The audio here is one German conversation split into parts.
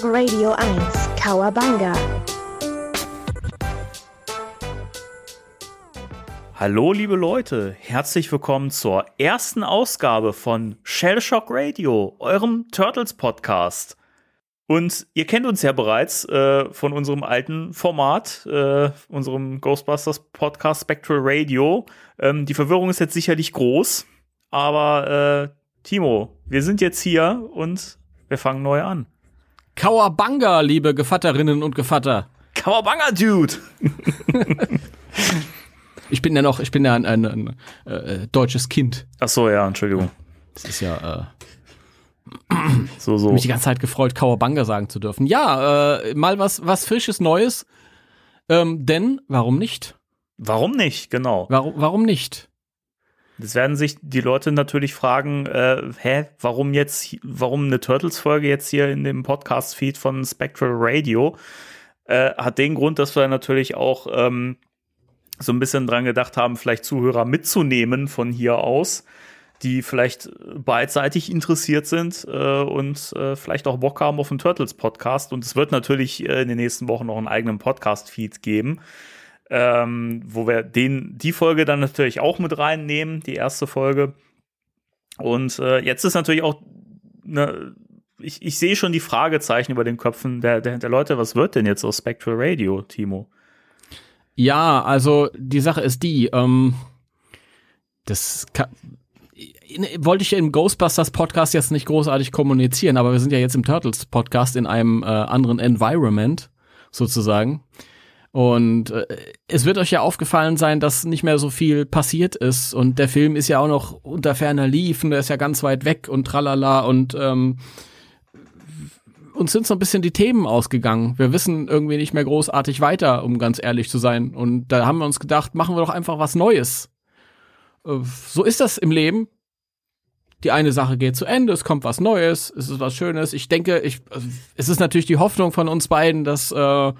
Shock Radio 1, Kawabanga. Hallo liebe Leute, herzlich willkommen zur ersten Ausgabe von Shellshock Radio, eurem Turtles Podcast. Und ihr kennt uns ja bereits äh, von unserem alten Format, äh, unserem Ghostbusters Podcast Spectral Radio. Ähm, die Verwirrung ist jetzt sicherlich groß, aber äh, Timo, wir sind jetzt hier und wir fangen neu an. Kauerbanga, liebe Gevatterinnen und Gevatter. Kauerbanga, Dude! ich bin ja noch, ich bin ja ein, ein, ein äh, deutsches Kind. Ach so, ja, Entschuldigung. Das ist ja, äh, so, so. mich die ganze Zeit gefreut, Kauerbanga sagen zu dürfen. Ja, äh, mal was, was Frisches, Neues. Ähm, denn, warum nicht? Warum nicht, genau. Warum, warum nicht? Das werden sich die Leute natürlich fragen, äh, hä, warum jetzt, warum eine Turtles-Folge jetzt hier in dem Podcast-Feed von Spectral Radio? Äh, hat den Grund, dass wir natürlich auch ähm, so ein bisschen dran gedacht haben, vielleicht Zuhörer mitzunehmen von hier aus, die vielleicht beidseitig interessiert sind äh, und äh, vielleicht auch Bock haben auf einen Turtles-Podcast. Und es wird natürlich äh, in den nächsten Wochen noch einen eigenen Podcast-Feed geben ähm, wo wir den, die Folge dann natürlich auch mit reinnehmen, die erste Folge. Und äh, jetzt ist natürlich auch, ne, ich, ich sehe schon die Fragezeichen über den Köpfen der, der, der Leute, was wird denn jetzt aus Spectral Radio, Timo? Ja, also die Sache ist die, ähm, das kann, wollte ich im Ghostbusters Podcast jetzt nicht großartig kommunizieren, aber wir sind ja jetzt im Turtles Podcast in einem äh, anderen Environment sozusagen. Und äh, es wird euch ja aufgefallen sein, dass nicht mehr so viel passiert ist. Und der Film ist ja auch noch unter ferner Liefen, der ist ja ganz weit weg und tralala. Und ähm, uns sind so ein bisschen die Themen ausgegangen. Wir wissen irgendwie nicht mehr großartig weiter, um ganz ehrlich zu sein. Und da haben wir uns gedacht, machen wir doch einfach was Neues. Äh, so ist das im Leben. Die eine Sache geht zu Ende, es kommt was Neues, es ist was Schönes. Ich denke, ich, es ist natürlich die Hoffnung von uns beiden, dass äh,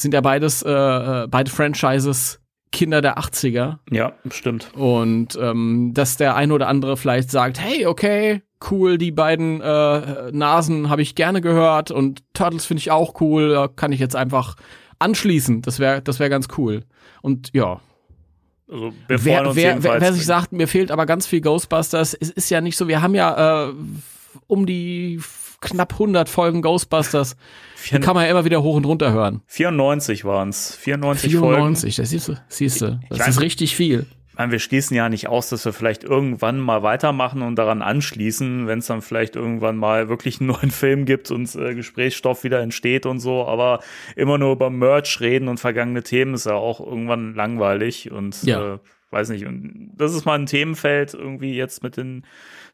sind ja beides, äh, äh beide Franchises Kinder der 80er. Ja, stimmt. Und ähm, dass der ein oder andere vielleicht sagt, hey, okay, cool, die beiden äh, Nasen habe ich gerne gehört und Turtles finde ich auch cool, kann ich jetzt einfach anschließen. Das wäre das wäre ganz cool. Und ja. Also wer, wer, wer, wer sich sagt, mir fehlt aber ganz viel Ghostbusters, es ist ja nicht so, wir haben ja äh, um die knapp 100 Folgen Ghostbusters. Die kann man ja immer wieder hoch und runter hören. 94 waren es. 94, 94, das siehst du. Siehst du. Das weiß, ist richtig viel. Meine, wir schließen ja nicht aus, dass wir vielleicht irgendwann mal weitermachen und daran anschließen, wenn es dann vielleicht irgendwann mal wirklich einen neuen Film gibt und äh, Gesprächsstoff wieder entsteht und so. Aber immer nur über Merch reden und vergangene Themen ist ja auch irgendwann langweilig und ja. äh, weiß nicht. Und das ist mal ein Themenfeld irgendwie jetzt mit den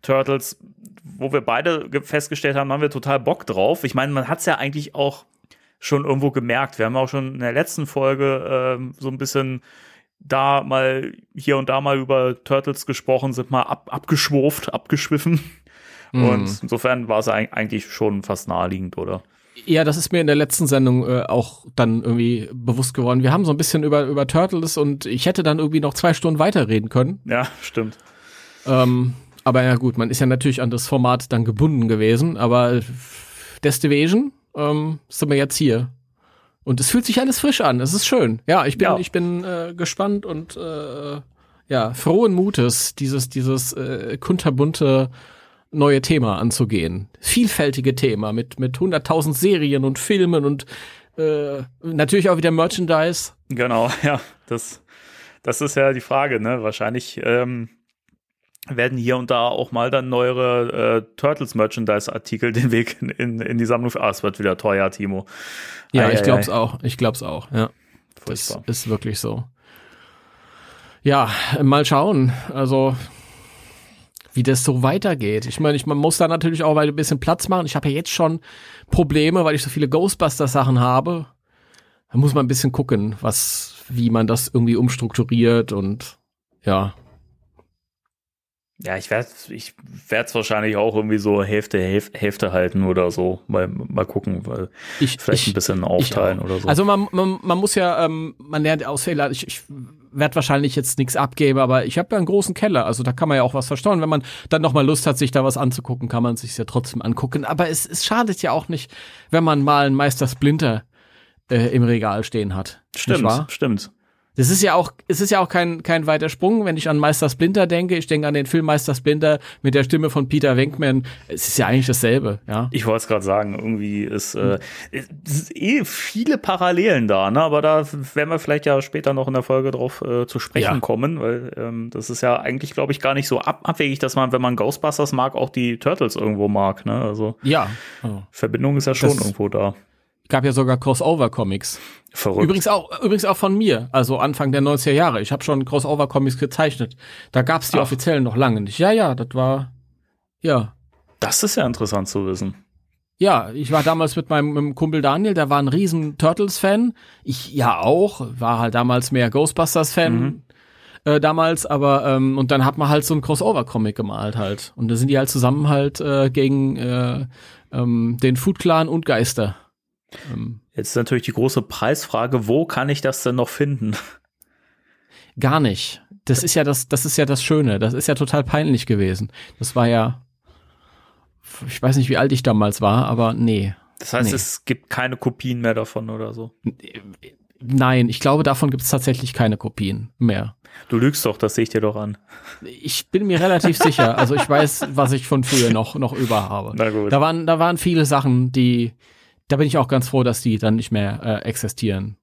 Turtles, wo wir beide festgestellt haben, haben wir total Bock drauf. Ich meine, man hat es ja eigentlich auch schon irgendwo gemerkt. Wir haben auch schon in der letzten Folge äh, so ein bisschen da mal hier und da mal über Turtles gesprochen, sind mal ab, abgeschwurft, abgeschwiffen. Mhm. Und insofern war es eigentlich schon fast naheliegend, oder? Ja, das ist mir in der letzten Sendung äh, auch dann irgendwie bewusst geworden. Wir haben so ein bisschen über, über Turtles und ich hätte dann irgendwie noch zwei Stunden weiterreden können. Ja, stimmt. Ähm, aber ja gut, man ist ja natürlich an das Format dann gebunden gewesen, aber Destivation ähm, sind wir jetzt hier. Und es fühlt sich alles frisch an. Es ist schön. Ja, ich bin, ja. ich bin äh, gespannt und äh, ja, frohen Mutes, dieses, dieses äh, kunterbunte neue Thema anzugehen. Vielfältige Thema mit, mit 100.000 Serien und Filmen und äh, natürlich auch wieder Merchandise. Genau, ja, das, das ist ja die Frage, ne? Wahrscheinlich ähm, werden hier und da auch mal dann neuere äh, Turtles Merchandise Artikel den Weg in, in, in die Sammlung. Ah, es wird wieder teuer, Timo. Ja, ei, ich glaub's ei. auch. Ich glaub's auch. Ja, Furchtbar. das ist wirklich so. Ja, mal schauen. Also wie das so weitergeht. Ich meine, ich, man muss da natürlich auch ein bisschen Platz machen. Ich habe ja jetzt schon Probleme, weil ich so viele Ghostbusters-Sachen habe. Da muss man ein bisschen gucken, was, wie man das irgendwie umstrukturiert und ja, Ja, ich werde ich werde es wahrscheinlich auch irgendwie so Hälfte, Hälfte, Hälfte halten oder so. Mal, mal gucken, weil Ich, vielleicht ich, ein bisschen aufteilen oder so. Also man, man, man muss ja, ähm, man lernt aus Fehlern. Ich, ich werde wahrscheinlich jetzt nichts abgeben, aber ich habe ja einen großen Keller, also da kann man ja auch was verstauen. Wenn man dann noch mal Lust hat, sich da was anzugucken, kann man sich ja trotzdem angucken. Aber es, es schadet ja auch nicht, wenn man mal einen Meister Splinter äh, im Regal stehen hat. Stimmt, stimmt. Das ist ja auch, es ist ja auch kein, kein weiter Sprung, wenn ich an Meister Splinter denke. Ich denke an den Film Meister Splinter mit der Stimme von Peter Venkman. Es ist ja eigentlich dasselbe, ja. Ich wollte es gerade sagen, irgendwie ist, äh, es ist eh viele Parallelen da, ne? Aber da werden wir vielleicht ja später noch in der Folge drauf äh, zu sprechen Ja. kommen, weil ähm, das ist ja eigentlich, glaube ich, gar nicht so ab abwegig, dass man, wenn man Ghostbusters mag, auch die Turtles irgendwo mag, ne? Also Ja. Oh. Verbindung ist ja schon Das- irgendwo da. Gab ja sogar Crossover-Comics. Verrückt. Übrigens auch, übrigens auch von mir, also Anfang der 90er Jahre. Ich habe schon Crossover-Comics gezeichnet. Da gab's die Ach. offiziellen noch lange nicht. Ja, ja, das war, ja. das ist ja interessant zu wissen. Ja, ich war damals mit meinem, mit meinem Kumpel Daniel, der war ein riesen Turtles-Fan. Ich ja auch, war halt damals mehr Ghostbusters-Fan. Mhm. Äh, damals, aber ähm, und dann hat man halt so ein Crossover-Comic gemalt halt. Und da sind die halt zusammen halt äh, gegen äh, ähm, den Food Clan und Geister. Ähm, Jetzt ist natürlich die große Preisfrage, wo kann ich das denn noch finden? Gar nicht. Das ist ja das, das ist ja das Schöne. Das ist ja total peinlich gewesen. Das war ja, ich weiß nicht, wie alt ich damals war, aber nee. Das heißt, Nee. es gibt keine Kopien mehr davon oder so. Nein, ich glaube, davon gibt es tatsächlich keine Kopien mehr. Du lügst doch, das sehe ich dir doch an. Ich bin mir relativ sicher. Also ich weiß, was ich von früher noch, noch über habe. Na gut. Da waren, da waren viele Sachen, die, da bin ich auch ganz froh, dass die dann nicht mehr äh, existieren.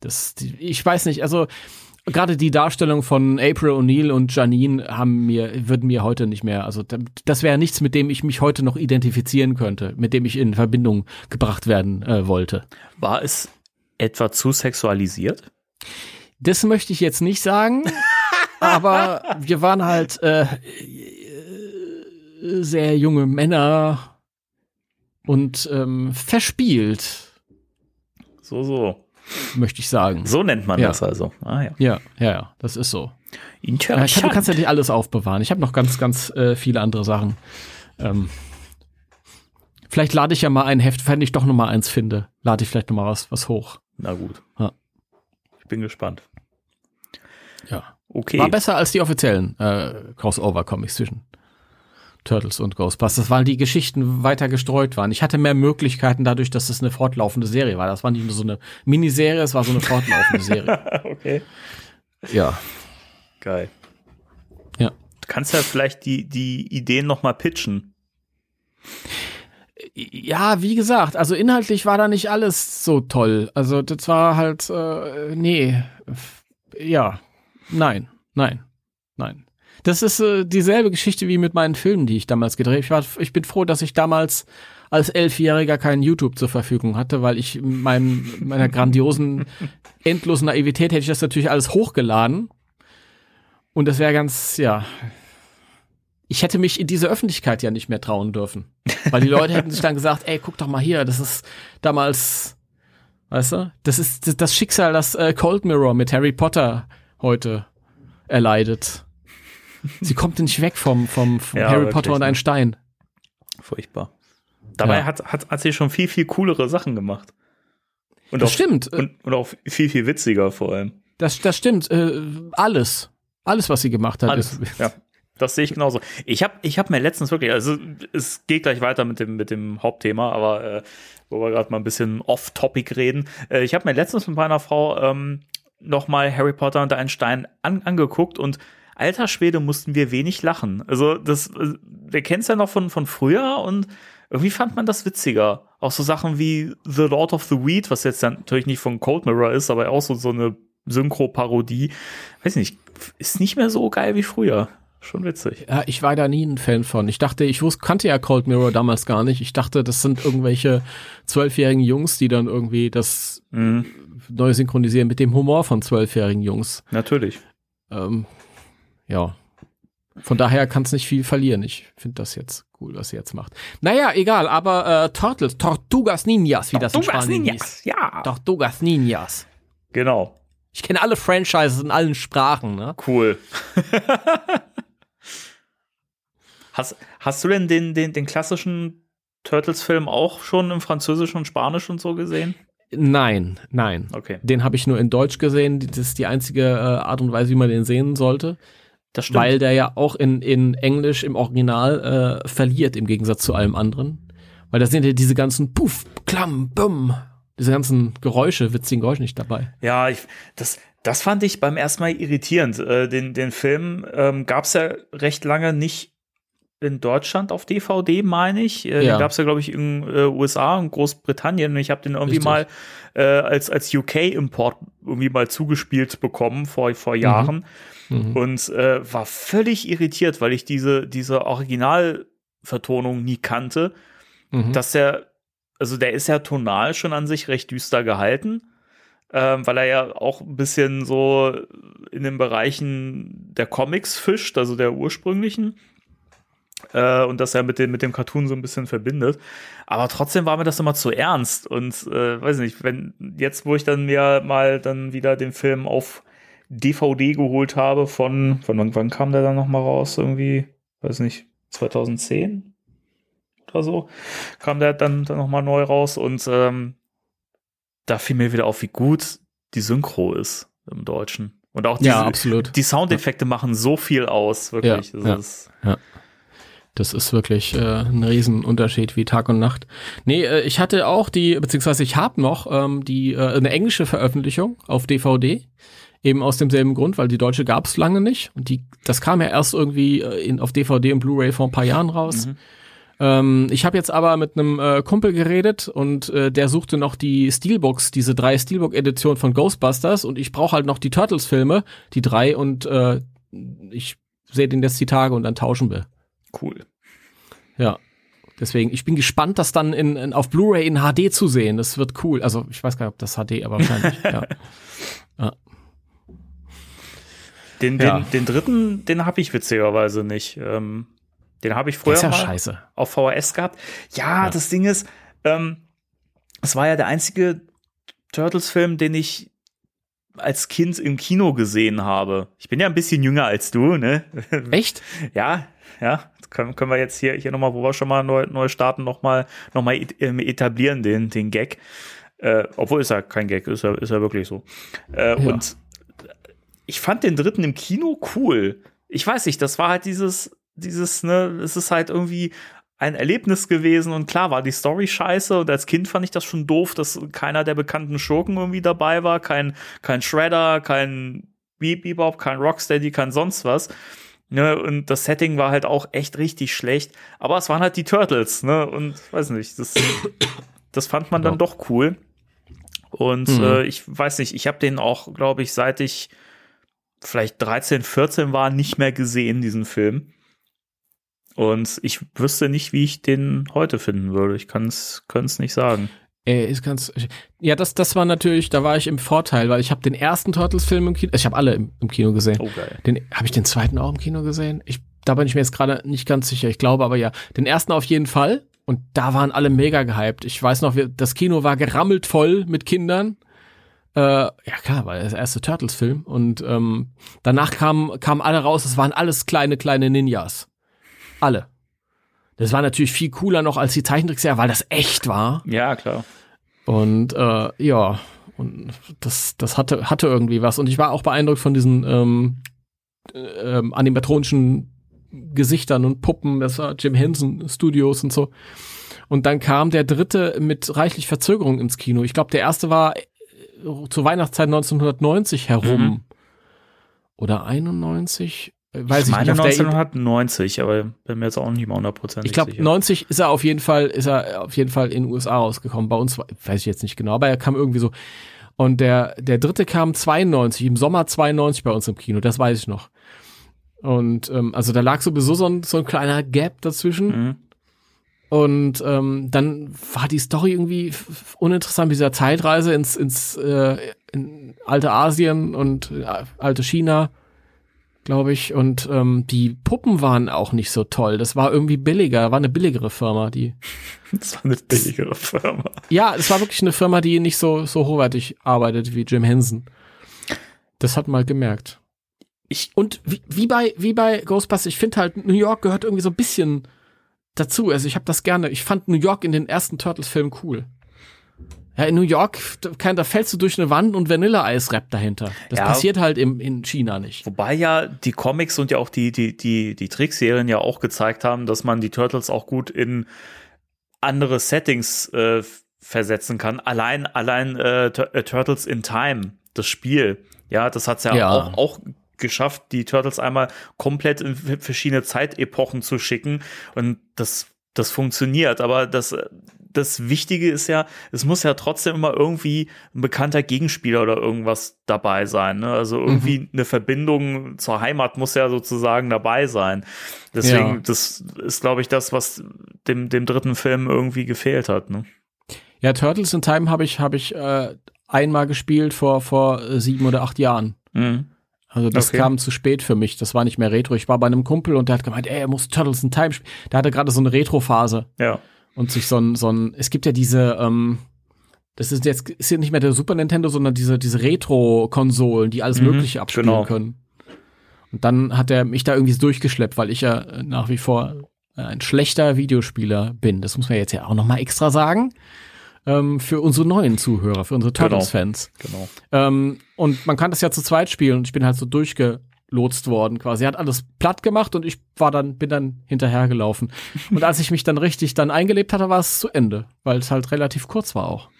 Das, die, ich weiß nicht, also gerade die Darstellung von April O'Neil und Janine haben mir, würden mir heute nicht mehr, also da- das wäre nichts, mit dem ich mich heute noch identifizieren könnte, mit dem ich in Verbindung gebracht werden äh, wollte. War es etwa zu sexualisiert? Das möchte ich jetzt nicht sagen, aber wir waren halt äh, äh, sehr junge Männer und ähm, verspielt, So, so. möchte ich sagen. So nennt man Ja. das also. Ah ja. Ja, ja, ja, das ist so. Äh, kann, du Interessant. kannst ja nicht alles aufbewahren. Ich habe noch ganz, ganz äh, viele andere Sachen. Ähm, vielleicht lade ich ja mal ein Heft, wenn ich doch noch mal eins finde, lade ich vielleicht noch mal was, was hoch. Na gut. Ja. Ich bin gespannt. Ja. Okay. War besser als die offiziellen äh, Crossover-Comics zwischen Turtles und Ghostbusters, weil die Geschichten weiter gestreut waren. Ich hatte mehr Möglichkeiten dadurch, dass es eine fortlaufende Serie war. Das war nicht nur so eine Miniserie, es war so eine fortlaufende Serie. okay. Ja. Geil. Ja. Du kannst ja vielleicht die, die Ideen noch mal pitchen. Ja, wie gesagt, also inhaltlich war da nicht alles so toll. Also das war halt, äh, nee, ja, nein, nein, nein. Das ist äh, dieselbe Geschichte wie mit meinen Filmen, die ich damals gedreht habe. Ich, war, ich bin froh, dass ich damals als Elfjähriger keinen YouTube zur Verfügung hatte, weil ich in meinem, meiner grandiosen, endlosen Naivität hätte ich das natürlich alles hochgeladen. Und das wäre ganz, ja. Ich hätte mich in diese Öffentlichkeit ja nicht mehr trauen dürfen. Weil die Leute hätten sich dann gesagt, ey, guck doch mal hier, das ist damals, weißt du, das ist das- das Schicksal, das äh, Cold Mirror mit Harry Potter heute erleidet. Sie kommt nicht weg vom, vom, vom Ja, Harry Potter und ne? ein Stein. Furchtbar. Dabei Ja. hat, hat, hat sie schon viel, viel coolere Sachen gemacht. Und Das auch, stimmt. äh, Und, und auch viel, viel witziger vor allem. Das, das stimmt. Äh, alles. Alles, was sie gemacht hat. Alles. Ist, Ja. Das sehe ich genauso. Ich habe ich hab mir letztens wirklich, also es geht gleich weiter mit dem, mit dem Hauptthema, aber äh, wo wir gerade mal ein bisschen off-topic reden. Äh, ich habe mir letztens mit meiner Frau ähm, nochmal Harry Potter und ein Stein an, angeguckt und alter Schwede mussten wir wenig lachen. Also das, äh, wir kennen es ja noch von, von früher und irgendwie fand man das witziger. Auch so Sachen wie The Lord of the Weed, was jetzt dann natürlich nicht von Cold Mirror ist, aber auch so, so eine Synchro-Parodie. Weiß nicht, ist nicht mehr so geil wie früher. Schon witzig. Ja, ich war da nie ein Fan von. Ich dachte, ich wusste, kannte ja Cold Mirror damals gar nicht. Ich dachte, das sind irgendwelche zwölfjährigen Jungs, die dann irgendwie das Mhm, neu synchronisieren mit dem Humor von zwölfjährigen Jungs. natürlich. Ähm, ja. Von daher kann es nicht viel verlieren. Ich finde das jetzt cool, was sie jetzt macht. Naja, egal, aber äh, Turtles, Tortugas Ninjas, wie das in Tortugas Spanien Ninjas, hieß. ja. Tortugas Ninjas. Genau. Ich kenne alle Franchises in allen Sprachen, ne? Cool. Hast, hast du denn den, den, den klassischen Turtles-Film auch schon im Französisch und Spanisch und so gesehen? Nein, nein. Okay. Den habe ich nur in Deutsch gesehen. Das ist die einzige äh, Art und Weise, wie man den sehen sollte. Das stimmt. Weil der ja auch in, in Englisch im Original äh, verliert, im Gegensatz zu allem anderen. Weil da sind ja diese ganzen Puff, Klamm, Bumm, diese ganzen Geräusche, witzigen Geräusche nicht dabei. Ja, ich, das, das fand ich beim ersten Mal irritierend. Äh, den, den Film ähm, gab es ja recht lange nicht in Deutschland auf DVD, meine ich. Äh, Ja. Den gab es ja, glaube ich, in äh, USA und Großbritannien. Und ich habe den irgendwie Richtig. mal äh, als, als UK-Import irgendwie mal zugespielt bekommen vor, vor Jahren. Mhm. Und äh, war völlig irritiert, weil ich diese, diese Originalvertonung nie kannte. Mhm. dass der, also der ist ja tonal schon an sich recht düster gehalten, ähm, weil er ja auch ein bisschen so in den Bereichen der Comics fischt, also der ursprünglichen. Äh, und das er mit dem, mit dem Cartoon so ein bisschen verbindet. Aber trotzdem war mir das immer zu ernst. Und äh, weiß nicht, wenn jetzt, wo ich dann mir mal dann wieder den Film auf DVD geholt habe von, von wann, wann kam der dann noch mal raus? Irgendwie, weiß nicht, 2010? oder so, kam der dann, dann nochmal neu raus und ähm, da fiel mir wieder auf, wie gut die Synchro ist im Deutschen. Und auch diese, ja, absolut. die Soundeffekte machen so viel aus, wirklich. Ja, Das ja. Das ist wirklich äh, ein Riesenunterschied wie Tag und Nacht. Nee, äh, ich hatte auch die, beziehungsweise ich habe noch ähm, die äh, eine englische Veröffentlichung auf DVD. Eben aus demselben Grund, weil die deutsche gab es lange nicht. Und die, das kam ja erst irgendwie äh, in, auf DVD und Blu-ray vor ein paar Jahren raus. Mhm. Ähm, ich habe jetzt aber mit einem äh, Kumpel geredet und äh, der suchte noch die Steelbooks, diese drei Steelbook-Editionen von Ghostbusters und ich brauche halt noch die Turtles-Filme, die drei und äh, ich sehe den jetzt die Tage und dann tauschen wir. Cool. Ja. Deswegen, ich bin gespannt, das dann in, in, auf Blu-ray in HD zu sehen. Das wird cool. Also, ich weiß gar nicht, ob das HD, aber wahrscheinlich, ja. Den, Ja. den, den dritten, den habe ich witzigerweise nicht. Ähm, den habe ich früher ist ja mal scheiße. auf VHS gehabt. Ja, Ja. das Ding ist, ähm, es war ja der einzige Turtles-Film, den ich als Kind im Kino gesehen habe. Ich bin ja ein bisschen jünger als du, ne? Echt? Ja, ja. Können, können wir jetzt hier, hier nochmal, wo wir schon mal neu, neu starten, nochmal noch mal ähm, etablieren, den, den Gag. Äh, obwohl ist ja kein Gag, ist ja, ist ja wirklich so. Äh, Ja. Und ich fand den dritten im Kino cool. Ich weiß nicht, das war halt dieses, dieses, ne, es ist halt irgendwie ein Erlebnis gewesen und klar war die Story scheiße und als Kind fand ich das schon doof, dass keiner der bekannten Schurken irgendwie dabei war, kein, kein Shredder, kein Beep Bebop, kein Rocksteady, kein sonst was. Ne, und das Setting war halt auch echt richtig schlecht, aber es waren halt die Turtles, ne, und weiß nicht, das, das fand man dann Ja. doch cool. Und Mhm. äh, ich weiß nicht, ich habe den auch, glaube ich, seit ich vielleicht 13, 14 war, nicht mehr gesehen, diesen Film. Und ich wüsste nicht, wie ich den heute finden würde. Ich kann es nicht sagen. Er ist ganz. Ja, das, das war natürlich, da war ich im Vorteil, weil ich habe den ersten Turtles-Film im Kino, ich habe alle im, im Kino gesehen. Oh, geil. Den, habe ich den zweiten auch im Kino gesehen? Ich, da bin ich mir jetzt gerade nicht ganz sicher. Ich glaube aber ja. Den ersten auf jeden Fall. Und da waren alle mega gehypt. Ich weiß noch, das Kino war gerammelt voll mit Kindern. Äh, ja klar, war der erste Turtles-Film. Und ähm, danach kamen kamen alle raus. Es waren alles kleine, kleine Ninjas. Alle. Das war natürlich viel cooler noch als die Zeichentrickserie, weil das echt war. Ja, klar. Und äh, ja, und das, das hatte, hatte irgendwie was. Und ich war auch beeindruckt von diesen ähm, äh, ähm, animatronischen Gesichtern und Puppen. Das war Jim Henson Studios und so. Und dann kam der dritte mit reichlich Verzögerung ins Kino. Ich glaube, der erste war äh, zur Weihnachtszeit 1990 herum. Mhm. Oder 91? Weiß ich ich, meine nicht. Auf der- 1990, aber bin mir jetzt auch nicht mal hundertprozentig ich glaube, sicher. 90 ist er auf jeden Fall, ist er auf jeden Fall in den USA rausgekommen. Bei uns war- weiß ich jetzt nicht genau, aber er kam irgendwie so. Und der, der dritte kam 92, im Sommer 92 bei uns im Kino, das weiß ich noch. Und ähm, also da lag sowieso so ein, so ein kleiner Gap dazwischen. Mhm. Und ähm, dann war die Story irgendwie uninteressant mit dieser Zeitreise ins, ins äh, in alte Asien und äh, alte China, glaube ich. Und ähm, die Puppen waren auch nicht so toll. Das war irgendwie billiger, war eine billigere Firma, die. Das war eine billigere Firma. Ja, es war wirklich eine Firma, die nicht so, so hochwertig arbeitet wie Jim Henson. Das hat man halt gemerkt. ich, und wie, wie bei, wie bei Ghostbusters, ich finde halt, New York gehört irgendwie so ein bisschen dazu. Also ich habe das gerne, ich fand New York in den ersten Turtles-Filmen cool. Ja, in New York, da, da fällst du durch eine Wand und Vanilleeis rappt dahinter. Das Ja. passiert halt im, in China nicht. Wobei ja die Comics und ja auch die, die, die, die Trickserien ja auch gezeigt haben, dass man die Turtles auch gut in andere Settings äh, versetzen kann. Allein, allein äh, äh, Turtles in Time, das Spiel, ja, das hat's ja, Ja. Auch, auch geschafft, die Turtles einmal komplett in verschiedene Zeitepochen zu schicken. Und das, das funktioniert. Aber das, das Wichtige ist ja, es muss ja trotzdem immer irgendwie ein bekannter Gegenspieler oder irgendwas dabei sein. Ne? Also irgendwie eine Verbindung zur Heimat muss ja sozusagen dabei sein. Deswegen, Ja. das ist, glaube ich, das, was dem, dem dritten Film irgendwie gefehlt hat. Ne? Ja, Turtles in Time habe ich, habe ich äh, einmal gespielt vor, vor äh, sieben oder acht Jahren. Mhm. Also das Okay. kam zu spät für mich. Das war nicht mehr Retro. Ich war bei einem Kumpel und der hat gemeint, ey, er muss Turtles in Time spielen. Der hatte gerade so eine Retro-Phase Ja. Und sich so ein, so ein, es gibt ja diese, ähm, das ist jetzt ist ja nicht mehr der Super Nintendo, sondern diese, diese Retro-Konsolen, die alles Mhm, Mögliche abspielen genau. können. Und dann hat er mich da irgendwie durchgeschleppt, weil ich ja äh, nach wie vor äh, ein schlechter Videospieler bin. Das muss man jetzt ja auch noch mal extra sagen. Ähm, für unsere neuen Zuhörer, für unsere Genau. Turtles-Fans. Genau. Ähm, und man kann das ja zu zweit spielen und ich bin halt so durchgelotst worden quasi. Er hat alles platt gemacht und ich war dann, bin dann hinterhergelaufen. Und als ich mich dann richtig dann eingelebt hatte, war es zu Ende, weil es halt relativ kurz war auch.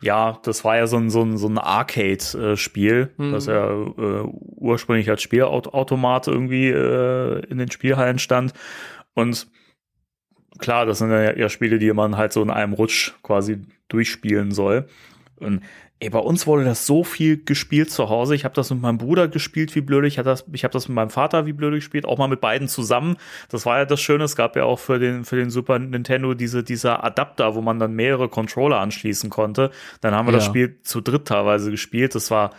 Ja, das war ja so ein, so ein, so ein Arcade-Spiel, Mhm. das ja äh, ursprünglich als Spielautomat irgendwie äh, in den Spielhallen stand. Und klar, das sind ja, ja Spiele, die man halt so in einem Rutsch quasi durchspielen soll. Und ey, bei uns wurde das so viel gespielt zu Hause. Ich habe das mit meinem Bruder gespielt, wie blöd. Ich habe das, ich hab das mit meinem Vater, wie blöd gespielt. Auch mal mit beiden zusammen. Das war ja das Schöne. Es gab ja auch für den, für den Super Nintendo diese, dieser Adapter, wo man dann mehrere Controller anschließen konnte. Dann haben wir das Ja. Spiel zu dritt teilweise gespielt. Das war,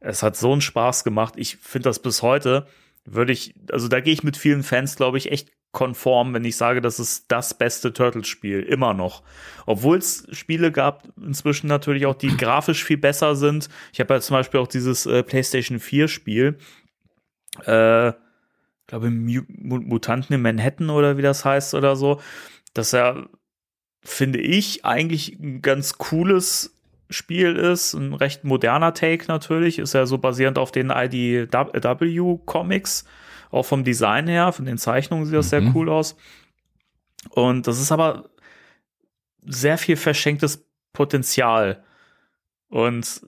es hat so einen Spaß gemacht. Ich finde das bis heute, würde ich, also da gehe ich mit vielen Fans, glaube ich, echt konform, wenn ich sage, das ist das beste Turtles-Spiel, immer noch. Obwohl es Spiele gab, inzwischen natürlich auch, die grafisch viel besser sind. Ich habe ja zum Beispiel auch dieses äh, PlayStation 4-Spiel, äh, glaube Mu Mu- Mutanten in Manhattan oder wie das heißt oder so. Das ja, finde ich, eigentlich ein ganz cooles Spiel ist, ein recht moderner Take natürlich, ist ja so basierend auf den IDW-Comics, auch vom Design her, von den Zeichnungen sieht das sehr Mhm. cool aus. Und das ist aber sehr viel verschenktes Potenzial. Und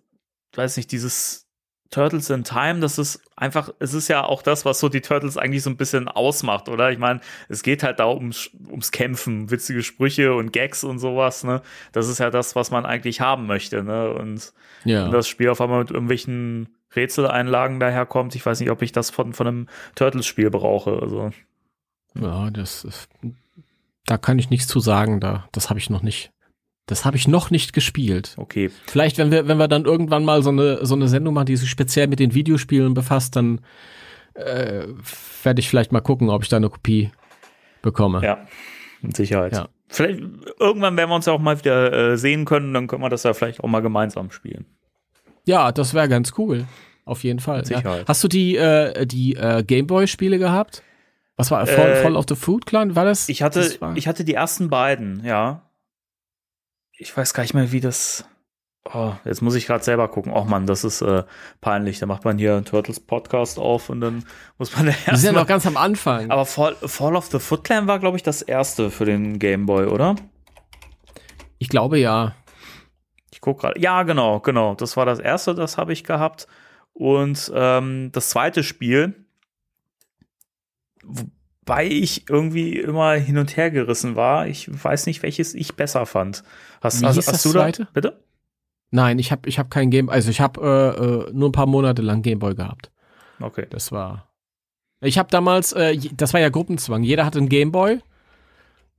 weiß nicht, dieses Turtles in Time, das ist einfach, es ist ja auch das, was so die Turtles eigentlich so ein bisschen ausmacht, oder? Ich meine, es geht halt da ums, ums Kämpfen, witzige Sprüche und Gags und sowas, ne? Das ist ja das, was man eigentlich haben möchte, ne? Und Ja. das Spiel auf einmal mit irgendwelchen Rätseleinlagen daherkommt, ich weiß nicht, ob ich das von, von einem Turtles-Spiel brauche. Also, ja, das ist, da kann ich nichts zu sagen, da, das habe ich noch nicht. Das habe ich noch nicht gespielt. okay. Vielleicht, wenn wir, wenn wir dann irgendwann mal so eine, so eine Sendung machen, die sich speziell mit den Videospielen befasst, dann äh, werde ich vielleicht mal gucken, ob ich da eine Kopie bekomme. Ja, mit Sicherheit. Ja. Vielleicht, irgendwann werden wir uns ja auch mal wieder äh, sehen können, dann können wir das ja vielleicht auch mal gemeinsam spielen. Ja, das wäre ganz cool. Auf jeden Fall. Ja. Hast du die, äh, die äh, Gameboy-Spiele gehabt? Was war Fall, Äh, Fall of the Food Clan? War das? Ich hatte, das war, ich hatte die ersten beiden, ja. Ich weiß gar nicht mehr, wie das. Oh, jetzt muss ich gerade selber gucken. Oh Mann, das ist äh, peinlich. Da macht man hier einen Turtles Podcast auf und dann muss man da wir sind ja noch ganz am Anfang. Aber Fall, Fall of the Foot Clan war, glaube ich, das erste für den Game Boy, oder? ich glaube ja. Ich gucke gerade. Ja, genau, genau. Das war das erste, das habe ich gehabt. Und ähm, das zweite Spiel, wobei ich irgendwie immer hin und her gerissen war. Ich weiß nicht, welches ich besser fand. Hast, hast, hast das du zweite? da? Bitte? Nein, ich habe ich hab kein Game, also ich habe äh, äh, nur ein paar Monate lang Gameboy gehabt. Okay. Das war. Ich habe damals, äh, das war ja Gruppenzwang. Jeder hatte einen Gameboy.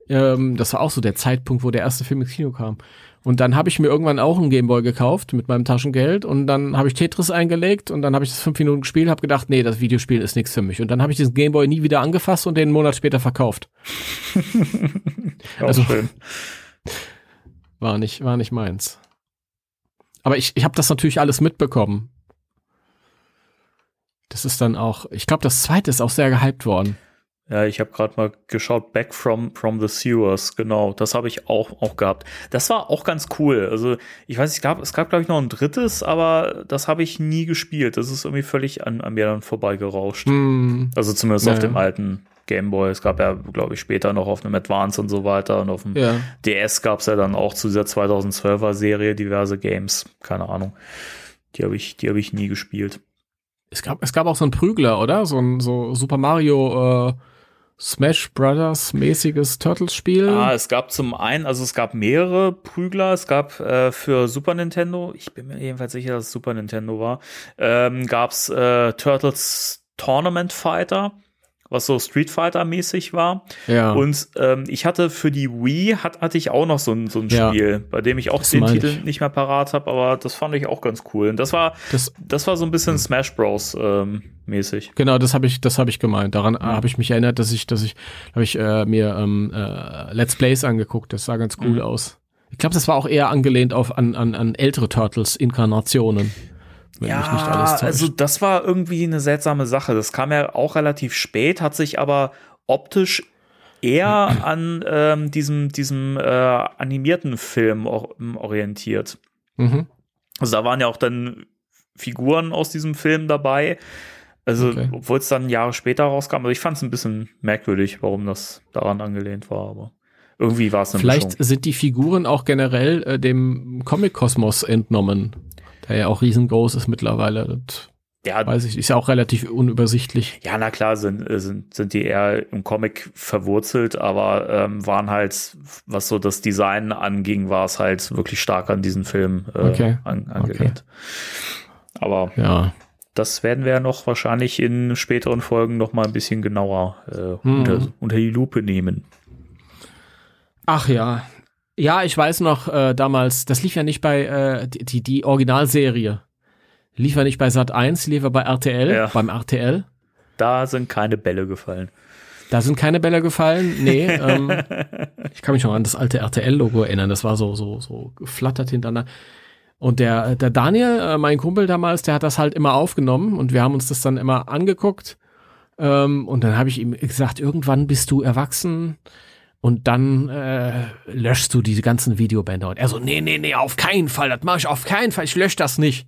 Ähm, das war auch so der Zeitpunkt, wo der erste Film ins Kino kam. Und dann habe ich mir irgendwann auch einen Gameboy gekauft mit meinem Taschengeld und dann habe ich Tetris eingelegt und dann habe ich das fünf Minuten gespielt, habe gedacht, nee, das Videospiel ist nichts für mich. Und dann habe ich diesen Gameboy nie wieder angefasst und den einen Monat später verkauft. Also- schön. War nicht, war nicht meins. Aber ich, ich habe das natürlich alles mitbekommen. Das ist dann auch, ich glaube, das zweite ist auch sehr gehypt worden. Ja, ich habe gerade mal geschaut, Back from, from the Sewers, genau, das habe ich auch, auch gehabt. Das war auch ganz cool. Also, ich weiß, ich gab, es gab, glaube ich, noch ein drittes, aber das habe ich nie gespielt. Das ist irgendwie völlig an, an mir dann vorbeigerauscht. Hm. Also zumindest Naja. auf dem alten Gameboy. Es gab ja, glaube ich, später noch auf einem Advance und so weiter. Und auf dem Ja. DS gab es ja dann auch zu dieser 2012er Serie diverse Games. Keine Ahnung. Die habe ich, die habe ich nie gespielt. Es gab, es gab auch so einen Prügler, oder? So ein so Super Mario äh, Smash Brothers mäßiges Turtles-Spiel. Ah, es gab zum einen, also es gab mehrere Prügler. Es gab äh, für Super Nintendo, ich bin mir jedenfalls sicher, dass es Super Nintendo war, ähm, gab es äh, Turtles Tournament Fighter, was so Street Fighter mäßig war. ja. Und ähm, ich hatte für die Wii hat, hatte ich auch noch so ein, so ein Ja. Spiel, bei dem ich auch Das den Titel ich. nicht mehr parat habe, aber das fand ich auch ganz cool. Und das war, das, das war so ein bisschen Smash Bros. Ähm, mäßig. genau, das habe ich, das habe ich gemeint. Daran habe ich mich erinnert, dass ich, dass ich, habe ich äh, mir ähm, äh, Let's Plays angeguckt. Das sah ganz cool Mhm. aus. Ich glaube, das war auch eher angelehnt auf an, an, an ältere Turtles-Inkarnationen. Wenn mich nicht alles täuscht. also das war irgendwie eine seltsame Sache. Das kam ja auch relativ spät, hat sich aber optisch eher an ähm, diesem, diesem äh, animierten Film or orientiert. mhm. Also da waren ja auch dann Figuren aus diesem Film dabei. Also, Okay. obwohl es dann Jahre später rauskam. Also ich fand es ein bisschen merkwürdig, warum das daran angelehnt war, aber irgendwie war es eine Vielleicht Mischung. sind die Figuren auch generell äh, dem Comic-Kosmos entnommen, der ja auch riesengroß ist mittlerweile. Das Ja, weiß ich, ist ja auch relativ unübersichtlich. ja, na klar, sind, äh, sind, sind die eher im Comic verwurzelt, aber ähm, waren halt, was so das Design anging, war es halt wirklich stark an diesen Film äh, Okay. an, angelehnt. Aber Ja. das werden wir ja noch wahrscheinlich in späteren Folgen noch mal ein bisschen genauer äh, Mhm. unter, unter die Lupe nehmen. Ach ja. Ja, ich weiß noch, äh, damals, das lief ja nicht bei, äh, die, die, Originalserie. Lief ja nicht bei Sat 1, lief ja bei RTL, Ja. beim RTL. Da sind keine Bälle gefallen. Da sind keine Bälle gefallen. Nee, ähm, ich kann mich noch an das alte RTL-Logo erinnern. Das war so, so, so geflattert hintereinander. Und der, der Daniel, äh, mein Kumpel damals, der hat das halt immer aufgenommen und wir haben uns das dann immer angeguckt. Ähm, und dann habe ich ihm gesagt, irgendwann bist du erwachsen und dann äh, löschst du diese ganzen Videobänder. Und er so, nee, nee, nee, auf keinen Fall, das mache ich auf keinen Fall, ich lösche das nicht.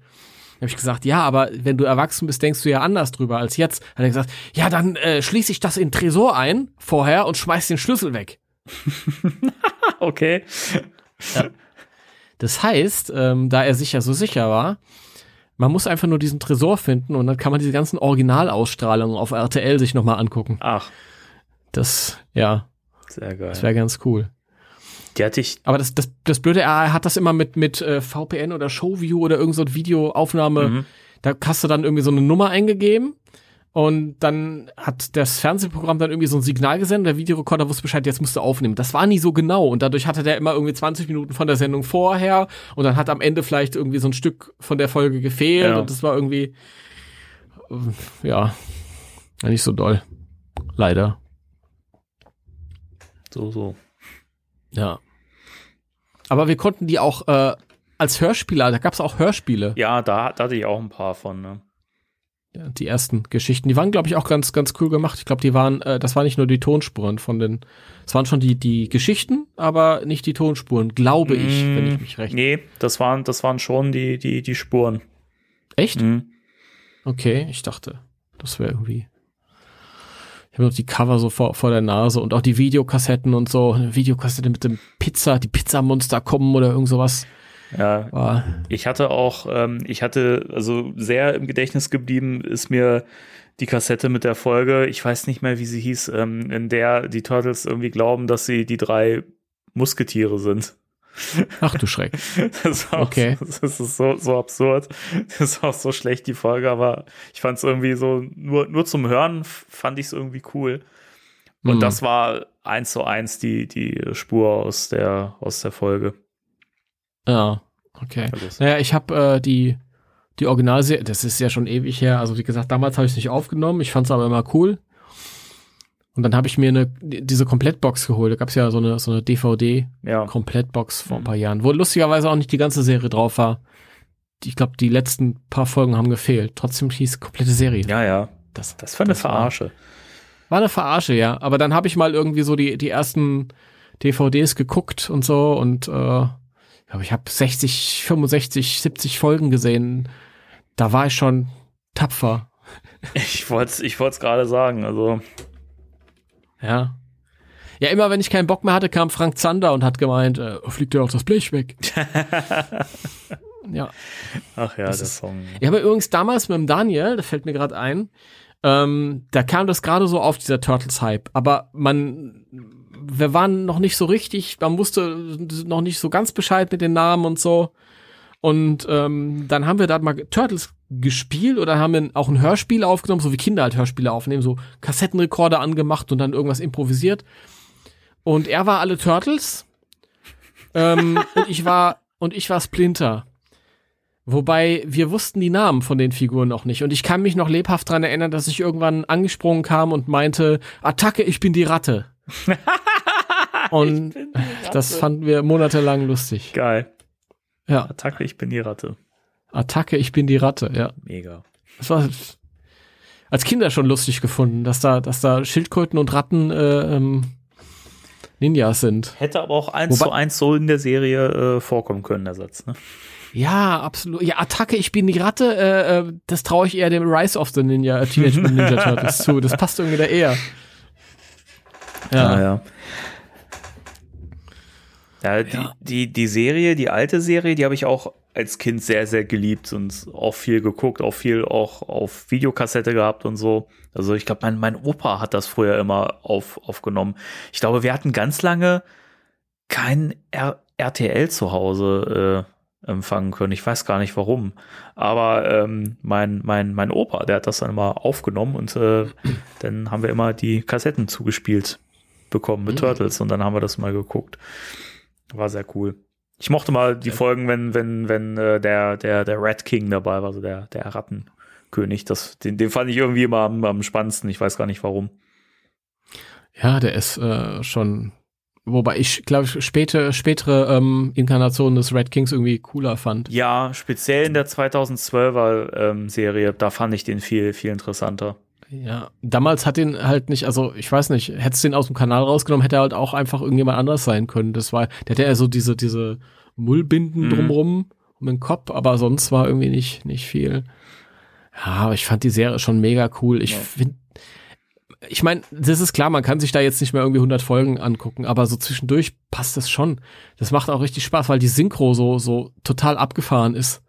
Habe ich gesagt, ja, aber wenn du erwachsen bist, denkst du ja anders drüber als jetzt. Hat er gesagt, ja, dann äh, schließe ich das in den Tresor ein vorher und schmeiß den Schlüssel weg. Okay. Das heißt, ähm, da er sich ja so sicher war, man muss einfach nur diesen Tresor finden und dann kann man diese ganzen Originalausstrahlungen auf RTL sich nochmal angucken. Ach, Das, ja, sehr geil. das wäre ganz cool. Die hatte ich. Aber das, das, das Blöde, er hat das immer mit, mit äh, VPN oder Showview oder irgend so eine Videoaufnahme. Mhm. Da hast du dann irgendwie so eine Nummer eingegeben und dann hat das Fernsehprogramm dann irgendwie so ein Signal gesendet. Der Videorekorder wusste Bescheid, jetzt musst du aufnehmen. Das war nie so genau und dadurch hatte der immer irgendwie 20 Minuten von der Sendung vorher und dann hat am Ende vielleicht irgendwie so ein Stück von der Folge gefehlt Ja. und das war irgendwie, ja, nicht so doll. Leider. So, so. Ja. Aber wir konnten die auch äh, als Hörspieler, da gab es auch Hörspiele. Ja, da, da hatte ich auch ein paar von. Ne? Ja, die ersten Geschichten, die waren, glaube ich, auch ganz, ganz cool gemacht. Ich glaube, die waren, äh, das waren nicht nur die Tonspuren von den, es waren schon die, die Geschichten, aber nicht die Tonspuren, glaube ich, wenn ich mich recht. Nee, das waren, das waren schon die, die, die Spuren. Echt? Mhm. Okay, ich dachte, das wäre irgendwie. Ich habe noch die Cover so vor, vor der Nase und auch die Videokassetten und so. Eine Videokassette mit dem Pizza, die Pizzamonster kommen oder irgend sowas. Ja, War, ich hatte auch, ähm, ich hatte, also sehr im Gedächtnis geblieben ist mir die Kassette mit der Folge, ich weiß nicht mehr, wie sie hieß, ähm, in der die Turtles irgendwie glauben, dass sie die drei Musketiere sind. Ach du Schreck. Das, war Okay. das ist so, so absurd. Das ist auch so schlecht, die Folge, aber ich fand es irgendwie so, nur, nur zum Hören fand ich es irgendwie cool. Und Hm. das war eins zu eins die, die Spur aus der, aus der Folge. Ja, okay. Also Naja, ich habe äh, die, die Originalserie, das ist ja schon ewig her, also wie gesagt, damals habe ich es nicht aufgenommen, ich fand es aber immer cool. Und dann habe ich mir eine, diese Komplettbox geholt. Da gab es ja so eine, so eine ja. DVD-Komplettbox vor ein Mhm. paar Jahren, wo lustigerweise auch nicht die ganze Serie drauf war. ich glaube, die letzten paar Folgen haben gefehlt. Trotzdem hieß komplette Serie. Ja, ja. Das, Das war eine Das war- Verarsche. War eine Verarsche, ja. Aber dann habe ich mal irgendwie so die, die ersten DVDs geguckt und so und äh, ich glaube, ich habe 60, 65, 70 Folgen gesehen. Da war ich schon tapfer. Ich wollte es ich wollt's gerade sagen. Also, Ja. Ja, immer wenn ich keinen Bock mehr hatte, kam Frank Zander und hat gemeint, äh, fliegt dir auch das Blech weg. ja. ach ja, Das der ist- Song. Ich habe übrigens damals mit dem Daniel, das fällt mir gerade ein, ähm, da kam das gerade so auf, dieser Turtles-Hype. Aber man, wir waren noch nicht so richtig, man wusste noch nicht so ganz Bescheid mit den Namen und so. Und ähm, dann haben wir da mal Turtles gespielt oder haben auch ein Hörspiel aufgenommen, so wie Kinder halt Hörspiele aufnehmen, so Kassettenrekorder angemacht und dann irgendwas improvisiert. Und er war alle Turtles ähm, und ich war und ich war Splinter. Wobei wir wussten die Namen von den Figuren noch nicht. Und ich kann mich noch lebhaft dran erinnern, dass ich irgendwann angesprungen kam und meinte, Attacke, ich bin die Ratte. und das fanden wir monatelang lustig. Geil. Ja, Attacke, ich bin die Ratte. Attacke, ich bin die Ratte, ja. Mega. Das war als Kinder schon lustig gefunden, dass da, dass da Schildkröten und Ratten äh, ähm, Ninjas sind. Hätte aber auch eins Wobei- zu eins so in der Serie äh, vorkommen können, der Satz. Ne? Ja, absolut. Ja, Attacke, ich bin die Ratte, äh, äh, das traue ich eher dem Rise of the Ninja, äh, Teenage Mutant Ninja Turtles zu. Das passt irgendwie da eher. Ja. ja. Ja, die, Ja. Die, die Serie, die alte Serie, die habe ich auch als Kind sehr, sehr geliebt und auch viel geguckt, auch viel auch auf Videokassette gehabt und so. Also ich glaube, mein, mein Opa hat das früher immer auf, aufgenommen. Ich glaube, wir hatten ganz lange kein R RTL zu Hause äh, empfangen können. Ich weiß gar nicht warum. Aber ähm, mein, mein, mein Opa, der hat das dann immer aufgenommen und äh, dann haben wir immer die Kassetten zugespielt bekommen mit Mhm. Turtles und dann haben wir das mal geguckt. War sehr cool. Ich mochte mal die Folgen, wenn, wenn, wenn äh, der, der, der Rat King dabei war, also der, der Rattenkönig. Das, den, den fand ich irgendwie immer am, am spannendsten. Ich weiß gar nicht warum. Ja, der ist äh, schon. Wobei ich, glaube ich, späte, spätere ähm, Inkarnationen des Red Kings irgendwie cooler fand. Ja, speziell in der 2012er ähm, Serie, da fand ich den viel, viel interessanter. Ja, damals hat den halt nicht, also ich weiß nicht, hättest du den aus dem Kanal rausgenommen, hätte er halt auch einfach irgendjemand anders sein können. Das war, der hatte ja so diese, diese Mullbinden Mhm. drumrum um den Kopf, aber sonst war irgendwie nicht, nicht viel. Ja, aber ich fand die Serie schon mega cool. Ich Ja. finde, ich meine, das ist klar, man kann sich da jetzt nicht mehr irgendwie 100 Folgen angucken, aber so zwischendurch passt das schon. Das macht auch richtig Spaß, weil die Synchro so, so total abgefahren ist.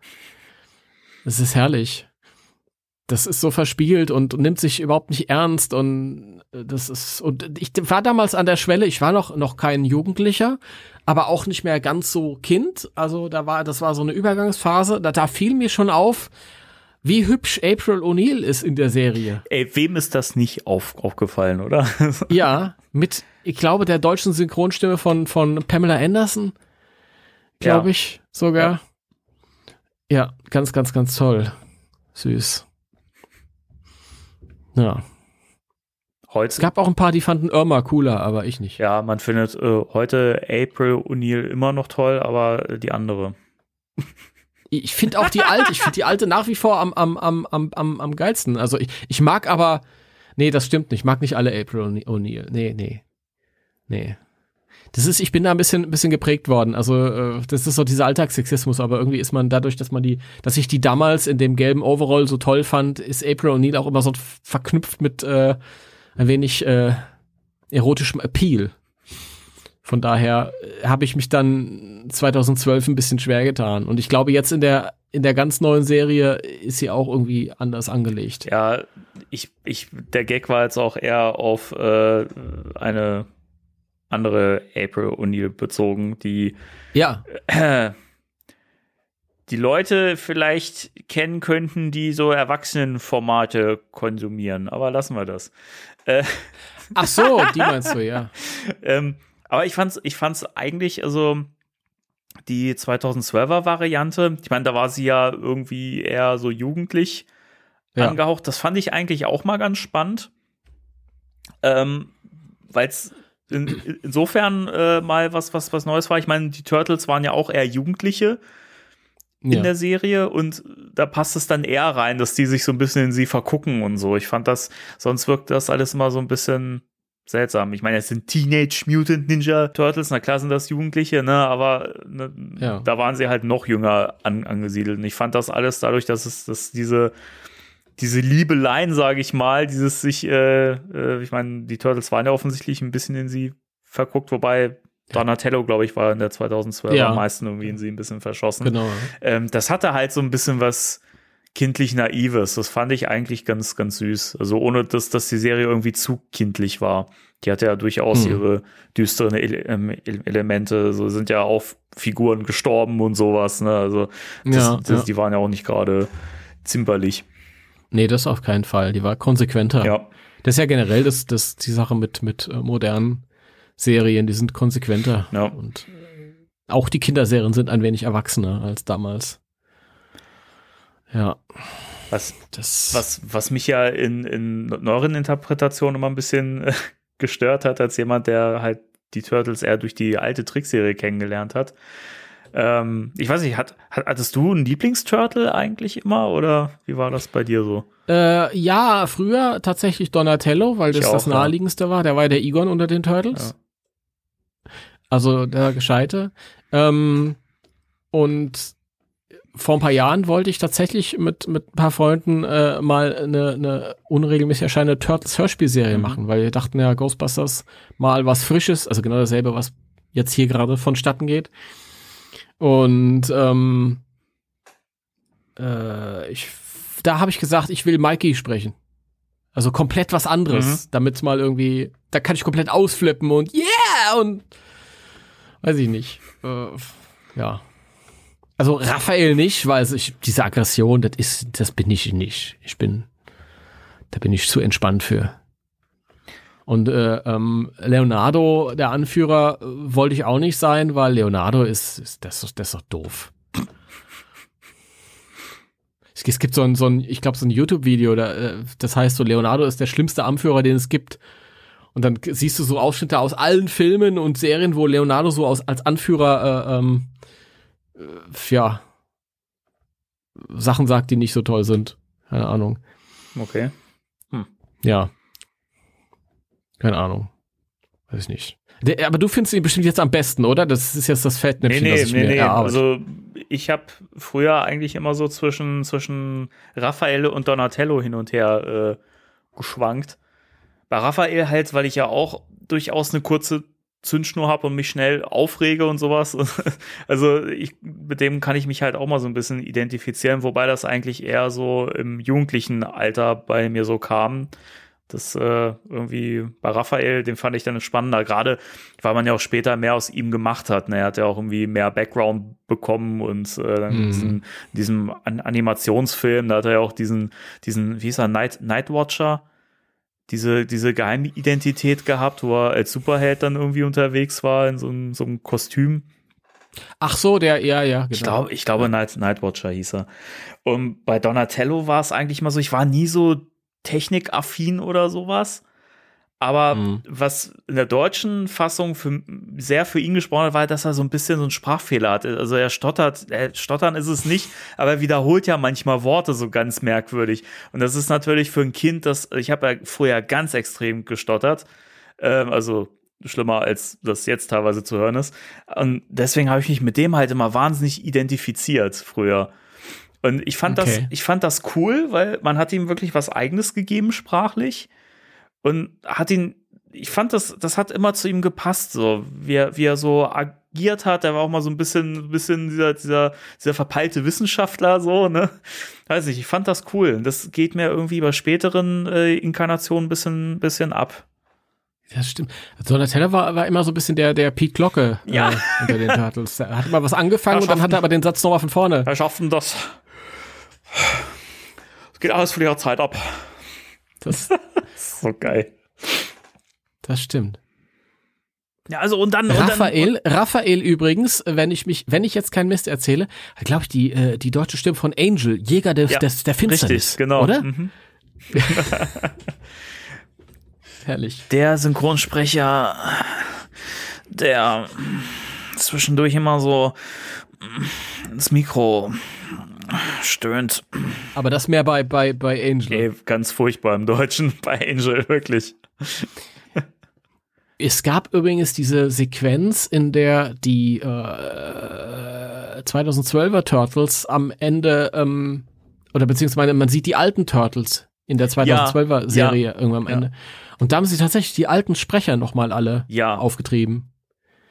Das ist herrlich das ist so verspielt und, nimmt sich überhaupt nicht ernst und äh, das ist und ich war damals an der Schwelle, ich war noch noch kein Jugendlicher, aber auch nicht mehr ganz so Kind, also da war das war so eine Übergangsphase, da, da fiel mir schon auf, wie hübsch April O'Neil ist in der Serie. Ey, wem ist das nicht auf, aufgefallen, oder? Ja, mit ich glaube der deutschen Synchronstimme von von Pamela Anderson, glaube Ja. ich sogar. Ja, ganz ganz ganz toll. Süß. Ja. Es Heute, gab auch ein paar, die fanden Irma cooler, aber ich nicht. ja, man findet äh, heute April O'Neil immer noch toll, aber äh, die andere. Ich finde auch die alte, ich finde die alte nach wie vor am, am, am, am, am, am geilsten. Also ich, ich mag aber, nee, das stimmt nicht. Ich mag nicht alle April O'Ne- O'Neil. Nee, nee. Nee. Das ist, ich bin da ein bisschen, ein bisschen geprägt worden. Also, äh, das ist so dieser Alltagssexismus, aber irgendwie ist man dadurch, dass man die, dass ich die damals in dem gelben Overall so toll fand, ist April O'Neil auch immer so verknüpft mit äh, ein wenig äh, erotischem Appeal. Von daher äh, habe ich mich dann 2012 ein bisschen schwer getan. Und ich glaube, jetzt in der, in der ganz neuen Serie ist sie auch irgendwie anders angelegt. Ja, ich, ich, der Gag war jetzt auch eher auf äh, eine andere April O'Neil bezogen, die Ja, äh, die Leute vielleicht kennen könnten, die so Erwachsenenformate konsumieren. Aber lassen wir das. Äh, ach so, die meinst du, ja. ähm, aber ich fand's, ich fand's eigentlich, also die 2012er Variante, ich meine, da war sie ja irgendwie eher so jugendlich Ja. angehaucht. Das fand ich eigentlich auch mal ganz spannend. Ähm, weil es in, insofern äh, mal was, was, was Neues war. Ich meine, die Turtles waren ja auch eher Jugendliche. in Ja. der Serie und da passt es dann eher rein, dass die sich so ein bisschen in sie vergucken und so. Ich fand das, sonst wirkt das alles immer so ein bisschen seltsam. Ich meine, es sind Teenage Mutant Ninja Turtles, na klar sind das Jugendliche, ne, aber ne, Ja. da waren sie halt noch jünger an, angesiedelt. Und ich fand das alles dadurch, dass es, dass diese diese Liebeleien, sage ich mal, dieses sich, äh, äh, ich meine, die Turtles waren ja offensichtlich ein bisschen in sie verguckt, wobei Donatello, glaube ich, war in der 2012 Ja. am meisten irgendwie in sie ein bisschen verschossen. Genau. Ähm, das hatte halt so ein bisschen was kindlich Naives. Das fand ich eigentlich ganz, ganz süß. Also ohne, dass, dass die Serie irgendwie zu kindlich war. Die hatte ja durchaus Hm. ihre düsteren Ele ähm, Ele- Elemente. So sind ja auch Figuren gestorben und sowas. Ne? Also das, Ja, das, ja. die waren ja auch nicht gerade zimperlich. Nee, das auf keinen Fall. Die war konsequenter. Ja. Das ist ja generell das, das, die Sache mit, mit äh, modernen Serien, die sind konsequenter. Ja. Und auch die Kinderserien sind ein wenig erwachsener als damals. Ja, Was, das. was, was mich ja in, in neueren Interpretationen immer ein bisschen äh, gestört hat, als jemand, der halt die Turtles eher durch die alte Trickserie kennengelernt hat. Ähm, ich weiß nicht, hat, hat, hattest du einen Lieblingsturtle eigentlich immer oder wie war das bei dir so? Äh, ja, früher tatsächlich Donatello, weil das auch, das ja. naheliegendste war. Der war ja der Egon unter den Turtles. Also der Gescheite. Ähm, und vor ein paar Jahren wollte ich tatsächlich mit, mit ein paar Freunden äh, mal eine, eine unregelmäßig erscheinende Turtles-Hörspielserie Mhm. machen, weil wir dachten ja, Ghostbusters mal was Frisches, also genau dasselbe, was jetzt hier gerade vonstatten geht. Und ähm, äh, ich, da habe ich gesagt, ich will Mikey sprechen. Also komplett was anderes, damit mal irgendwie, da kann ich komplett ausflippen und yeah und weiß ich nicht. Äh, ja. Also Raphael nicht, weil ich, diese Aggression, das ist, das bin ich nicht. Ich bin, da bin ich zu entspannt für. Und äh, ähm, Leonardo, der Anführer, wollte ich auch nicht sein, weil Leonardo ist, ist das, ist- das ist doch doof. Es, gibt so ein, so ein ich glaube, so ein YouTube-Video, äh, das heißt so, Leonardo ist der schlimmste Anführer, den es gibt. Und dann siehst du so Ausschnitte aus allen Filmen und Serien, wo Leonardo so aus, als Anführer, äh, ähm, äh, ja, Sachen sagt, die nicht so toll sind. Keine Ahnung. Okay. Ja. Keine Ahnung. Weiß ich nicht. Der, aber du findest ihn bestimmt jetzt am besten, oder? Das ist jetzt das Nee, Fettnäpfchen, nee, das ich nee, mir nee. erarbeite. Also ich habe früher eigentlich immer so zwischen, zwischen Raphael und Donatello hin und her äh, geschwankt. Bei Raphael halt, weil ich ja auch durchaus eine kurze Zündschnur habe und mich schnell aufrege und sowas. Also ich, mit dem kann ich mich halt auch mal so ein bisschen identifizieren, wobei das eigentlich eher so im jugendlichen Alter bei mir so kam. Das äh, irgendwie bei Raphael, den fand ich dann spannender, gerade weil man ja auch später mehr aus ihm gemacht hat. Ne? Er hat ja auch irgendwie mehr Background bekommen und äh, dann Mhm. diesen, diesem An Animationsfilm, da hat er ja auch diesen, diesen, wie hieß er, Night, Nightwatcher, diese, diese Geheimidentität gehabt, wo er als Superheld dann irgendwie unterwegs war in so, einem- so einem Kostüm. Ach so, der, ja, ja, genau. Ich glaube, ich glaube Night, Nightwatcher hieß er. Und bei Donatello war es eigentlich mal so, ich war nie so technikaffin oder sowas. Aber Mhm. was in der deutschen Fassung für, sehr für ihn gesprochen hat, war, dass er so ein bisschen so einen Sprachfehler hat. Also er stottert, äh, stottern ist es nicht, aber er wiederholt ja manchmal Worte so ganz merkwürdig. Und das ist natürlich für ein Kind, das, ich habe ja vorher ganz extrem gestottert. Ähm, also schlimmer als das jetzt teilweise zu hören ist. Und deswegen habe ich mich mit dem halt immer wahnsinnig identifiziert früher. Und ich fand das, Okay. ich fand das cool, weil man hat ihm wirklich was Eigenes gegeben sprachlich und hat ihn, ich fand das, das hat immer zu ihm gepasst, so wie er, wie er so agiert hat. Er war auch mal so ein bisschen, bisschen dieser, dieser, dieser verpeilte Wissenschaftler, so, ne? Weiß nicht, ich fand das cool. Das geht mir irgendwie bei späteren äh, Inkarnationen ein bisschen, bisschen ab. Das stimmt. Donatello war, war immer so ein bisschen der, der Pete Glocke Ja. äh, unter den Turtles. Er hat immer was angefangen und dann hat er aber den Satz nochmal von vorne. Wir schaffen das. Es geht alles für die Zeit ab. Das, So geil. das stimmt. Ja, also und dann. Und Raphael, Raphael übrigens, wenn ich mich, wenn ich jetzt keinen Mist erzähle, glaube ich, die, äh, die deutsche Stimme von Angel, Jäger des, Ja, des, der Dann, Finsternis. richtig, genau. Oder? Mhm. Herrlich. Der Synchronsprecher, der zwischendurch immer so das Mikro stöhnt. Aber das mehr bei, bei, bei Angel. Nee, ganz furchtbar im Deutschen bei Angel, wirklich. Es gab übrigens diese Sequenz, in der die äh, 2012er Turtles am Ende, ähm, oder beziehungsweise man sieht die alten Turtles in der 2012er Serie ja, irgendwann am ja. Ende. Und da haben sie tatsächlich die alten Sprecher nochmal alle Ja. aufgetrieben,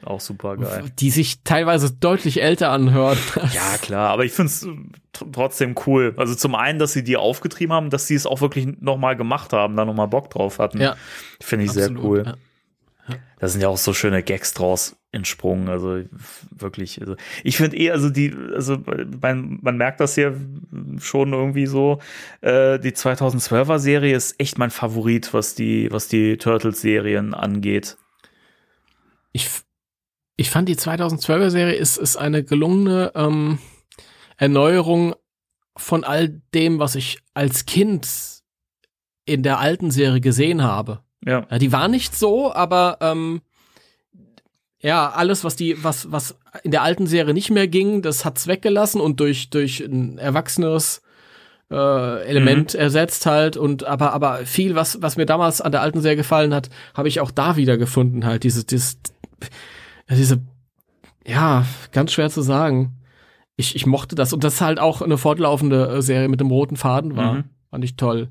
Auch super geil. die sich teilweise deutlich älter anhören. Ja, klar, aber ich find's trotzdem cool. Also zum einen, dass sie die aufgetrieben haben, dass sie es auch wirklich nochmal gemacht haben, da nochmal Bock drauf hatten. Ja, Finde ich sehr absolut, cool. ja. Da sind ja auch so schöne Gags draus entsprungen. Also wirklich. Also ich finde eh, also die, also man, man merkt das hier schon irgendwie so. Äh, die 2012er Serie ist echt mein Favorit, was die, was die Turtles-Serien angeht. Ich, ich fand die 2012er Serie ist, ist eine gelungene ähm, Erneuerung von all dem, was ich als Kind in der alten Serie gesehen habe. Ja. Ja, die war nicht so, aber ähm, ja, alles, was die, was, was in der alten Serie nicht mehr ging, das hat's weggelassen und durch, durch ein erwachseneres äh, Element ersetzt halt und aber aber viel was was mir damals an der alten Serie gefallen hat habe ich auch da wieder gefunden halt diese dieses ja, diese ja ganz schwer zu sagen ich ich mochte das und das halt auch eine fortlaufende äh, Serie mit dem roten Faden war Mhm. fand ich toll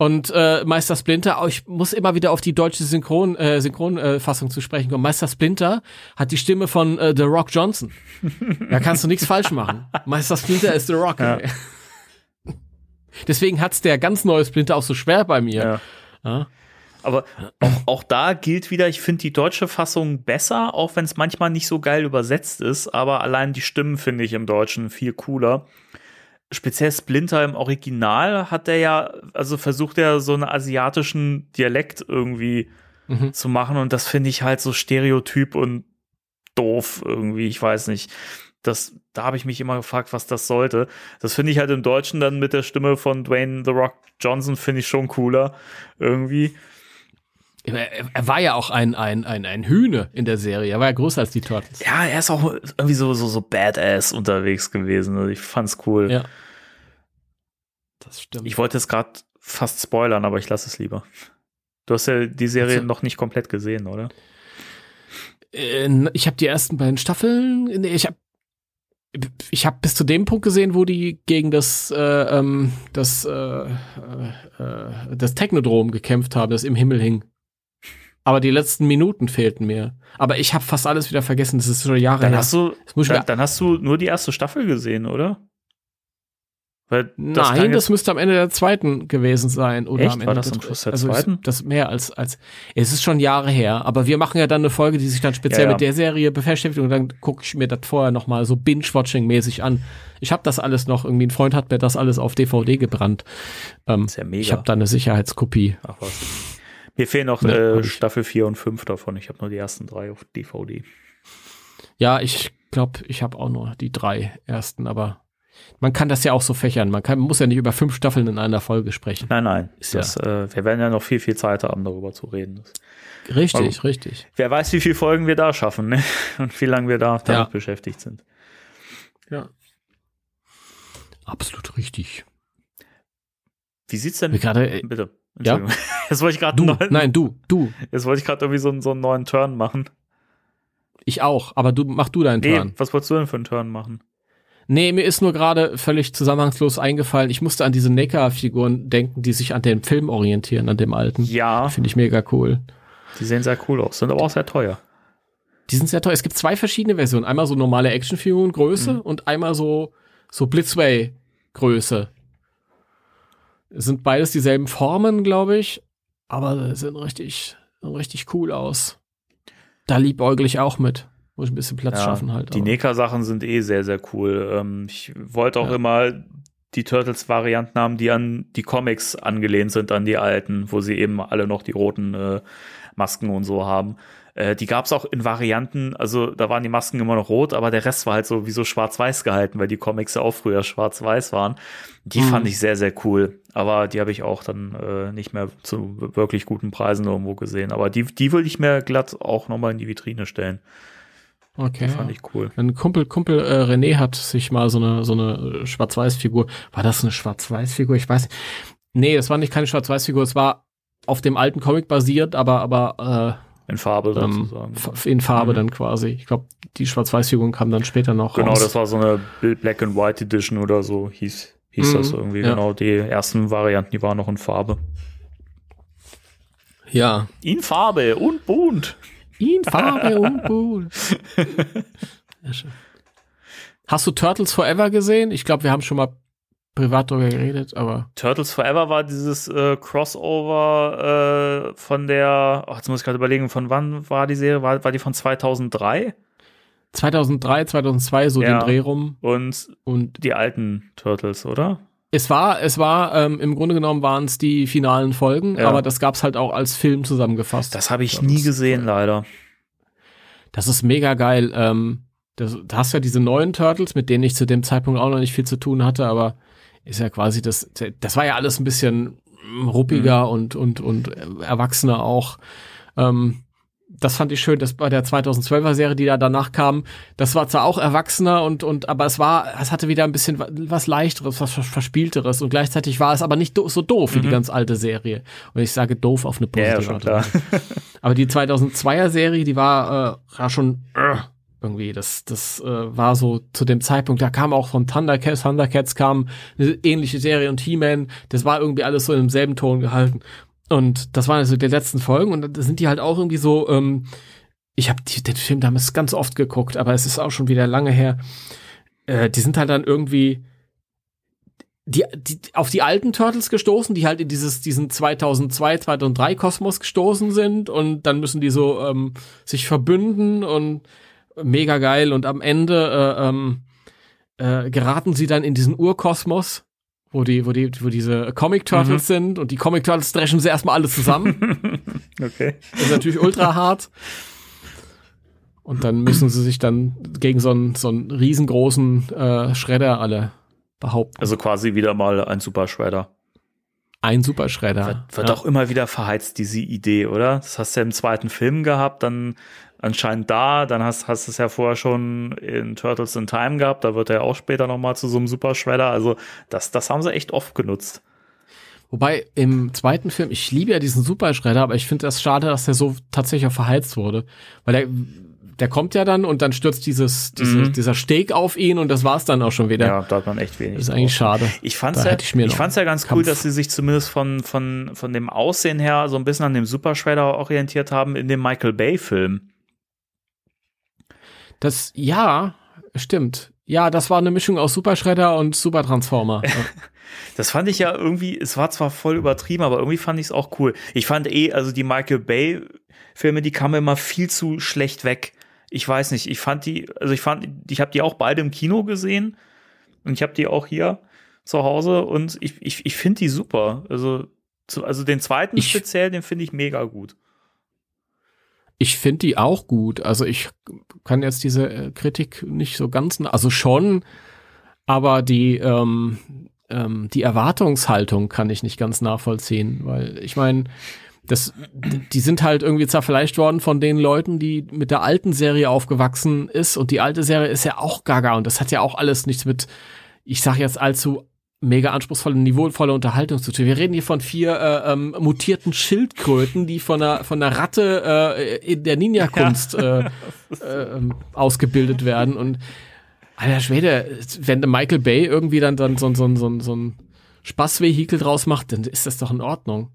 und äh, Meister Splinter, oh, ich muss immer wieder auf die deutsche Synchron, äh, Synchronfassung äh, Fassung zu sprechen kommen. Meister Splinter hat die Stimme von äh, The Rock Johnson. Da kannst du nichts falsch machen. Meister Splinter ist The Rock. Ja. Deswegen hat's der ganz neue Splinter auch so schwer bei mir. Ja. Ja. Aber auch, auch da gilt wieder, ich finde die deutsche Fassung besser, auch wenn es manchmal nicht so geil übersetzt ist, aber allein die Stimmen finde ich im Deutschen viel cooler. Speziell Splinter im Original hat er ja, also versucht er so einen asiatischen Dialekt irgendwie Mhm. zu machen und das finde ich halt so stereotyp und doof irgendwie, ich weiß nicht. Das, da habe ich mich immer gefragt, was das sollte. Das finde ich halt im Deutschen dann mit der Stimme von Dwayne The Rock Johnson finde ich schon cooler irgendwie. Er, er war ja auch ein, ein, ein, ein Hühne in der Serie. Er war ja größer als die Turtles. Ja, er ist auch irgendwie so, so, so badass unterwegs gewesen. Also ich fand's cool. Ja. Das stimmt. Ich wollte es gerade fast spoilern, aber ich lasse es lieber. Du hast ja die Serie Also- noch nicht komplett gesehen, oder? Äh, ich habe die ersten beiden Staffeln, nee, ich habe ich habe bis zu dem Punkt gesehen, wo die gegen das äh, ähm, das äh, äh, äh, das Technodrom gekämpft haben, das im Himmel hing. Aber die letzten Minuten fehlten mir. Aber ich habe fast alles wieder vergessen. Das ist schon Jahre Dann her. hast du, dann, dann hast du nur die erste Staffel gesehen, oder? Weil das Nein, das müsste am Ende der zweiten gewesen sein. Oder Echt? am Ende War das am Schluss der also zweiten? Ist das mehr als, als, es ist schon Jahre her, aber wir machen ja dann eine Folge, die sich dann speziell Ja, ja. mit der Serie beschäftigt und dann gucke ich mir das vorher nochmal so Binge-Watching-mäßig an. Ich habe das alles noch, irgendwie ein Freund hat mir das alles auf DVD gebrannt. Ähm, ist ja mega. ich habe da eine Sicherheitskopie. Ach was. Mir fehlen noch Ne, äh. Staffel 4 und 5 davon. Ich habe nur die ersten drei auf DVD. Ja, ich glaube, ich habe auch nur die drei ersten, aber man kann das ja auch so fächern. Man kann, muss ja nicht über fünf Staffeln in einer Folge sprechen. Nein, nein. Ist ja- das, äh, wir werden ja noch viel, viel Zeit haben, darüber zu reden. Das, Richtig, richtig. wer weiß, wie viele Folgen wir da schaffen ne? und wie lange wir da damit Ja. beschäftigt sind. Ja. Absolut richtig. Wie sieht's denn? Gerade, äh, Bitte. Ja? Jetzt wollte ich gerade nein, du, du. jetzt wollte ich gerade irgendwie so, einen- so einen neuen Turn machen. Ich auch, aber du mach du deinen Nee, Plan. was wolltest du denn für einen Turn machen? Nee, mir ist nur gerade völlig zusammenhangslos eingefallen. Ich musste an diese Neckar-Figuren denken, die sich an dem Film orientieren, an dem alten. Ja, Finde ich mega cool. die sehen sehr cool aus, sind aber auch sehr teuer. Die sind sehr toll. Es gibt zwei verschiedene Versionen. Einmal so normale Actionfiguren Größe Mhm. und einmal so, so Blitzway Größe. Es sind beides dieselben Formen, glaube ich, aber sie sehen richtig, sehen richtig cool aus. Da liebäugel ich auch mit. Muss ich ein bisschen Platz Ja, schaffen halt. Die Neka-Sachen sind eh sehr, sehr cool. Ähm, ich wollte auch Ja. immer die Turtles-Varianten haben, die an die Comics angelehnt sind, an die alten, wo sie eben alle noch die roten äh, Masken und so haben. Äh, die gab es auch in Varianten, also da waren die Masken immer noch rot, aber der Rest war halt so wie so schwarz-weiß gehalten, weil die Comics ja auch früher schwarz-weiß waren. Die Mhm. fand ich sehr, sehr cool. Aber die habe ich auch dann äh, nicht mehr zu wirklich guten Preisen irgendwo gesehen. Aber die, die würde ich mir glatt auch nochmal in die Vitrine stellen. Okay. Die fand ich cool. Ein Kumpel, Kumpel äh, René hat sich mal so eine, so eine Schwarz-Weiß-Figur. War das eine Schwarz-Weiß-Figur? Ich weiß. Nee, es war nicht keine Schwarz-Weiß-Figur, es war auf dem alten Comic basiert, aber, aber In Farbe äh, ähm, sozusagen. f- in Farbe Mhm. dann quasi. Ich glaube, die Schwarz-Weiß-Figuren kamen dann später noch Genau, raus. das war so eine Black and White Edition oder so hieß, hieß Mhm, das irgendwie. ja. Genau, die ersten Varianten, die waren noch in Farbe. ja. In Farbe und bunt. In Farbe und schön. Hast du Turtles Forever gesehen? Ich glaube, wir haben schon mal privat darüber geredet, aber Turtles Forever war dieses äh, Crossover äh, von der, oh, jetzt muss ich gerade überlegen, von wann war die Serie? War, war die von 2003? 2003, 2002 so Ja. den Dreh rum Und und die alten Turtles, oder? es war, es war ähm, im Grunde genommen waren es die finalen Folgen, Ja. aber das gab's halt auch als Film zusammengefasst. Das habe ich Turtles. nie gesehen, leider. Das ist mega geil. Ähm, das, du hast ja diese neuen Turtles, mit denen ich zu dem Zeitpunkt auch noch nicht viel zu tun hatte, aber ist ja quasi das, das war ja alles ein bisschen mm, ruppiger Mhm. und, und, und erwachsener auch. Ähm, das fand ich schön, dass bei der 2012er Serie, die da danach kam, das war zwar auch erwachsener und, und, aber es war, es hatte wieder ein bisschen wa- was leichteres, was Vers- verspielteres und gleichzeitig war es aber nicht do so doof wie die Mhm. ganz alte Serie. Und ich sage doof auf eine Ja, ja, positive schon Art. Aber die 2002er Serie, die war, äh, war schon äh, irgendwie, das, das äh, war so zu dem Zeitpunkt, da kam auch von Thundercats, Thundercats kam eine ähnliche Serie und He-Man, das war irgendwie alles so in demselben Ton gehalten. Und das waren also die letzten Folgen und da sind die halt auch irgendwie so, ähm, ich habe den Film damals ganz oft geguckt, aber es ist auch schon wieder lange her. Äh, die sind halt dann irgendwie die, die, auf die alten Turtles gestoßen, die halt in dieses, diesen 2002, 2003 Kosmos gestoßen sind und dann müssen die so ähm, sich verbünden und mega geil und am Ende äh, ähm, äh, geraten sie dann in diesen Urkosmos, wo die, wo die, wo diese Comic Turtles sind und die Comic Turtles dreschen sie erstmal alle zusammen. okay. Das ist natürlich ultra hart. Und dann müssen sie sich dann gegen so einen, so einen riesengroßen äh, Schredder alle behaupten. Also quasi wieder mal ein Super Shredder. Ein Superschredder. Wird, wird ja. auch immer wieder verheizt, diese Idee, oder? Das hast du ja im zweiten Film gehabt, dann anscheinend da, dann hast, hast du es ja vorher schon in Turtles in Time gehabt, da wird er ja auch später nochmal zu so einem Super Shredder. Also das, das haben sie echt oft genutzt. Wobei im zweiten Film, ich liebe ja diesen Superschredder, aber ich finde das schade, dass der so tatsächlich auch verheizt wurde. Weil der, der kommt ja dann und dann stürzt dieses, diese, Mhm. dieser Steg auf ihn und das war's dann auch schon wieder. Ja, da hat man echt wenig. das ist drauf. eigentlich schade. Ich fand's Da ja, ich ich fand's ja ganz cool, Kampf- dass sie sich zumindest von, von, von dem Aussehen her so ein bisschen an dem Super Shredder orientiert haben in dem Michael Bay Film. Das, ja, stimmt. Ja, das war eine Mischung aus Superschredder und Supertransformer. Das fand ich ja irgendwie, es war zwar voll übertrieben, aber irgendwie fand ich es auch cool. Ich fand eh, also die Michael Bay Filme, die kamen immer viel zu schlecht weg. Ich weiß nicht, ich fand die, also ich fand, ich habe die auch beide im Kino gesehen und ich habe die auch hier zu Hause und ich, ich, ich finde die super. Also, also den zweiten Ich- speziell, den finde ich mega gut. Ich finde die auch gut. Also ich kann jetzt diese äh, Kritik nicht so ganz, also schon, aber die, ähm, ähm, die Erwartungshaltung kann ich nicht ganz nachvollziehen, weil ich meine, das, die sind halt irgendwie zerfleischt worden von den Leuten, die mit der alten Serie aufgewachsen ist und die alte Serie ist ja auch gaga und das hat ja auch alles nichts mit, ich sag jetzt allzu mega anspruchsvolle, niveauvolle Unterhaltung zu tun. Wir reden hier von vier äh, ähm, mutierten Schildkröten, die von einer von einer Ratte äh, in der Ninja-Kunst äh, äh, ähm, ausgebildet werden und Alter Schwede, wenn Michael Bay irgendwie dann, dann so, so, so, so ein Spaßvehikel draus macht, dann ist das doch in Ordnung.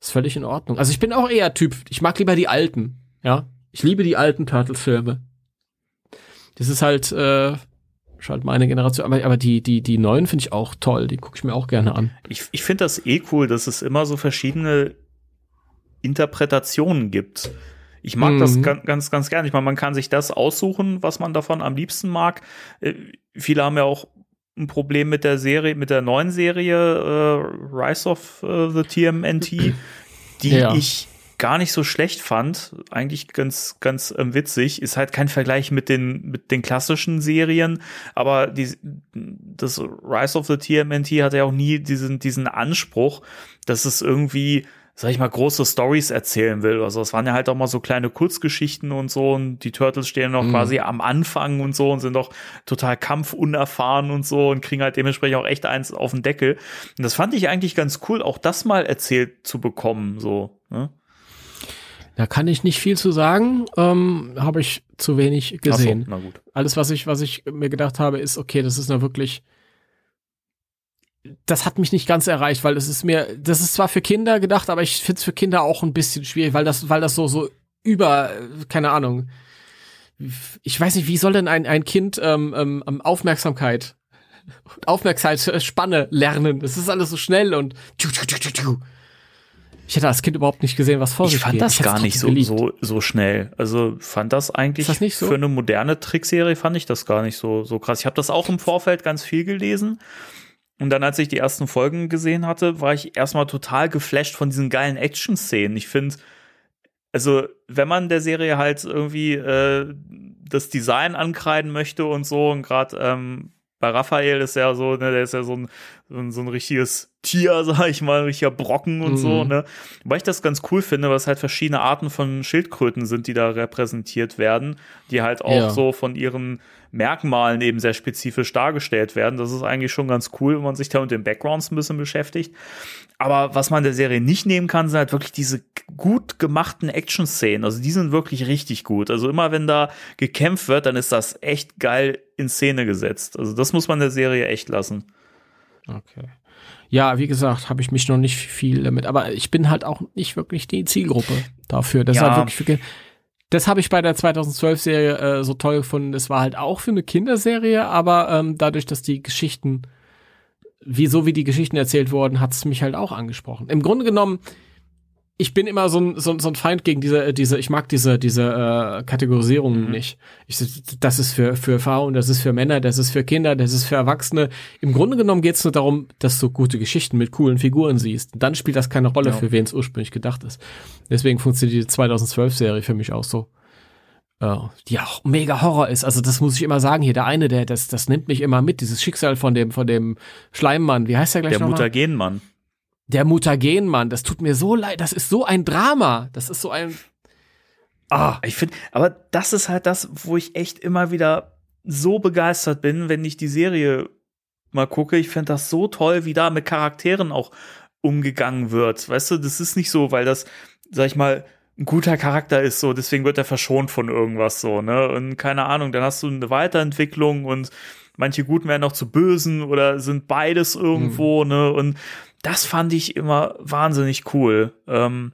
Ist völlig in Ordnung. Also ich bin auch eher Typ, ich mag lieber die alten, ja. Ich liebe die alten Turtles-Filme. Das ist halt, äh, halt meine Generation. Aber, aber die, die, die neuen finde ich auch toll. Die gucke ich mir auch gerne an. Ich, ich finde das eh cool, dass es immer so verschiedene Interpretationen gibt. Ich mag Mhm. das ganz, ganz, ganz gerne. Ich meine, man kann sich das aussuchen, was man davon am liebsten mag. Äh, viele haben ja auch ein Problem mit der Serie, mit der neuen Serie äh, Rise of äh, the TMNT, die Ja. ich gar nicht so schlecht fand. Eigentlich ganz, ganz ähm, witzig. Ist halt kein Vergleich mit den, mit den klassischen Serien, aber die, das Rise of the TMNT hatte ja auch nie diesen, diesen Anspruch, dass es irgendwie sag ich mal, große Stories erzählen will. Also es waren ja halt auch mal so kleine Kurzgeschichten und so und die Turtles stehen noch mhm. quasi am Anfang und so und sind doch total kampfunerfahren und so und kriegen halt dementsprechend auch echt eins auf den Deckel. Und das fand ich eigentlich ganz cool, auch das mal erzählt zu bekommen, so. Ne? Da kann ich nicht viel zu sagen, ähm, habe ich zu wenig gesehen. So, na gut. Alles, was ich, was ich mir gedacht habe, ist, okay, das ist na wirklich das hat mich nicht ganz erreicht, weil es ist mir, das ist zwar für Kinder gedacht, aber ich finde es für Kinder auch ein bisschen schwierig, weil das, weil das so, so über, keine Ahnung. Ich weiß nicht, wie soll denn ein, ein Kind ähm, ähm, Aufmerksamkeit, Aufmerksamkeitsspanne lernen? Das ist alles so schnell und ich hätte als Kind überhaupt nicht gesehen, was vor sich geht. Ich fand das gar nicht so, so, so schnell. Also fand das eigentlich das so? für eine moderne Trickserie fand ich das gar nicht so, so krass. Ich habe das auch im Vorfeld ganz viel gelesen und dann, als ich die ersten Folgen gesehen hatte, war ich erstmal total geflasht von diesen geilen Action-Szenen. Ich finde, also, wenn man der Serie halt irgendwie äh, das Design ankreiden möchte und so, und gerade ähm, bei Raphael ist ja so, ne, der ist ja so ein, so ein, so ein richtiges Tier, sag ich mal, ein richtiger Brocken und mhm. so, ne? Weil ich das ganz cool finde, weil es halt verschiedene Arten von Schildkröten sind, die da repräsentiert werden, die halt auch ja. so von ihren Merkmalen eben sehr spezifisch dargestellt werden. Das ist eigentlich schon ganz cool, wenn man sich da mit den Backgrounds ein bisschen beschäftigt. Aber was man der Serie nicht nehmen kann, sind halt wirklich diese gut gemachten Action-Szenen. Also die sind wirklich richtig gut. Also immer wenn da gekämpft wird, dann ist das echt geil in Szene gesetzt. Also das muss man der Serie echt lassen. Okay. Ja, wie gesagt, habe ich mich noch nicht viel damit, aber ich bin halt auch nicht wirklich die Zielgruppe dafür. Das ja. ist halt wirklich für, das habe ich bei der 2012-Serie äh, so toll gefunden. Es war halt auch für eine Kinderserie, aber ähm, dadurch, dass die Geschichten, wie so wie die Geschichten erzählt wurden, hat es mich halt auch angesprochen. Im Grunde genommen ich bin immer so ein, so, so ein Feind gegen diese, diese, ich mag diese, diese äh, Kategorisierung mhm. nicht. Ich, das ist für, für Frauen, das ist für Männer, das ist für Kinder, das ist für Erwachsene. Im Grunde genommen geht es nur darum, dass du gute Geschichten mit coolen Figuren siehst. Dann spielt das keine Rolle, ja. für wen es ursprünglich gedacht ist. Deswegen funktioniert die 2012-Serie für mich auch so. Äh, die auch mega Horror ist. Also das muss ich immer sagen hier. Der eine, der, das, das nimmt mich immer mit. Dieses Schicksal von dem, von dem Schleimmann. Wie heißt der gleich Der Mutagenmann. Der Mutagenmann, das tut mir so leid, das ist so ein Drama. Das ist so ein. Ah, ich finde, aber das ist halt das, wo ich echt immer wieder so begeistert bin, wenn ich die Serie mal gucke. Ich finde das so toll, wie da mit Charakteren auch umgegangen wird. Weißt du, das ist nicht so, weil das, sag ich mal, ein guter Charakter ist so, deswegen wird er verschont von irgendwas so, ne? Und keine Ahnung, dann hast du eine Weiterentwicklung und manche Guten werden auch zu Bösen oder sind beides irgendwo, mhm. ne? Und das fand ich immer wahnsinnig cool. Ähm,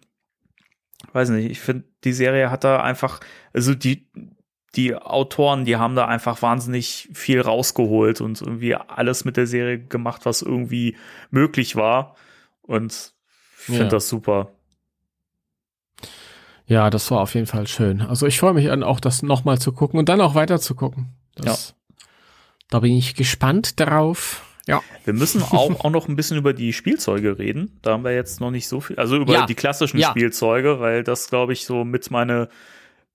weiß nicht, ich finde, die Serie hat da einfach, also die, die Autoren, die haben da einfach wahnsinnig viel rausgeholt und irgendwie alles mit der Serie gemacht, was irgendwie möglich war. Und finde ja. das super. Ja, das war auf jeden Fall schön. Also ich freue mich an, auch das nochmal zu gucken und dann auch weiter zu gucken. Das, ja. Da bin ich gespannt drauf. Ja. Wir müssen auch, auch noch ein bisschen über die Spielzeuge reden. Da haben wir jetzt noch nicht so viel, also über ja. die klassischen ja. Spielzeuge, weil das, glaube ich, so mit meine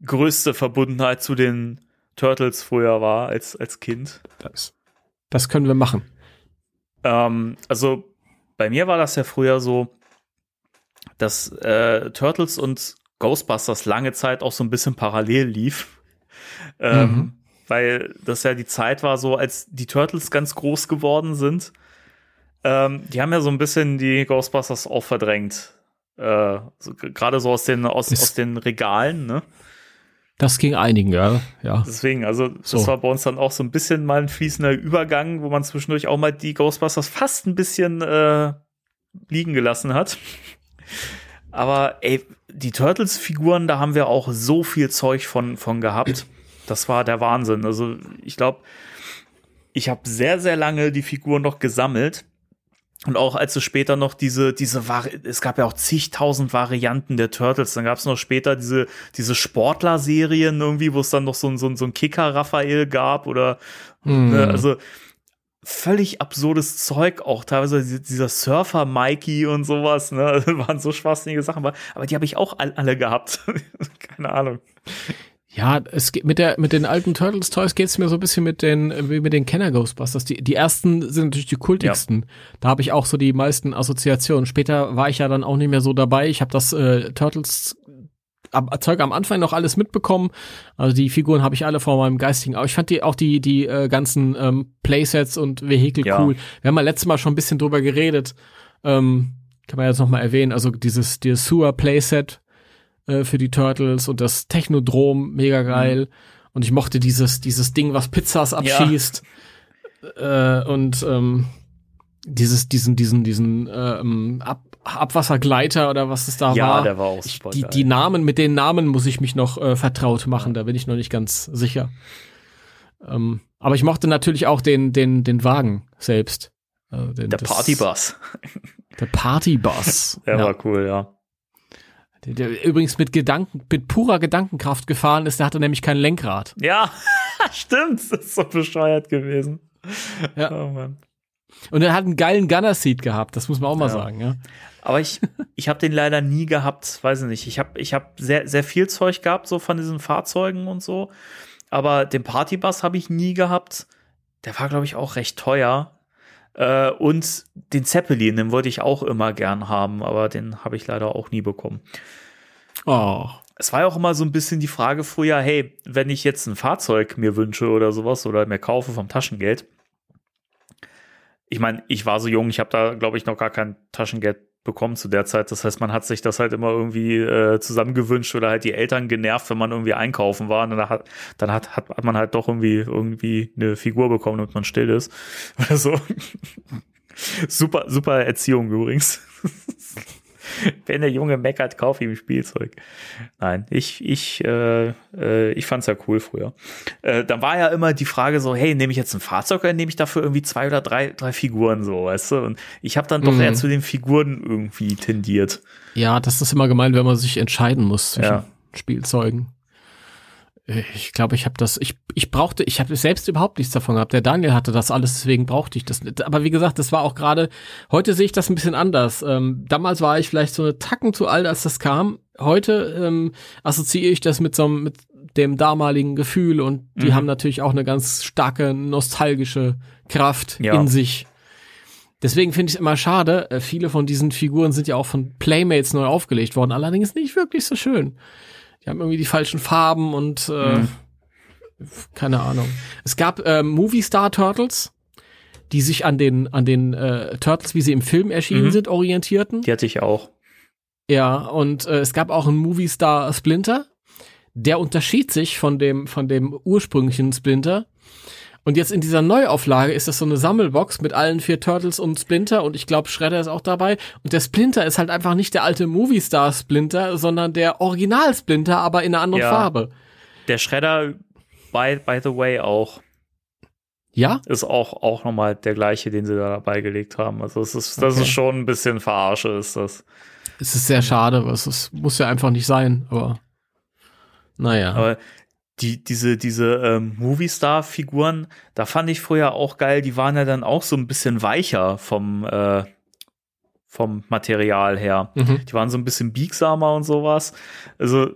größte Verbundenheit zu den Turtles früher war als, als Kind. Das, das können wir machen. Ähm, also bei mir war das ja früher so, dass äh, Turtles und Ghostbusters lange Zeit auch so ein bisschen parallel lief. Ähm, mhm weil das ja die Zeit war, so als die Turtles ganz groß geworden sind. Ähm, die haben ja so ein bisschen die Ghostbusters auch verdrängt. Äh, so, Gerade so aus den, aus, aus den Regalen, ne? Das ging einigen, ja. ja. Deswegen, also das so. war bei uns dann auch so ein bisschen mal ein fließender Übergang, wo man zwischendurch auch mal die Ghostbusters fast ein bisschen äh, liegen gelassen hat. Aber ey, die Turtles-Figuren, da haben wir auch so viel Zeug von, von gehabt. Das war der Wahnsinn. Also ich glaube, ich habe sehr, sehr lange die Figur noch gesammelt. Und auch als es später noch diese, diese Vari es gab ja auch zigtausend Varianten der Turtles. Dann gab es noch später diese, diese Sportler-Serien irgendwie, wo es dann noch so ein, so ein, so ein Kicker-Raphael gab oder, mm. ne, also völlig absurdes Zeug, auch teilweise dieser Surfer Mikey und sowas, ne, waren so schwachsinnige Sachen, aber die habe ich auch alle gehabt. Keine Ahnung. Ja, es geht mit der mit den alten Turtles Toys geht's mir so ein bisschen mit den wie mit den Kenner Ghostbusters. Die die ersten sind natürlich die kultigsten. Ja. Da habe ich auch so die meisten Assoziationen. Später war ich ja dann auch nicht mehr so dabei. Ich habe das äh, Turtles Zeug am Anfang noch alles mitbekommen. Also die Figuren habe ich alle vor meinem geistigen. Aber ich fand die auch die die äh, ganzen ähm, Playsets und Vehikel ja. cool. Wir haben ja letztes Mal schon ein bisschen drüber geredet. Ähm, kann man jetzt noch mal erwähnen. Also dieses dieses Sewer Playset äh, für die Turtles und das Technodrom, mega geil. Mhm. Und ich mochte dieses, dieses Ding, was Pizzas abschießt. Ja. Äh, und ähm, dieses, diesen, diesen, diesen ähm, Ab Abwassergleiter oder was es da ja, war. Ja, der war auch super die, die Namen, mit den Namen muss ich mich noch äh, vertraut machen, da bin ich noch nicht ganz sicher. Ähm, aber ich mochte natürlich auch den, den, den Wagen selbst. Äh, den, der Partybus. Der Partybus. der ja. war cool, ja der, übrigens mit Gedanken, mit purer Gedankenkraft gefahren ist, der hatte nämlich kein Lenkrad. Ja, stimmt, das ist so bescheuert gewesen. Ja. Oh Mann. Und er hat einen geilen Gunner-Seat gehabt, das muss man auch mal ja. sagen, ja. Aber ich, ich habe den leider nie gehabt, weiß ich nicht. Ich habe ich hab sehr, sehr viel Zeug gehabt, so von diesen Fahrzeugen und so. Aber den Partybus habe ich nie gehabt. Der war, glaube ich, auch recht teuer. Äh, und den Zeppelin, den wollte ich auch immer gern haben, aber den habe ich leider auch nie bekommen. Oh. Es war ja auch immer so ein bisschen die Frage früher, hey, wenn ich jetzt ein Fahrzeug mir wünsche oder sowas oder mir kaufe vom Taschengeld. Ich meine, ich war so jung, ich habe da, glaube ich, noch gar kein Taschengeld bekommen zu der Zeit. Das heißt, man hat sich das halt immer irgendwie äh, zusammengewünscht oder halt die Eltern genervt, wenn man irgendwie einkaufen war. Und dann hat, dann hat, hat, hat man halt doch irgendwie irgendwie eine Figur bekommen, damit man still ist. Oder so. super, super Erziehung übrigens. Wenn der Junge meckert, kauf ihm Spielzeug. Nein, ich, ich, äh, äh, ich fand's ja cool früher. Äh, dann war ja immer die Frage so, hey, nehme ich jetzt ein Fahrzeug oder nehme ich dafür irgendwie zwei oder drei, drei Figuren so, weißt du? Und ich habe dann doch mhm. eher zu den Figuren irgendwie tendiert. Ja, das ist immer gemein, wenn man sich entscheiden muss zwischen ja. Spielzeugen. Ich glaube, ich habe das, ich, ich brauchte, ich habe selbst überhaupt nichts davon gehabt. Der Daniel hatte das alles, deswegen brauchte ich das nicht. Aber wie gesagt, das war auch gerade, heute sehe ich das ein bisschen anders. Ähm, damals war ich vielleicht so eine Tacken zu alt, als das kam. Heute ähm, assoziiere ich das mit so mit dem damaligen Gefühl und die mhm. haben natürlich auch eine ganz starke nostalgische Kraft ja. in sich. Deswegen finde ich es immer schade. Äh, viele von diesen Figuren sind ja auch von Playmates neu aufgelegt worden, allerdings nicht wirklich so schön. Die haben irgendwie die falschen Farben und äh, mhm. keine Ahnung. Es gab äh, Movie Star Turtles, die sich an den an den äh, Turtles, wie sie im Film erschienen mhm. sind, orientierten. Die hatte ich auch. Ja, und äh, es gab auch einen Movie Star Splinter. Der unterschied sich von dem von dem ursprünglichen Splinter und jetzt in dieser Neuauflage ist das so eine Sammelbox mit allen vier Turtles und Splinter und ich glaube Shredder ist auch dabei. Und der Splinter ist halt einfach nicht der alte Movie Star Splinter, sondern der Original Splinter, aber in einer anderen ja. Farbe. Der Shredder, by, by the way, auch. Ja? Ist auch, auch nochmal der gleiche, den sie da dabei gelegt haben. Also es ist, das okay. ist schon ein bisschen Verarsche, ist das. Es ist sehr schade, es ist, muss ja einfach nicht sein, aber naja. Aber die, diese, diese ähm, Movie-Star-Figuren, da fand ich früher auch geil, die waren ja dann auch so ein bisschen weicher vom, äh, vom Material her. Mhm. Die waren so ein bisschen biegsamer und sowas. Also,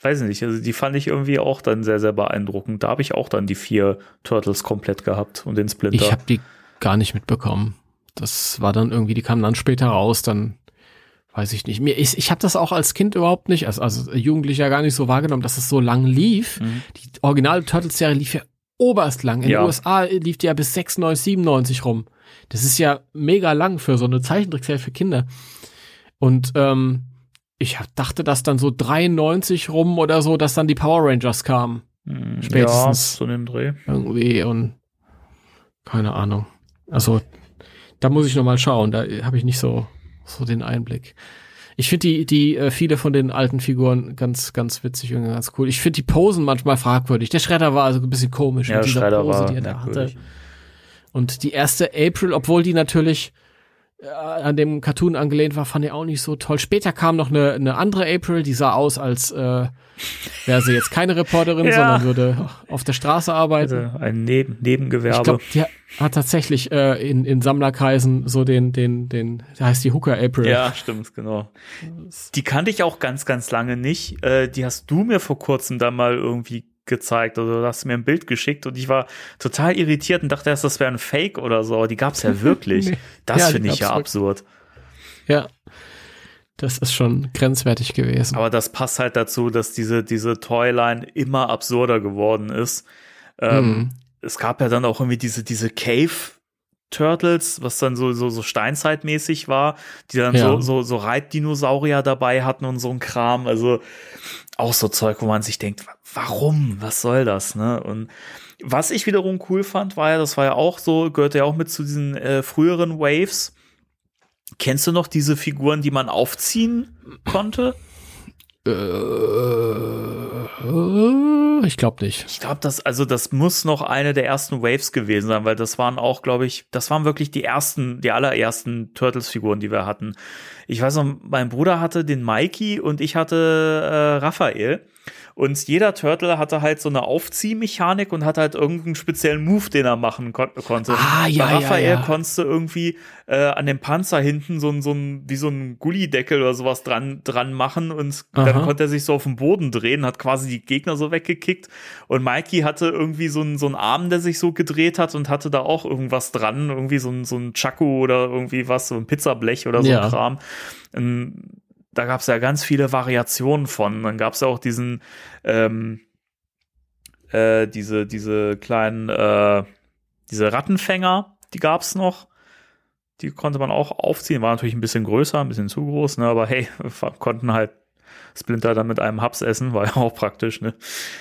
weiß nicht, also die fand ich irgendwie auch dann sehr, sehr beeindruckend. Da habe ich auch dann die vier Turtles komplett gehabt und den Splinter. Ich habe die gar nicht mitbekommen. Das war dann irgendwie, die kamen dann später raus, dann weiß ich nicht. Mir, ich ich habe das auch als Kind überhaupt nicht, also, also Jugendlicher gar nicht so wahrgenommen, dass es so lang lief. Mhm. Die originale Turtles-Serie lief ja oberst lang. In ja. den USA lief die ja bis 96, 97 rum. Das ist ja mega lang für so eine Zeichentrickserie für Kinder. Und ähm, ich dachte, dass dann so 93 rum oder so, dass dann die Power Rangers kamen. Mhm. Spätestens. Ja, so einem Dreh. Irgendwie und keine Ahnung. Also da muss ich noch mal schauen. Da habe ich nicht so so den Einblick. Ich finde die, die äh, viele von den alten Figuren ganz, ganz witzig und ganz cool. Ich finde die Posen manchmal fragwürdig. Der Schredder war also ein bisschen komisch ja, mit dieser Schredder Pose, die er da hatte. Und die erste April, obwohl die natürlich an dem Cartoon angelehnt war, fand ich auch nicht so toll. Später kam noch eine, eine andere April, die sah aus, als äh, wäre sie jetzt keine Reporterin, Ja. sondern würde auf der Straße arbeiten. Also ein Neben Nebengewerbe. Ich glaube, die hat tatsächlich äh, in, in Sammlerkreisen so den, den, den, da heißt die Hooker April. Ja, stimmt, genau. Die kannte ich auch ganz, ganz lange nicht. Äh, die hast du mir vor kurzem dann mal irgendwie gezeigt oder du hast mir ein Bild geschickt und ich war total irritiert und dachte erst, das wäre ein Fake oder so. Aber Die gab's ja wirklich. Nee. Das Ja, finde ich ja absurd. ja. Das ist schon grenzwertig gewesen. Aber das passt halt dazu, dass diese, diese Toyline immer absurder geworden ist. Ähm, Mhm. Es gab ja dann auch irgendwie diese, diese Cave Turtles, was dann so, so, so steinzeitmäßig war, die dann Ja. so, so, so Reitdinosaurier dabei hatten und so ein Kram. Also auch so Zeug, wo man sich denkt, wa- warum? Was soll das? Ne? Und was ich wiederum cool fand, war ja, das war ja auch so, gehörte ja auch mit zu diesen äh, früheren Waves. Kennst du noch diese Figuren, die man aufziehen konnte? Äh, ich glaube nicht. Ich glaube, das, also das muss noch eine der ersten Waves gewesen sein, weil das waren auch, glaube ich, das waren wirklich die ersten, die allerersten Turtles-Figuren, die wir hatten. Ich weiß noch, mein Bruder hatte den Mikey und ich hatte äh, Raphael. Und jeder Turtle hatte halt so eine Aufziehmechanik und hatte halt irgendeinen speziellen Move, den er machen kon konnte. Ah, ja, Bei ja, Raphael ja. konntest du irgendwie äh, an dem Panzer hinten so ein, so ein, wie so ein Gullideckel oder sowas dran, dran machen und dann Aha. konnte er sich so auf den Boden drehen, hat quasi die Gegner so weggekickt. Und Mikey hatte irgendwie so einen, so einen Arm, der sich so gedreht hat und hatte da auch irgendwas dran, irgendwie so ein, so ein Chaku oder irgendwie was, so ein Pizzablech oder so Ja. ein Kram. Ähm, da gab es ja ganz viele Variationen von. Dann gab es ja auch diesen, ähm, äh, diese, diese kleinen, äh, diese Rattenfänger, die gab es noch. Die konnte man auch aufziehen, war natürlich ein bisschen größer, ein bisschen zu groß, ne? aber hey, konnten halt Splinter dann mit einem Hubs essen, war ja auch praktisch, ne?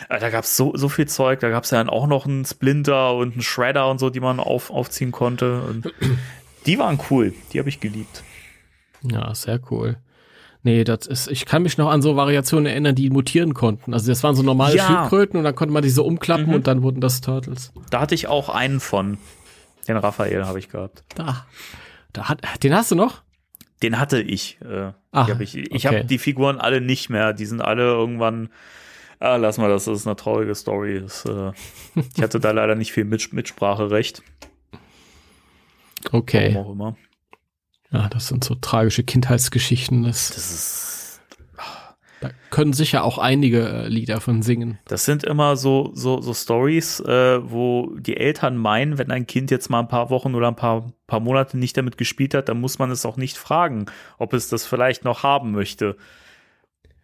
Äh, Da gab's so, so viel Zeug, da gab's ja dann auch noch einen Splinter und einen Shredder und so, die man auf, aufziehen konnte. Und die waren cool, die habe ich geliebt. Ja, sehr cool. Nee, das ist, ich kann mich noch an so Variationen erinnern, die mutieren konnten. Also das waren so normale Ja. Schildkröten und dann konnte man die so umklappen Mhm. und dann wurden das Turtles. Da hatte ich auch einen von. Den Raphael habe ich gehabt. Da. Da hat, den hast du noch? Den hatte ich. Äh, die hab ich ich okay. habe die Figuren alle nicht mehr. Die sind alle irgendwann. Ah, lass mal das, ist eine traurige Story. Das, äh, ich hatte da leider nicht viel Mit Mitspracherecht. Okay. Warum auch immer. Ja, das sind so tragische Kindheitsgeschichten. Das, Das ist. da können sicher auch einige äh, Lieder von singen. Das sind immer so, so, so Stories, äh, wo die Eltern meinen, wenn ein Kind jetzt mal ein paar Wochen oder ein paar, paar Monate nicht damit gespielt hat, dann muss man es auch nicht fragen, ob es das vielleicht noch haben möchte.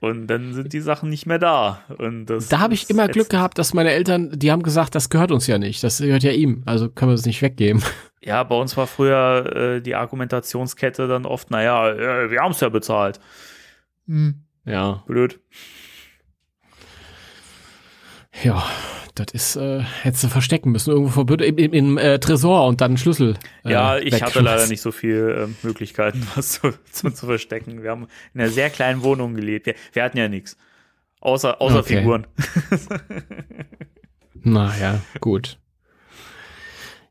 Und dann sind die Sachen nicht mehr da. Und das Da habe ich immer. Glück gehabt, dass meine Eltern, die haben gesagt, das gehört uns ja nicht. Das gehört ja ihm. Also können wir es nicht weggeben. Ja, bei uns war früher äh, die Argumentationskette dann oft, naja, äh, wir haben es ja bezahlt. Ja. Blöd. Ja, das ist, äh, hättest du verstecken müssen. Irgendwo verbürdet, im, im, im äh, Tresor und dann Schlüssel. Äh, Ja, ich hatte leider nicht so viel äh, Möglichkeiten, was zu, zu, zu verstecken. Wir haben in einer sehr kleinen Wohnung gelebt. Wir, wir hatten ja nichts. Außer, außer Okay. Figuren. Naja, gut.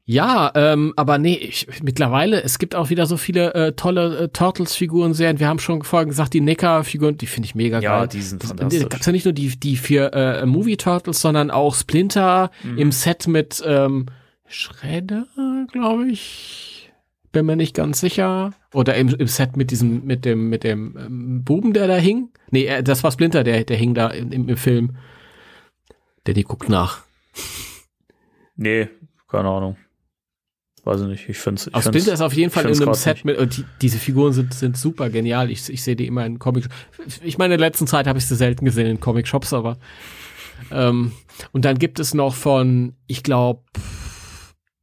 Ja, ähm, aber nee, ich, mittlerweile, es gibt auch wieder so viele äh, tolle äh, Turtles-Figuren-Serien. Wir haben schon vorhin gesagt, die NECA-Figuren, die finde ich mega Ja, geil. die sind fantastisch. Da gab's ja nicht nur die, die vier äh, Movie Turtles, sondern auch Splinter Mhm. im Set mit ähm, Shredder, glaube ich. Bin mir nicht ganz sicher. Oder im, im Set mit diesem, mit dem, mit dem ähm, Buben, der da hing. Nee, äh, das war Splinter, der, der hing da im, im, im Film. Der die guckt nach. Nee, keine Ahnung. Weiß ich nicht. Ich finde es. Splinter ist auf jeden Fall in einem Set nicht. mit, und die, diese Figuren sind, sind super genial. Ich, ich sehe die immer in Comic. Ich meine, in der letzten Zeit habe ich sie selten gesehen in Comic-Shops, aber. Ähm, und dann gibt es noch von, ich glaube,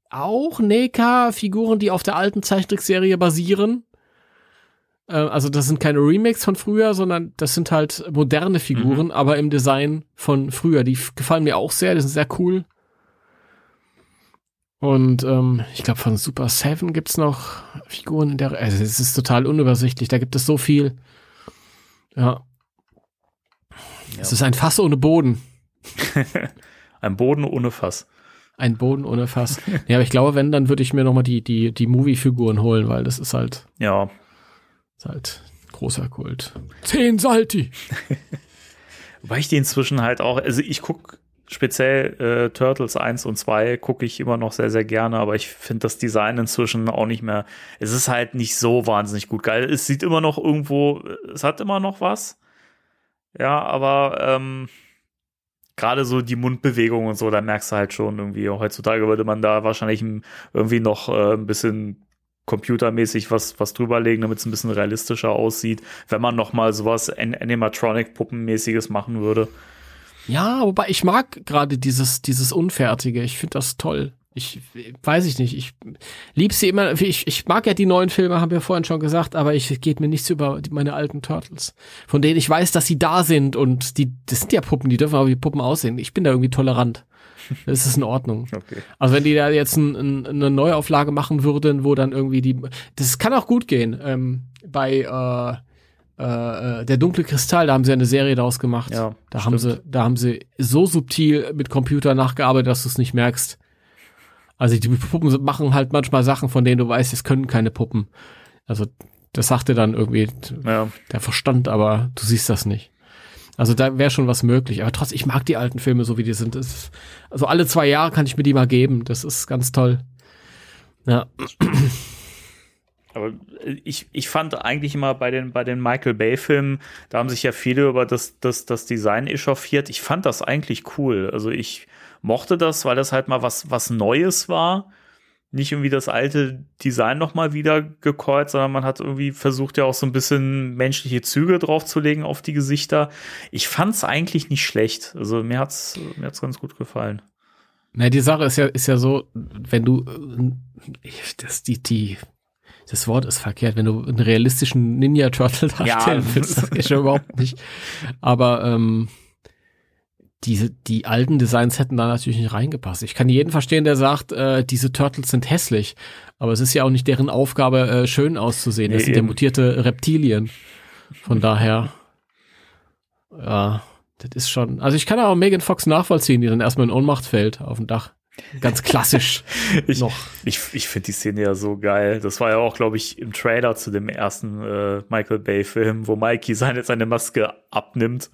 auch NECA-Figuren, die auf der alten Zeichentrickserie basieren. Äh, also, das sind keine Remakes von früher, sondern das sind halt moderne Figuren, aber im Design von früher. Die gefallen mir auch sehr, die sind sehr cool. Und ähm, ich glaube, von Super Seven gibt's noch Figuren in der. Also es ist total unübersichtlich. Da gibt es so viel. Ja. Es ist ein Fass ohne Boden. Ein Boden ohne Fass. Ein Boden ohne Fass. ja, aber ich glaube, wenn, dann würde ich mir nochmal die, die, die Movie-Figuren holen, weil das ist halt, Ja, ist halt großer Kult. Zehn Salti. Wobei ich die inzwischen halt auch, also ich gucke speziell äh, Turtles 1 und 2 gucke ich immer noch sehr, sehr gerne, aber ich finde das Design inzwischen auch nicht mehr, es ist halt nicht so wahnsinnig gut geil. Es sieht immer noch irgendwo, es hat immer noch was. Ja, aber ähm, gerade so die Mundbewegung und so, da merkst du halt schon irgendwie, heutzutage würde man da wahrscheinlich ein- irgendwie noch äh, ein bisschen computermäßig was, was drüberlegen, damit es ein bisschen realistischer aussieht, wenn man noch mal sowas An- Animatronic-Puppenmäßiges machen würde. Ja, wobei ich mag gerade dieses, dieses Unfertige. Ich finde das toll. Ich weiß ich nicht. Ich lieb sie immer. Ich, ich mag ja die neuen Filme, haben wir vorhin schon gesagt, aber ich geht mir nichts über meine alten Turtles, von denen ich weiß, dass sie da sind und die, das sind ja Puppen, die dürfen aber wie Puppen aussehen. Ich bin da irgendwie tolerant. Das ist in Ordnung. Okay. Also wenn die da jetzt ein, ein, eine Neuauflage machen würden, wo dann irgendwie die, das kann auch gut gehen. Ähm, bei äh, äh, der dunkle Kristall, da haben sie eine Serie daraus gemacht. Ja, da haben sie, da haben sie so subtil mit Computer nachgearbeitet, dass du es nicht merkst. Also die Puppen machen halt manchmal Sachen, von denen du weißt, es können keine Puppen. Also das sagte dann irgendwie Ja, der Verstand, aber du siehst das nicht. Also da wäre schon was möglich. Aber trotzdem, ich mag die alten Filme so, wie die sind. Ist, also alle zwei Jahre kann ich mir die mal geben. Das ist ganz toll. Ja, aber ich, ich fand eigentlich immer bei den, bei den Michael Bay-Filmen, da haben sich ja viele über das, das, das Design echauffiert. Ich fand das eigentlich cool. Also ich mochte das, weil das halt mal was, was Neues war. Nicht irgendwie das alte Design nochmal wieder gekreuzt, sondern man hat irgendwie versucht, ja auch so ein bisschen menschliche Züge draufzulegen auf die Gesichter. Ich fand's eigentlich nicht schlecht. Also mir hat's, mir hat's ganz gut gefallen. Na, die Sache ist ja, ist ja so, wenn du, äh, das, die, die, das Wort ist verkehrt, wenn du einen realistischen Ninja Turtle darstellen Ja. willst, das geht schon überhaupt nicht. Aber, ähm, diese, die alten Designs hätten da natürlich nicht reingepasst. Ich kann jeden verstehen, der sagt, äh, diese Turtles sind hässlich. Aber es ist ja auch nicht deren Aufgabe, äh, schön auszusehen. Das Nee, sind ja eben. mutierte Reptilien. Von daher, ja, das ist schon. Also ich kann auch Megan Fox nachvollziehen, die dann erstmal in Ohnmacht fällt auf dem Dach. Ganz klassisch Ich, noch. Ich, ich finde die Szene ja so geil. Das war ja auch, glaube ich, im Trailer zu dem ersten äh, Michael Bay-Film, wo Mikey seine, seine Maske abnimmt,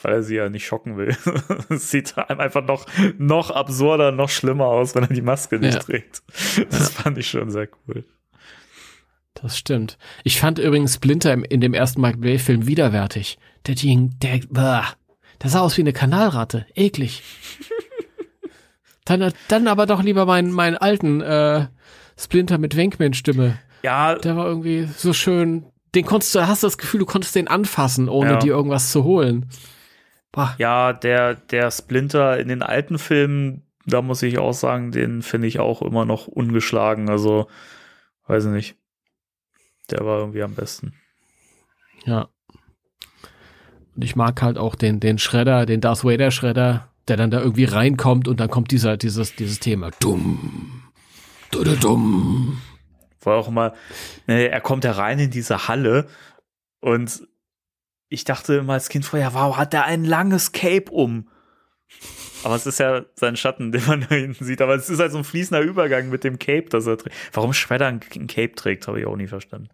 weil er sie ja nicht schocken will. Es sieht einem einfach noch, noch absurder, noch schlimmer aus, wenn er die Maske nicht Ja. trägt. Das fand ich schon sehr cool. Das stimmt. Ich fand übrigens Splinter in dem ersten Michael Bay-Film widerwärtig. Der Ding, der, der sah aus wie eine Kanalratte. Eklig. Dann, dann aber doch lieber meinen, meinen alten äh, Splinter mit Wankman-Stimme. Ja, Der war irgendwie so schön. Den konntest du, hast du das Gefühl, du konntest den anfassen, ohne Ja. dir irgendwas zu holen. Bah. ja, der, der Splinter in den alten Filmen, da muss ich auch sagen, den finde ich auch immer noch ungeschlagen. Also, weiß ich nicht. Der war irgendwie am besten. Ja. Und ich mag halt auch den, den Schredder, den Darth Vader Schredder, der dann da irgendwie reinkommt und dann kommt dieser, dieses, dieses Thema. Dumm. Du, du, dumm. War auch immer, ne, er kommt ja rein in diese Halle und ich dachte immer als Kind vorher, wow, hat der ein langes Cape um. Aber es ist ja sein Schatten, den man da hinten sieht. Aber es ist halt so ein fließender Übergang mit dem Cape, das er trägt. Warum Shredder ein, ein Cape trägt, habe ich auch nie verstanden.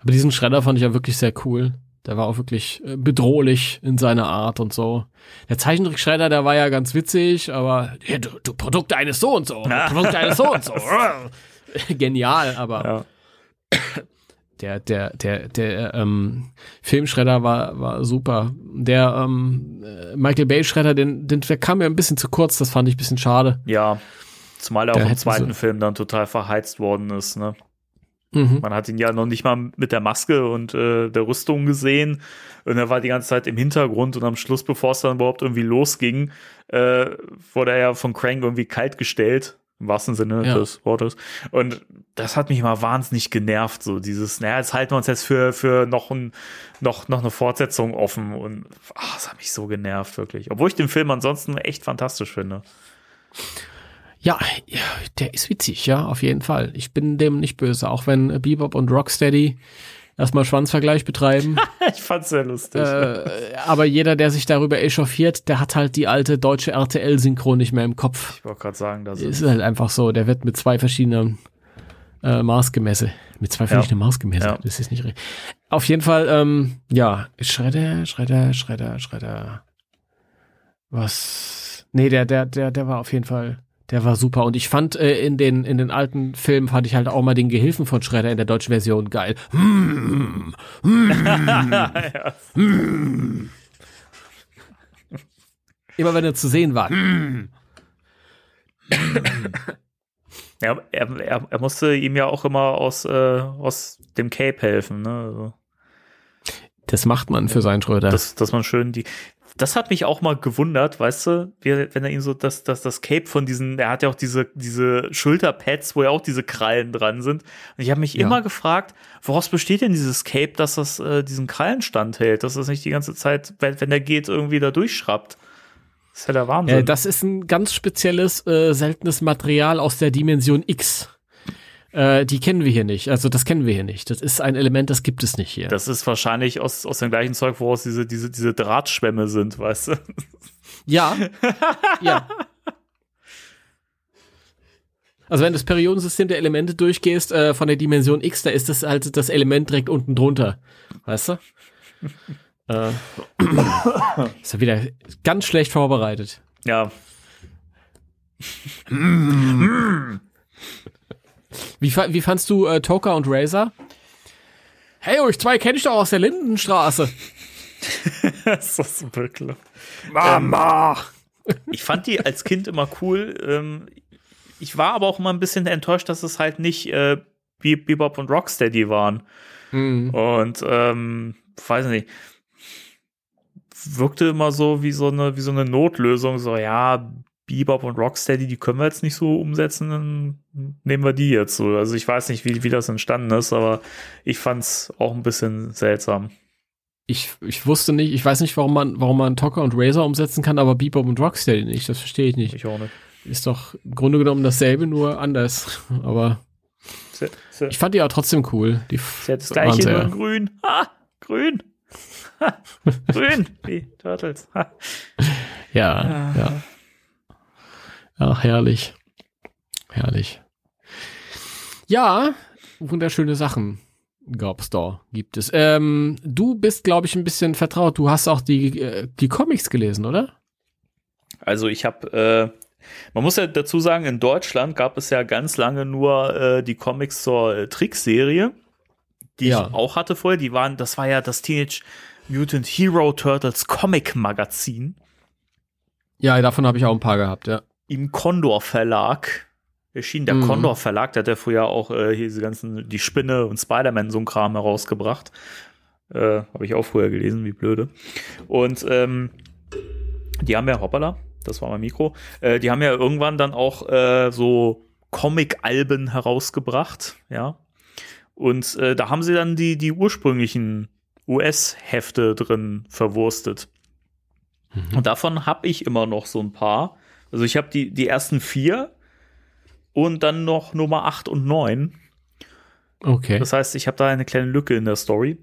Aber diesen Schredder fand ich ja wirklich sehr cool. Der war auch wirklich äh, bedrohlich in seiner Art und so. Der Zeichentrick-Schredder, der war ja ganz witzig, aber ja, du, du Produkt eines so und so, du Produkt eines so und so. Genial, aber Ja. der, der, der, der ähm, Filmschredder war, war super. Der ähm, äh, Michael Bay Schredder, den, den, der kam mir ein bisschen zu kurz, das fand ich ein bisschen schade. Ja. Zumal er auch im zweiten Film dann total verheizt worden ist, ne? Mhm. Man hat ihn ja noch nicht mal mit der Maske und äh, der Rüstung gesehen. Und er war die ganze Zeit im Hintergrund und am Schluss, bevor es dann überhaupt irgendwie losging, äh, wurde er ja von Crank irgendwie kalt gestellt. Im wahrsten Sinne Ja. des Wortes. Und das hat mich mal wahnsinnig genervt. So dieses, naja, jetzt halten wir uns jetzt für, für noch, ein, noch, noch eine Fortsetzung offen. Und ach, das hat mich so genervt, wirklich. Obwohl ich den Film ansonsten echt fantastisch finde. Ja, ja, der ist witzig, ja, auf jeden Fall. Ich bin dem nicht böse, auch wenn Bebop und Rocksteady erstmal Schwanzvergleich betreiben. ich fand's sehr lustig. Äh, aber jeder, der sich darüber echauffiert, der hat halt die alte deutsche RTL-Synchron nicht mehr im Kopf. ich wollte gerade sagen, das Ist halt einfach so. Der wird mit zwei verschiedenen äh, Maß gemessen. Mit zwei verschiedenen Maß gemessen. Ja. Das ist nicht richtig. Auf jeden Fall, ähm, ja, Schredder, Schredder, Schredder, Schredder. Was? Nee, der, der, der, der war auf jeden Fall, der war super. Und ich fand äh, in den in den alten Filmen fand ich halt auch mal den Gehilfen von Schredder in der deutschen Version geil. Hm, ja. Immer wenn er zu sehen war. Ja, er, er, er musste ihm ja auch immer aus, äh, aus dem Cape helfen, ne? Also, Das macht man für seinen Schröder. dass, dass man schön die. Das hat mich auch mal gewundert, weißt du, wie, wenn er ihm so das, das, das Cape von diesen, er hat ja auch diese, diese Schulterpads, wo ja auch diese Krallen dran sind. Und ich habe mich Ja. immer gefragt, woraus besteht denn dieses Cape, dass das äh, diesen Krallen standhält, dass das nicht die ganze Zeit, wenn, wenn er geht, irgendwie da durchschraubt. Das ist ja der Wahnsinn. Äh, das ist ein ganz spezielles, äh, seltenes Material aus der Dimension X. Äh, die kennen wir hier nicht. Also das kennen wir hier nicht. Das ist ein Element, das gibt es nicht hier. Das ist wahrscheinlich aus, aus dem gleichen Zeug, woraus diese, diese, diese Drahtschwämme sind, weißt du? ja. ja. Also wenn du das Periodensystem der Elemente durchgehst äh, von der Dimension X, da ist das halt das Element direkt unten drunter. Weißt du? äh, ist ja wieder ganz schlecht vorbereitet. Ja. Wie, wie fandst du äh, Toka und Razor? Hey, euch zwei kenne ich doch aus der Lindenstraße. das ist bekloppt. Mama! Ich fand die als Kind immer cool. Ähm, ich war aber auch immer ein bisschen enttäuscht, dass es halt nicht äh, Be Bebop und Rocksteady waren. Hm. Und ähm, weiß nicht. Wirkte immer so wie so eine, wie so eine Notlösung. So, ja, Bebop und Rocksteady, die können wir jetzt nicht so umsetzen, dann nehmen wir die jetzt so. Also ich weiß nicht, wie, wie das entstanden ist, aber ich fand's auch ein bisschen seltsam. Ich, ich wusste nicht, ich weiß nicht, warum man, warum man Toka und Razor umsetzen kann, aber Bebop und Rocksteady nicht. Das verstehe ich nicht. Ich auch nicht. Ist doch im Grunde genommen dasselbe, nur anders. Aber Sehr, sehr, ich fand die auch trotzdem cool. Die sehr das gleiche sehr- nur in grün. Ha, grün. Ha, grün. Wie Turtles. Ha. Ja, ja. Ach, herrlich. Herrlich. Ja, wunderschöne Sachen gab's da, gibt es. Ähm, du bist, glaube ich, ein bisschen vertraut. Du hast auch die, äh, die Comics gelesen, oder? Also ich habe, äh, man muss ja dazu sagen, in Deutschland gab es ja ganz lange nur äh, die Comics zur Trickserie, die Ja. ich auch hatte vorher. Die waren, das war ja das Teenage Mutant Hero Turtles Comic Magazin Ja, davon habe ich auch ein paar gehabt, ja. Im Condor Verlag. Erschien der Mhm. Condor Verlag, der hat ja früher auch äh, hier diese ganzen, die Spinne und Spider-Man so ein Kram herausgebracht. Äh, Habe ich auch früher gelesen, wie blöde. Und ähm, die haben ja, hoppala, das war mein Mikro, äh, die haben ja irgendwann dann auch äh, so Comic-Alben herausgebracht, ja. Und äh, da haben sie dann die, die ursprünglichen US-Hefte drin verwurstet. Und davon habe ich immer noch so ein paar. Also ich habe die, die ersten vier und dann noch Nummer 8 und 9. Okay. Das heißt, ich habe da eine kleine Lücke in der Story.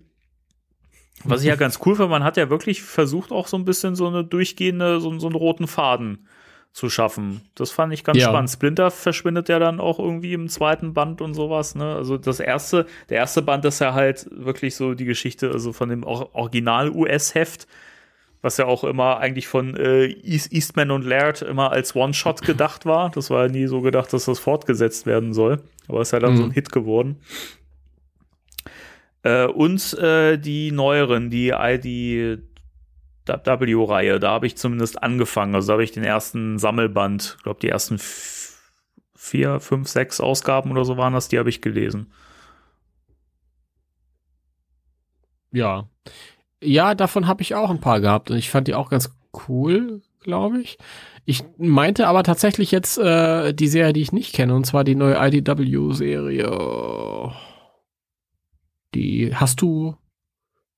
Was ich ja ganz cool finde, man hat ja wirklich versucht, auch so ein bisschen so eine durchgehende, so, so einen roten Faden zu schaffen. Das fand ich ganz Ja. spannend. Splinter verschwindet ja dann auch irgendwie im zweiten Band und sowas, ne? Also das erste, der erste Band ist ja halt wirklich so die Geschichte, also von dem Or- Original-US-Heft, was ja auch immer eigentlich von äh, East, Eastman und Laird immer als One-Shot gedacht war. Das war ja nie so gedacht, dass das fortgesetzt werden soll. Aber ist ja dann so ein Mhm. Hit geworden. Äh, und äh, die neueren, die IDW-Reihe, da habe ich zumindest angefangen. Also da habe ich den ersten Sammelband, ich glaube die ersten vier, fünf, sechs Ausgaben oder so waren das, die habe ich gelesen. Ja. Ja, davon habe ich auch ein paar gehabt und ich fand die auch ganz cool, glaube ich. Ich meinte aber tatsächlich jetzt äh, die Serie, die ich nicht kenne, und zwar die neue IDW-Serie. Die hast du,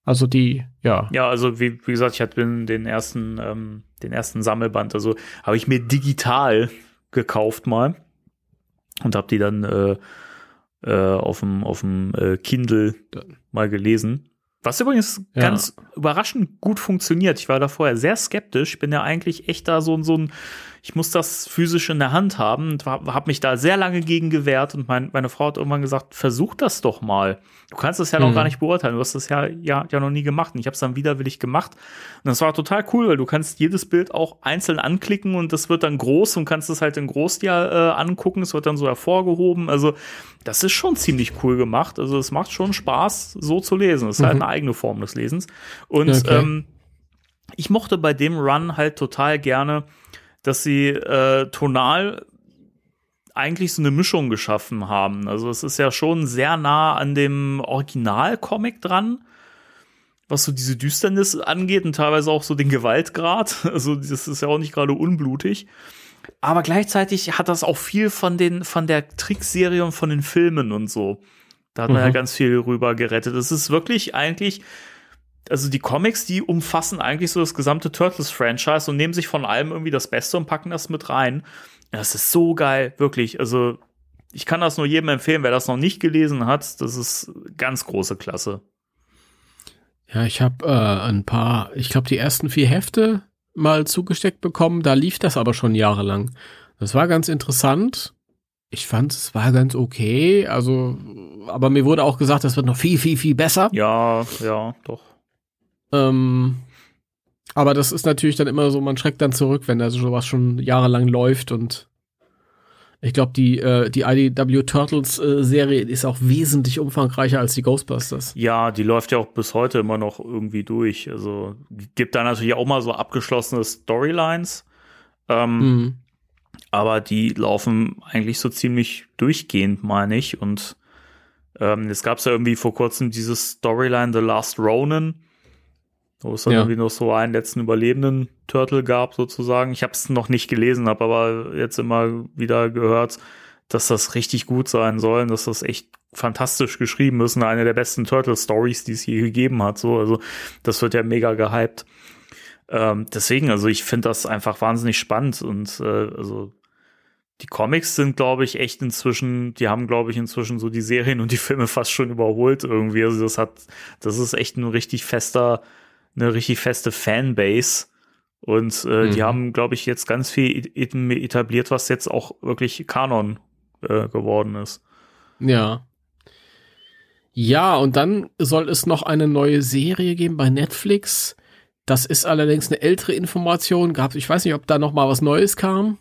also die, ja. Ja, also wie, wie gesagt, ich hatte den, ersten, ähm, den ersten Sammelband, also habe ich mir digital gekauft mal und habe die dann äh, äh, auf dem auf dem äh, Kindle mal gelesen. Was übrigens Ja. ganz überraschend gut funktioniert. Ich war da vorher sehr skeptisch. Ich bin ja eigentlich echt da so, so ein, ich muss das physisch in der Hand haben und habe mich da sehr lange gegen gewehrt. Und mein, meine Frau hat irgendwann gesagt, versuch das doch mal. Du kannst das ja noch Mhm. gar nicht beurteilen. Du hast das ja, ja, ja noch nie gemacht. Und ich habe es dann widerwillig gemacht. Und das war total cool, weil du kannst jedes Bild auch einzeln anklicken und das wird dann groß und kannst es halt in groß dir äh, angucken. Es wird dann so hervorgehoben. Also das ist schon ziemlich cool gemacht. Also es macht schon Spaß, so zu lesen. Es ist halt Mhm. eine eigene Form des Lesens. Und Okay. ähm, ich mochte bei dem Run halt total gerne, dass sie äh, tonal eigentlich so eine Mischung geschaffen haben. Also es ist ja schon sehr nah an dem Originalcomic dran, was so diese Düsternis angeht und teilweise auch so den Gewaltgrad. Also das ist ja auch nicht gerade unblutig. Aber gleichzeitig hat das auch viel von den von der Trickserie und von den Filmen und so. Da hat man Mhm. ja ganz viel rüber gerettet. Es ist wirklich eigentlich also die Comics, die umfassen eigentlich so das gesamte Turtles-Franchise und nehmen sich von allem irgendwie das Beste und packen das mit rein. Das ist so geil, wirklich. Also ich kann das nur jedem empfehlen, wer das noch nicht gelesen hat. Das ist ganz große Klasse. Ja, ich habe äh, ein paar, ich glaube, die ersten vier Hefte mal zugesteckt bekommen. Da lief das aber schon jahrelang. Das war ganz interessant. Ich fand, es war ganz okay. Also, aber mir wurde auch gesagt, das wird noch viel, viel, viel besser. Ja, ja, doch. Ähm, aber das ist natürlich dann immer so, man schreckt dann zurück, wenn da sowas schon jahrelang läuft und ich glaube, die, äh, die IDW Turtles äh, Serie ist auch wesentlich umfangreicher als die Ghostbusters. Ja, die läuft ja auch bis heute immer noch irgendwie durch. Also gibt da natürlich auch mal so abgeschlossene Storylines. Ähm, Mhm. aber die laufen eigentlich so ziemlich durchgehend, meine ich. Und ähm, jetzt gab es ja irgendwie vor kurzem dieses Storyline The Last Ronin, wo es dann Ja. irgendwie noch so einen letzten überlebenden Turtle gab, sozusagen. Ich habe es noch nicht gelesen, habe aber jetzt immer wieder gehört, dass das richtig gut sein soll und dass das echt fantastisch geschrieben ist und eine der besten Turtle-Stories, die es je gegeben hat. So, also das wird ja mega gehypt. Ähm, deswegen, also ich finde das einfach wahnsinnig spannend und äh, also die Comics sind, glaube ich, echt inzwischen, die haben, glaube ich, inzwischen so die Serien und die Filme fast schon überholt irgendwie. Also das hat, das ist echt ein richtig fester, eine richtig feste Fanbase. Und äh, die Mhm. haben, glaube ich, jetzt ganz viel et- etabliert, was jetzt auch wirklich Kanon äh, geworden ist. Ja. Ja, und dann soll es noch eine neue Serie geben bei Netflix. Das ist allerdings eine ältere Information. Gab, ich weiß nicht, ob da noch mal was Neues kam.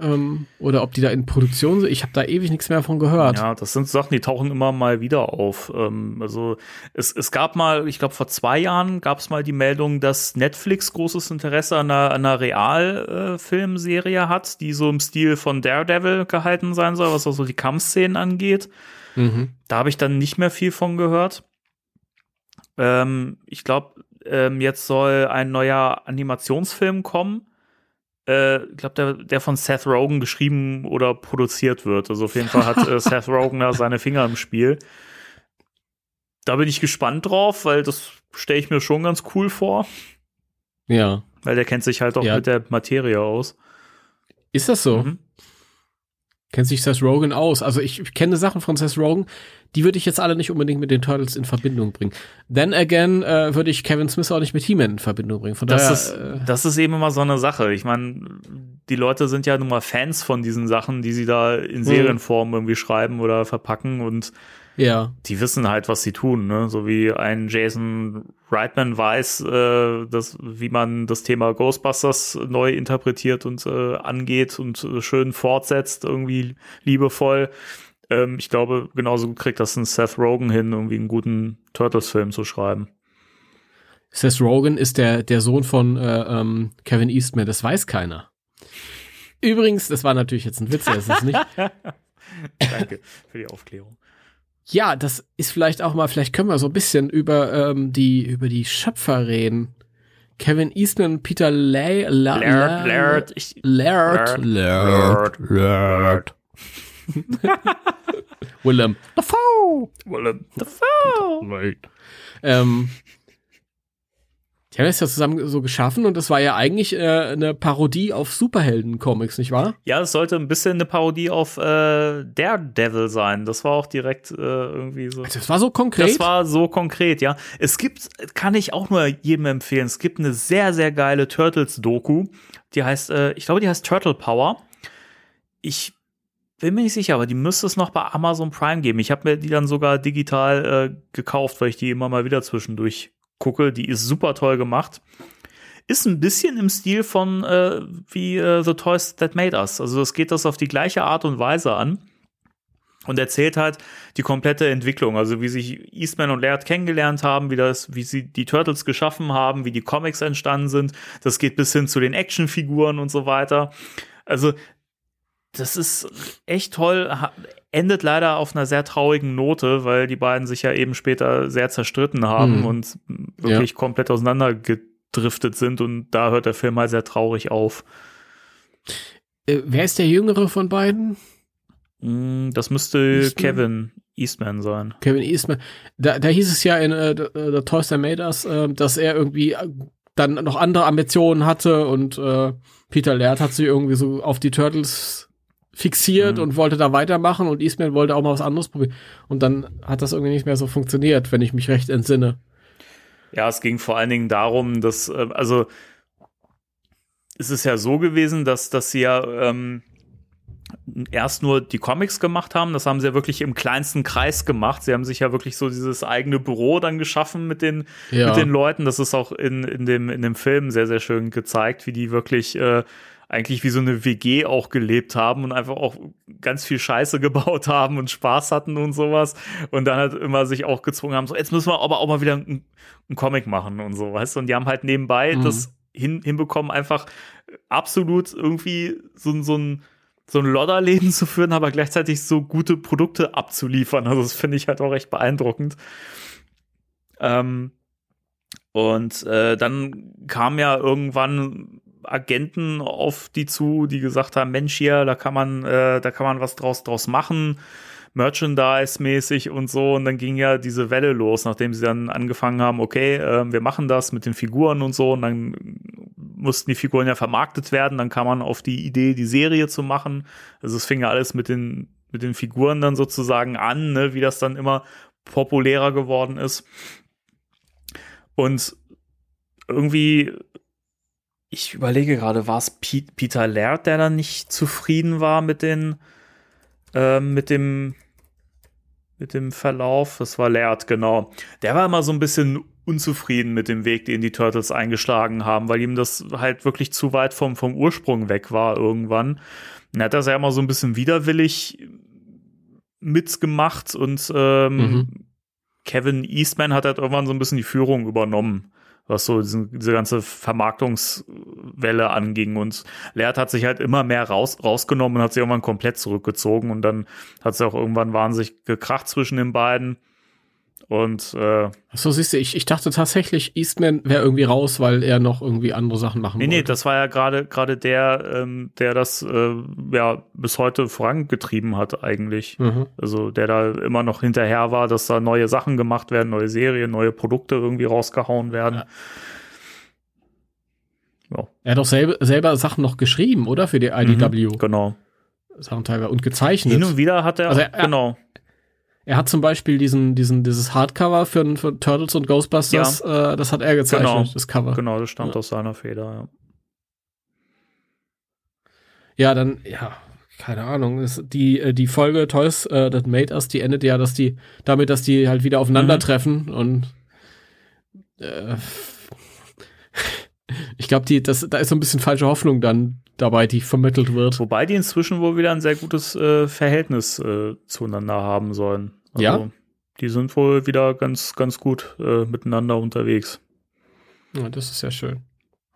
Ähm, oder ob die da in Produktion sind. Ich habe da ewig nichts mehr von gehört. Ja, das sind Sachen, die tauchen immer mal wieder auf. Ähm, also es, es gab mal, ich glaube vor zwei Jahren gab es mal die Meldung, dass Netflix großes Interesse an einer, einer Realfilmserie hat, die so im Stil von Daredevil gehalten sein soll, was auch so die Kampfszenen angeht. Mhm. Da habe ich dann nicht mehr viel von gehört. Ähm, ich glaube, ähm, jetzt soll ein neuer Animationsfilm kommen. Äh, ich glaube, der, der von Seth Rogen geschrieben oder produziert wird. Also auf jeden Fall hat äh, Seth Rogen da seine Finger im Spiel. Da bin ich gespannt drauf, weil das stelle ich mir schon ganz cool vor. Ja. Weil der kennt sich halt auch Ja. mit der Materie aus. Ist das so? Mhm. Kennt sich Seth Rogen aus? Also ich, ich kenne Sachen von Seth Rogen, die würde ich jetzt alle nicht unbedingt mit den Turtles in Verbindung bringen. Then again äh, würde ich Kevin Smith auch nicht mit He-Man in Verbindung bringen. Von Das, daher, ist, äh, das ist eben immer so eine Sache. Ich meine, die Leute sind ja nun mal Fans von diesen Sachen, die sie da Mhm. in Serienform irgendwie schreiben oder verpacken und ja. die wissen halt, was sie tun. Ne? So wie ein Jason Reitman weiß, äh, dass, wie man das Thema Ghostbusters neu interpretiert und äh, angeht und äh, schön fortsetzt, irgendwie liebevoll. Ähm, ich glaube, genauso kriegt das ein Seth Rogen hin, irgendwie einen guten Turtles-Film zu schreiben. Seth Rogen ist der, der Sohn von äh, ähm, Kevin Eastman, das weiß keiner. Übrigens, das war natürlich jetzt ein Witz, er ist es nicht. Danke für die Aufklärung. Ja, das ist vielleicht auch mal, vielleicht können wir so ein bisschen über ähm, die über die Schöpfer reden. Kevin Eastman Peter Lay, La, Laird, Laird, ich, Laird, Laird, Laird, Willem Dafoe. Willem Dafoe. Ähm, Die haben das ja zusammen so geschaffen und das war ja eigentlich äh, eine Parodie auf Superhelden-Comics, nicht wahr? Ja, es sollte ein bisschen eine Parodie auf äh, Daredevil sein. Das war auch direkt äh, irgendwie so. Das war so konkret. Das war so konkret, ja. Es gibt, kann ich auch nur jedem empfehlen, es gibt eine sehr, sehr geile Turtles-Doku. Die heißt, äh, ich glaube, die heißt Turtle Power. Ich bin mir nicht sicher, aber die müsste es noch bei Amazon Prime geben. Ich habe mir die dann sogar digital äh, gekauft, weil ich die immer mal wieder zwischendurch gucke. Die ist super toll gemacht. Ist ein bisschen im Stil von äh, wie äh, The Toys That Made Us. Also es geht das auf die gleiche Art und Weise an und erzählt halt die komplette Entwicklung, also wie sich Eastman und Laird kennengelernt haben, wie das, wie sie die Turtles geschaffen haben, wie die Comics entstanden sind. Das geht bis hin zu den Actionfiguren und so weiter. Also das ist echt toll. Endet leider auf einer sehr traurigen Note, weil die beiden sich ja eben später sehr zerstritten haben Mhm. und wirklich komplett auseinandergedriftet sind. Und da hört der Film halt sehr traurig auf. Äh, wer ist der Jüngere von beiden? Mm, Das müsste Eastman? Kevin Eastman sein. Kevin Eastman. Da, da hieß es ja in äh, The The Toys That Made Us, äh, dass er irgendwie äh, dann noch andere Ambitionen hatte und äh, Peter Laird hat sich irgendwie so auf die Turtles fixiert Mhm. und wollte da weitermachen und Eastman wollte auch mal was anderes probieren. Und dann hat das irgendwie nicht mehr so funktioniert, wenn ich mich recht entsinne. Ja, es ging vor allen Dingen darum, dass, äh, also es ist ja so gewesen, dass, dass sie ja ähm, erst nur die Comics gemacht haben. Das haben sie ja wirklich im kleinsten Kreis gemacht. Sie haben sich ja wirklich so dieses eigene Büro dann geschaffen mit den, Ja. mit den Leuten. Das ist auch in, in, dem, in dem Film sehr, sehr schön gezeigt, wie die wirklich äh, eigentlich wie so eine WG auch gelebt haben und einfach auch ganz viel Scheiße gebaut haben und Spaß hatten und sowas. Und dann halt immer sich auch gezwungen haben, so jetzt müssen wir aber auch mal wieder einen, einen Comic machen und so, weißt du? Und die haben halt nebenbei Mhm. das hin, hinbekommen, einfach absolut irgendwie so, so ein so ein Lodderleben zu führen, aber gleichzeitig so gute Produkte abzuliefern. Also das finde ich halt auch recht beeindruckend. Ähm, und äh, dann kam ja irgendwann Agenten auf die zu, die gesagt haben, Mensch hier, da kann man, äh, da kann man was draus draus machen, Merchandise-mäßig und so. Und dann ging ja diese Welle los, nachdem sie dann angefangen haben, okay, äh, wir machen das mit den Figuren und so. Und dann mussten die Figuren ja vermarktet werden. Dann kam man auf die Idee, die Serie zu machen. Also es fing ja alles mit den mit den Figuren dann sozusagen an, ne, wie das dann immer populärer geworden ist. Und irgendwie, ich überlege gerade, war es Peter Laird, der dann nicht zufrieden war mit den, ähm, mit dem, mit dem Verlauf? Das war Laird, genau. Der war immer so ein bisschen unzufrieden mit dem Weg, den die Turtles eingeschlagen haben, weil ihm das halt wirklich zu weit vom, vom Ursprung weg war irgendwann. Er hat das ja immer so ein bisschen widerwillig mitgemacht und ähm, Mhm. Kevin Eastman hat halt irgendwann so ein bisschen die Führung übernommen, was so diesen, diese ganze Vermarktungswelle anging. Und Laird hat sich halt immer mehr raus, rausgenommen und hat sich irgendwann komplett zurückgezogen. Und dann hat es auch irgendwann wahnsinnig gekracht zwischen den beiden. Und äh, So siehst du, ich, ich dachte tatsächlich, Eastman wäre irgendwie raus, weil er noch irgendwie andere Sachen machen nee, nee, wollte. das war ja gerade gerade der, ähm, der das äh, ja bis heute vorangetrieben hat eigentlich. Mhm. Also der da immer noch hinterher war, dass da neue Sachen gemacht werden, neue Serien, neue Produkte irgendwie rausgehauen werden. Ja, Er hat doch selber, selber Sachen noch geschrieben, oder? Für die IDW. genau. Sachen teilweise und gezeichnet. Hin und wieder hat er, Also er- genau. Er hat zum Beispiel diesen, diesen, dieses Hardcover für, für Turtles und Ghostbusters, äh, das hat er gezeichnet, Genau. das Cover. Genau, das stammt Ja. aus seiner Feder, ja. Ja, dann, ja, keine Ahnung. Ist die, äh, die Folge Toys äh, That Made Us, die endet ja, dass die, damit, dass die halt wieder aufeinandertreffen und äh, ich glaube, das, da ist so ein bisschen falsche Hoffnung dann dabei, die vermittelt wird. Wobei die inzwischen wohl wieder ein sehr gutes äh, Verhältnis äh, zueinander haben sollen. Also, Ja? Die sind wohl wieder ganz, ganz gut äh, miteinander unterwegs. Ja, das ist ja schön.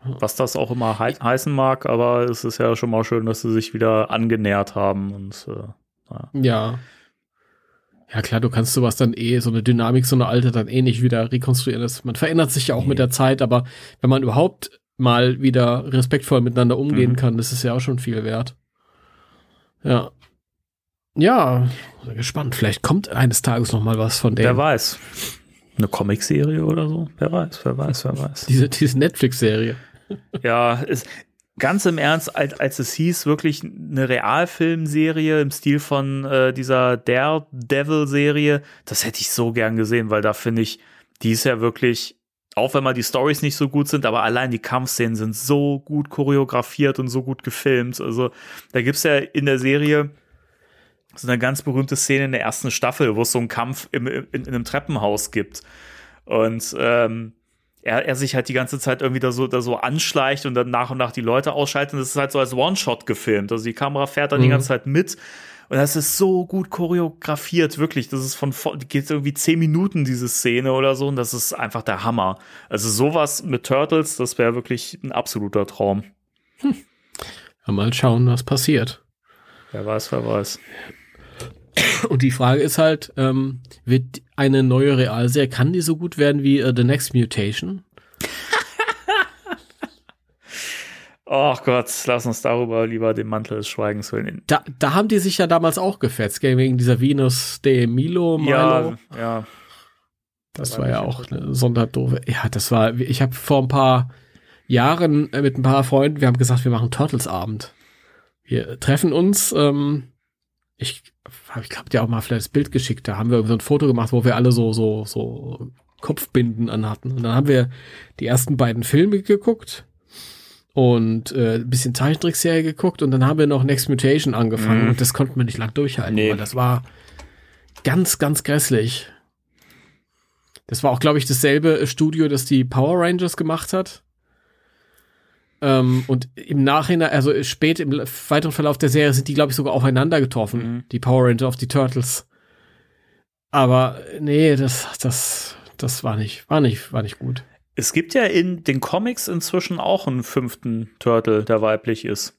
Was das auch immer hei heißen mag, aber es ist ja schon mal schön, dass sie sich wieder angenähert haben und äh, Ja. Ja, klar, du kannst sowas dann eh, so eine Dynamik, so eine alte dann eh nicht wieder rekonstruieren. Das, man verändert sich ja auch Nee. mit der Zeit, aber wenn man überhaupt mal wieder respektvoll miteinander umgehen Mhm. kann, das ist ja auch schon viel wert. Ja. Ja, gespannt. Vielleicht kommt eines Tages noch mal was von wer denen. weiß. Eine Comicserie oder so? Wer weiß, wer weiß, wer weiß. Diese, diese Netflix-Serie. Ja, ist, ganz im Ernst, als, als es hieß, wirklich eine Realfilmserie im Stil von äh, dieser Daredevil-Serie, das hätte ich so gern gesehen, weil da finde ich, die ist ja wirklich, auch wenn mal die Stories nicht so gut sind, aber allein die Kampfszenen sind so gut choreografiert und so gut gefilmt. Also da gibt's ja in der Serie so eine ganz berühmte Szene in der ersten Staffel, wo es so einen Kampf im, in, in einem Treppenhaus gibt. Und ähm, er, er sich halt die ganze Zeit irgendwie da so, da so anschleicht und dann nach und nach die Leute ausschaltet. Und das ist halt so als One-Shot gefilmt. Also die Kamera fährt dann mhm. die ganze Zeit mit. Und das ist so gut choreografiert, wirklich. Das ist von, geht irgendwie zehn Minuten, diese Szene oder so. Und das ist einfach der Hammer. Also sowas mit Turtles, das wäre wirklich ein absoluter Traum. Hm. Ja, mal schauen, was passiert. Wer weiß, wer weiß. Und die Frage ist halt, ähm, wird eine neue Realserie, kann die so gut werden wie uh, The Next Mutation? Ach Gott, lass uns darüber lieber den Mantel des Schweigens hüllen. Da, da haben die sich ja damals auch gefetzt, wegen dieser Venus de Milo. Milo. Ja, ja. Das, das war ja auch eine Sonderdoofe. Ja, das war, ich habe vor ein paar Jahren äh, mit ein paar Freunden, wir haben gesagt, wir machen Turtles-Abend. Wir treffen uns, ähm, ich ich glaube dir auch mal vielleicht das Bild geschickt, da haben wir so ein Foto gemacht, wo wir alle so, so, so Kopfbinden anhatten. Und dann haben wir die ersten beiden Filme geguckt und äh, ein bisschen Zeichentrickserie geguckt und dann haben wir noch Next Mutation angefangen mhm. und das konnten wir nicht lang durchhalten, nee. weil das war ganz, ganz grässlich. Das war auch, glaube ich, dasselbe Studio, das die Power Rangers gemacht hat. Ähm, und im Nachhinein, also spät im weiteren Verlauf der Serie sind die, glaube ich, sogar aufeinander getroffen, mhm. die Power Rangers auf die Turtles. Aber nee, das, das, das war nicht, war nicht, war nicht gut. Es gibt ja in den Comics inzwischen auch einen fünften Turtle, der weiblich ist.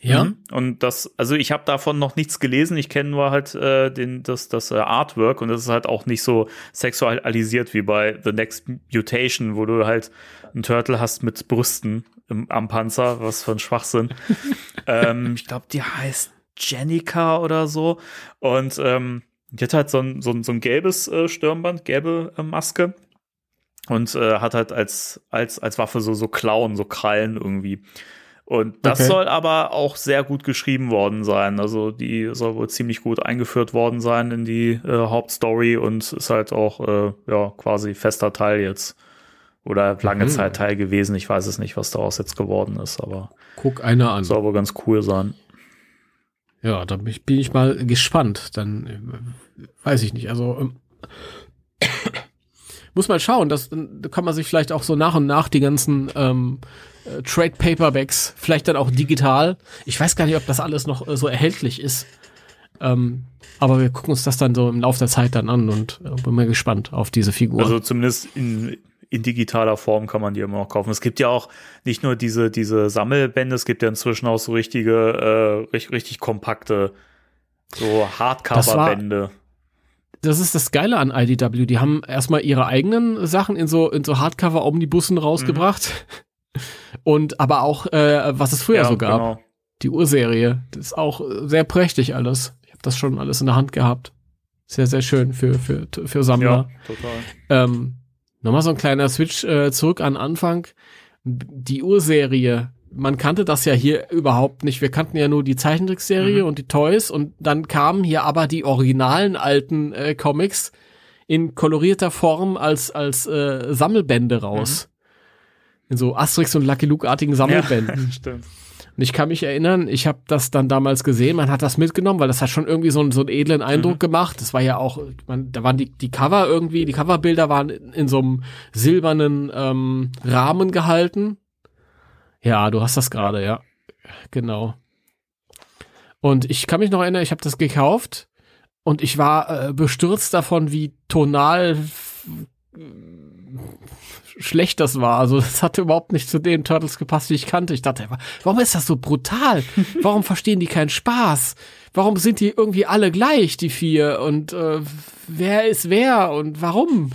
Ja. Mhm. Und das, also ich habe davon noch nichts gelesen. Ich kenne nur halt äh, den, das, das äh, Artwork und das ist halt auch nicht so sexualisiert wie bei The Next Mutation, wo du halt einen Turtle hast mit Brüsten im, am Panzer, was für ein Schwachsinn. ähm, ich glaube, die heißt Jenica oder so. Und ähm, die hat halt so ein, so ein, so ein gelbes äh, Stirnband, gelbe äh, Maske. Und äh, hat halt als, als, als Waffe so, so Klauen, so Krallen irgendwie. Und das okay. soll aber auch sehr gut geschrieben worden sein. Also die soll wohl ziemlich gut eingeführt worden sein in die äh, Hauptstory und ist halt auch äh, ja quasi fester Teil jetzt oder lange mhm. Zeit Teil gewesen. Ich weiß es nicht, was daraus jetzt geworden ist, aber guck einer an. Soll wohl ganz cool sein. Ja, da bin ich, bin ich mal gespannt. Dann äh, weiß ich nicht. Also ähm, muss mal schauen. Das, da kann man sich vielleicht auch so nach und nach die ganzen ähm, äh, Trade Paperbacks, vielleicht dann auch digital. Ich weiß gar nicht, ob das alles noch äh, so erhältlich ist. Ähm, aber wir gucken uns das dann so im Laufe der Zeit dann an und äh, bin mal gespannt auf diese Figur. Also zumindest in in digitaler Form kann man die immer noch kaufen. Es gibt ja auch nicht nur diese, diese Sammelbände, es gibt ja inzwischen auch so richtige, äh, richtig, richtig kompakte, so Hardcover-Bände. Das ist das Geile an IDW. Die haben erstmal ihre eigenen Sachen in so, in so Hardcover-Omnibussen rausgebracht. Mhm. Und aber auch, äh, was es früher ja, so gab. Genau. Die Urserie. Das ist auch sehr prächtig alles. Ich habe das schon alles in der Hand gehabt. Sehr, sehr schön für, für, für Sammler. Ja, total. Ähm, Nochmal so ein kleiner Switch äh, zurück an Anfang. Die Urserie, man kannte das ja hier überhaupt nicht. Wir kannten ja nur die Zeichentrickserie mhm. und die Toys und dann kamen hier aber die originalen alten äh, Comics in kolorierter Form als als äh, Sammelbände raus. Mhm. In so Asterix und Lucky Luke-artigen Sammelbänden. Ja, stimmt. Und ich kann mich erinnern, ich habe das dann damals gesehen, man hat das mitgenommen, weil das hat schon irgendwie so, einen, so einen edlen Eindruck mhm. gemacht. Das war ja auch, man, da waren die, die Cover irgendwie, die Coverbilder waren in, in so einem silbernen ähm, Rahmen gehalten. Ja, du hast das gerade, ja. Genau. Und ich kann mich noch erinnern, ich habe das gekauft und ich war äh, bestürzt davon, wie tonal schlecht das war. Also das hatte überhaupt nicht zu den Turtles gepasst, die ich kannte. Ich dachte, warum ist das so brutal? Warum verstehen die keinen Spaß? Warum sind die irgendwie alle gleich, die vier? Und äh, wer ist wer und warum?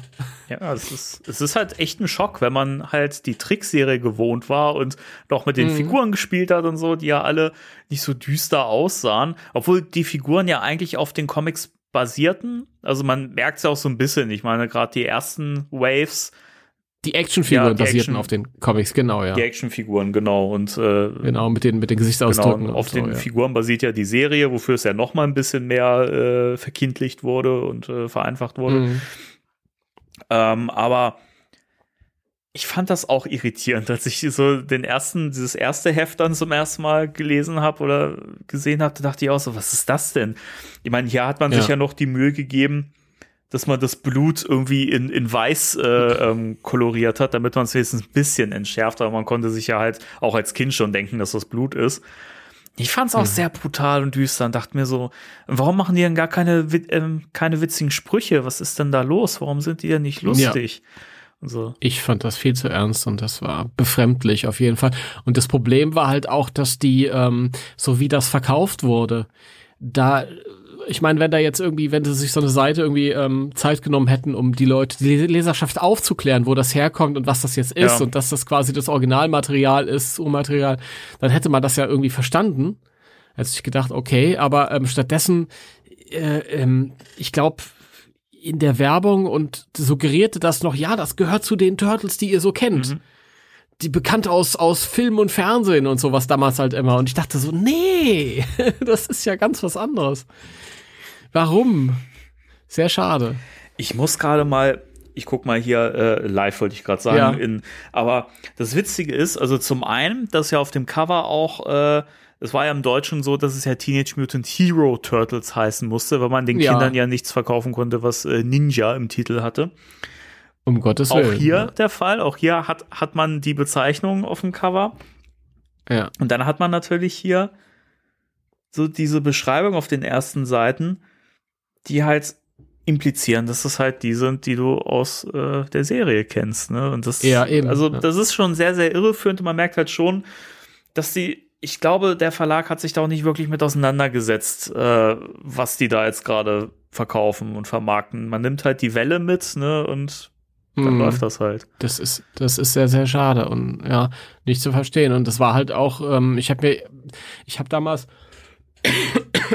Ja, es ist, es ist halt echt ein Schock, wenn man halt die Trickserie gewohnt war und noch mit den mhm. Figuren gespielt hat und so, die ja alle nicht so düster aussahen. Obwohl die Figuren ja eigentlich auf den Comics basierten. Also man merkt es ja auch so ein bisschen. Ich meine, gerade die ersten Waves. Die Actionfiguren Ja, die basierten Action- auf den Comics, genau, ja. Die Actionfiguren, genau. Und äh, Genau, mit den, mit den Gesichtsausdrücken. Genau, auf so, den ja. Figuren basiert ja die Serie, wofür es ja noch mal ein bisschen mehr äh, verkindlicht wurde und äh, vereinfacht wurde. Mhm. Ähm, aber ich fand das auch irritierend, als ich so den ersten, dieses erste Heft dann zum ersten Mal gelesen habe oder gesehen habe, da dachte ich auch so, was ist das denn? Ich meine, hier hat man sich Ja. ja noch die Mühe gegeben, dass man das Blut irgendwie in, in weiß äh, ähm, koloriert hat, damit man es wenigstens ein bisschen entschärft, aber man konnte sich ja halt auch als Kind schon denken, dass das Blut ist. Ich fand es auch sehr brutal und düster und dachte mir so, warum machen die denn gar keine, ähm, keine witzigen Sprüche? Was ist denn da los? Warum sind die denn nicht lustig? Und so. Ich fand das viel zu ernst und das war befremdlich auf jeden Fall. Und das Problem war halt auch, dass die, ähm, so wie das verkauft wurde, da, ich meine, wenn da jetzt irgendwie, wenn sie sich so eine Seite irgendwie ähm, Zeit genommen hätten, um die Leute, die Leserschaft aufzuklären, wo das herkommt und was das jetzt ist Ja. und dass das quasi das Originalmaterial ist, Urmaterial, dann hätte man das ja irgendwie verstanden. Hätte ich gedacht, okay, aber ähm, stattdessen, äh, ähm, ich glaube, in der Werbung und suggerierte das noch, ja, das gehört zu den Turtles, die ihr so kennt. Mhm. Die bekannt aus, aus Film und Fernsehen und sowas damals halt immer. Und ich dachte so, nee, das ist ja ganz was anderes. Warum? Sehr schade. Ich muss gerade mal, ich guck mal hier äh, live, wollte ich gerade sagen. Ja. In, aber das Witzige ist, also zum einen, dass ja auf dem Cover auch, äh, es war ja im Deutschen so, dass es ja Teenage Mutant Hero Turtles heißen musste, weil man den Ja. Kindern ja nichts verkaufen konnte, was äh, Ninja im Titel hatte. Um Gottes Auch Willen. hier der Fall, auch hier hat, hat man die Bezeichnung auf dem Cover. Ja. Und dann hat man natürlich hier so diese Beschreibung auf den ersten Seiten, die halt implizieren, dass das halt die sind, die du aus äh, der Serie kennst. Ne? Und das, Ja, eben, also ja. das ist schon sehr, sehr irreführend und man merkt halt schon, dass die, ich glaube, der Verlag hat sich da auch nicht wirklich mit auseinandergesetzt, äh, was die da jetzt gerade verkaufen und vermarkten. Man nimmt halt die Welle mit, ne, und dann Mhm. läuft das halt. Das ist, das ist sehr, sehr schade und ja, nicht zu verstehen. Und das war halt auch, ähm, ich habe mir, ich habe damals,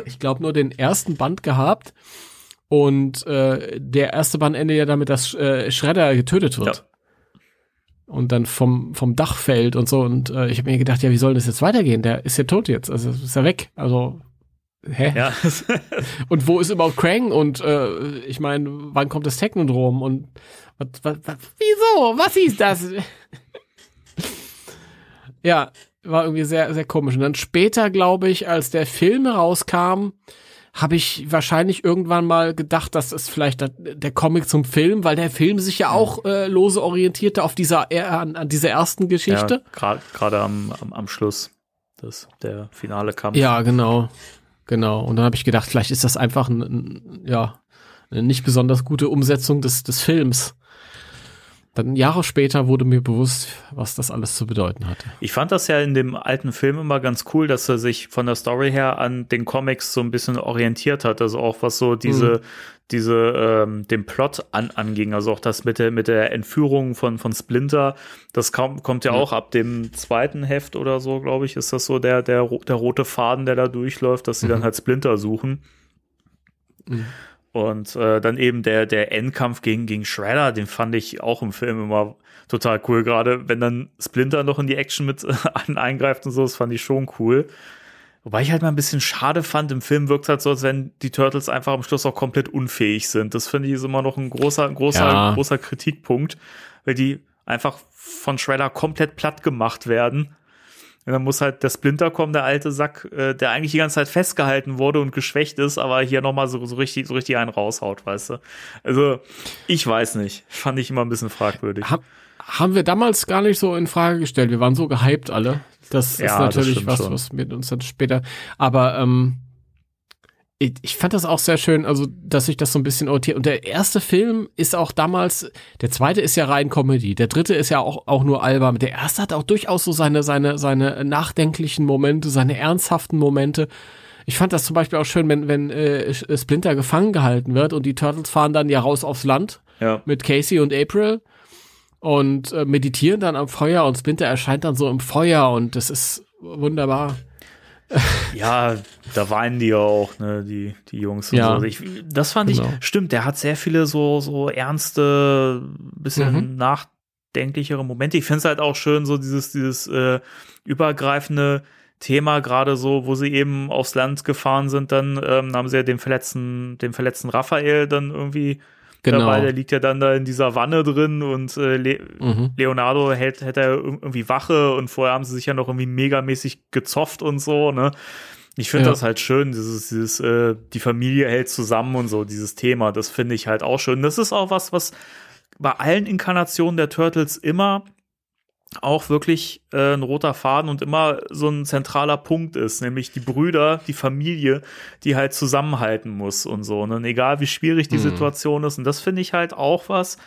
ich glaube, nur den ersten Band gehabt und äh, der erste Band endet ja damit, dass äh, Shredder getötet wird. Ja. Und dann vom, vom Dach fällt und so. Und äh, ich habe mir gedacht, ja, wie soll das jetzt weitergehen? Der ist ja tot jetzt, also ist er weg. Also, hä? Ja. Und wo ist überhaupt Krang? Und äh, ich meine, wann kommt das Technodrom? Und was, was, was, wieso? Was ist das? ja, war irgendwie sehr, sehr komisch. Und dann später, glaube ich, als der Film rauskam, habe ich wahrscheinlich irgendwann mal gedacht, das ist vielleicht der, der Comic zum Film, weil der Film sich ja auch äh, lose orientierte auf dieser äh, an, an dieser ersten Geschichte. Ja, gerade am, am, am Schluss. Das, der finale Kampf. Ja, genau. Genau. Und dann habe ich gedacht, vielleicht ist das einfach ein, ein, ja, eine nicht besonders gute Umsetzung des, des Films. Dann Jahre später wurde mir bewusst, was das alles zu bedeuten hatte. Ich fand das ja in dem alten Film immer ganz cool, dass er sich von der Story her an den Comics so ein bisschen orientiert hat. Also auch was so diese, diese, ähm, den Plot an, anging. Also auch das mit der, mit der Entführung von, von Splinter. Das kam, kommt ja, Ja. auch ab dem zweiten Heft oder so, glaube ich, ist das so der, der, der rote Faden, der da durchläuft, dass sie dann halt Splinter suchen. Mhm. Und äh, dann eben der, der Endkampf gegen, gegen Shredder, den fand ich auch im Film immer total cool. Gerade wenn dann Splinter noch in die Action mit ein- eingreift und so, das fand ich schon cool. Wobei ich halt mal ein bisschen schade fand, im Film wirkt es halt so, als wenn die Turtles einfach am Schluss auch komplett unfähig sind. Das finde ich ist immer noch ein großer, großer, Ja. großer Kritikpunkt, weil die einfach von Shredder komplett platt gemacht werden. Dann muss halt der Splinter kommen, der alte Sack, äh, der eigentlich die ganze Zeit festgehalten wurde und geschwächt ist, aber hier nochmal so, so richtig, so richtig einen raushaut, weißt du. Also, ich weiß nicht. Fand ich immer ein bisschen fragwürdig. Ha haben wir damals gar nicht so in Frage gestellt. Wir waren so gehypt alle. Das Ja, ist das natürlich stimmt was, schon. was mit uns dann später. Aber ähm, ich, ich fand das auch sehr schön, also dass sich das so ein bisschen orientiert. Und der erste Film ist auch damals, der zweite ist ja rein Comedy, der dritte ist ja auch, auch nur albern. Der erste hat auch durchaus so seine, seine, seine nachdenklichen Momente, seine ernsthaften Momente. Ich fand das zum Beispiel auch schön, wenn, wenn äh, Splinter gefangen gehalten wird und die Turtles fahren dann ja raus aufs Land Ja. mit Casey und April und äh, meditieren dann am Feuer und Splinter erscheint dann so im Feuer und das ist wunderbar. Ja, da weinen die ja auch, ne, die, die Jungs und Ja. so. Ich, das fand Genau. ich, stimmt, der hat sehr viele so, so ernste, bisschen Mhm. nachdenklichere Momente. Ich finde es halt auch schön, so dieses, dieses äh, übergreifende Thema, gerade so, wo sie eben aufs Land gefahren sind, dann ähm, haben sie ja den verletzten, den verletzten Raphael dann irgendwie Genau. dabei, der liegt ja dann da in dieser Wanne drin und äh, Le Mhm. Leonardo hält, hält er ir- irgendwie Wache und vorher haben sie sich ja noch irgendwie megamäßig gezofft und so, ne? Ich finde Ja. das halt schön, dieses, dieses, äh, die Familie hält zusammen und so, dieses Thema, das finde ich halt auch schön. Das ist auch was, was bei allen Inkarnationen der Turtles immer auch wirklich äh, ein roter Faden und immer so ein zentraler Punkt ist, nämlich die Brüder, die Familie, die halt zusammenhalten muss und so. Und egal wie schwierig die Mhm. Situation ist. Und das finde ich halt auch was,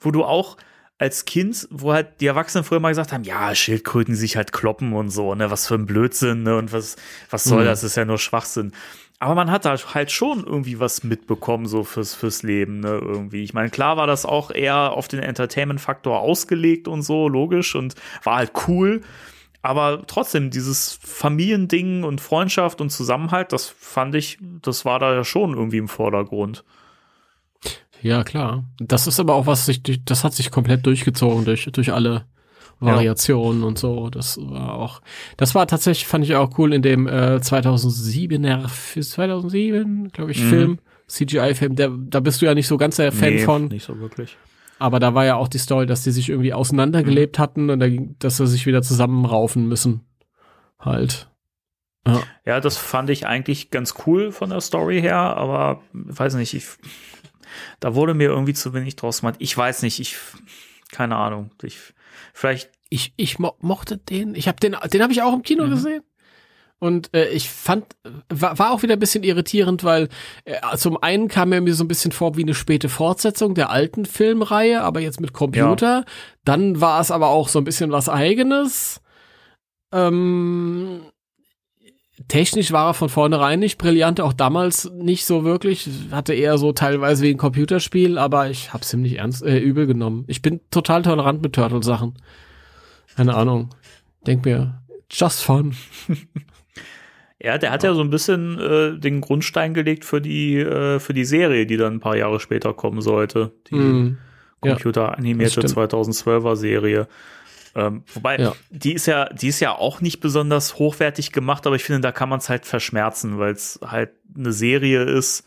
wo du auch als Kind, wo halt die Erwachsenen früher mal gesagt haben, ja, Schildkröten die sich halt kloppen und so, ne, was für ein Blödsinn, ne, und was, was soll Mhm. das, ist ja nur Schwachsinn. Aber man hat da halt schon irgendwie was mitbekommen, so fürs, fürs Leben, ne, irgendwie. Ich meine, klar war das auch eher auf den Entertainment-Faktor ausgelegt und so, logisch, und war halt cool. Aber trotzdem, dieses Familiending und Freundschaft und Zusammenhalt, das fand ich, das war da ja schon irgendwie im Vordergrund. Ja, klar. Das ist aber auch was sich, das hat sich komplett durchgezogen durch, durch alle Variationen und so. Das war auch, das war tatsächlich, fand ich auch cool in dem äh, 2007er, F- 2007, glaube ich, Mhm. Film, CGI-Film. Der, da bist du ja nicht so ganz der Fan Nee, von. Nicht so wirklich. Aber da war ja auch die Story, dass die sich irgendwie auseinandergelebt hatten und da, dass sie sich wieder zusammenraufen müssen. Halt. Ja. Ja, das fand ich eigentlich ganz cool von der Story her, aber weiß nicht, ich, da wurde mir irgendwie zu wenig draus gemacht. Ich weiß nicht, ich, keine Ahnung, ich, vielleicht, Ich, ich mo mochte den. Ich habe den, den habe ich auch im Kino Mhm. gesehen. Und äh, ich fand, war, war auch wieder ein bisschen irritierend, weil äh, zum einen kam er mir so ein bisschen vor wie eine späte Fortsetzung der alten Filmreihe, aber jetzt mit Computer. Dann war es aber auch so ein bisschen was eigenes. Ähm, technisch war er von vornherein nicht brillant, auch damals nicht so wirklich. Hatte eher so teilweise wie ein Computerspiel, aber ich hab's ihm nicht ernst, äh, übel genommen. Ich bin total tolerant mit Turtle-Sachen. Keine Ahnung. Denk mir, just fun. ja, der hat ja so ein bisschen äh, den Grundstein gelegt für die, äh, für die Serie, die dann ein paar Jahre später kommen sollte. Die Mm. Ja, computeranimierte stimmt. 2012er Serie. Ähm, wobei, Ja. die ist ja, die ist ja auch nicht besonders hochwertig gemacht, aber ich finde, da kann man es halt verschmerzen, weil es halt eine Serie ist.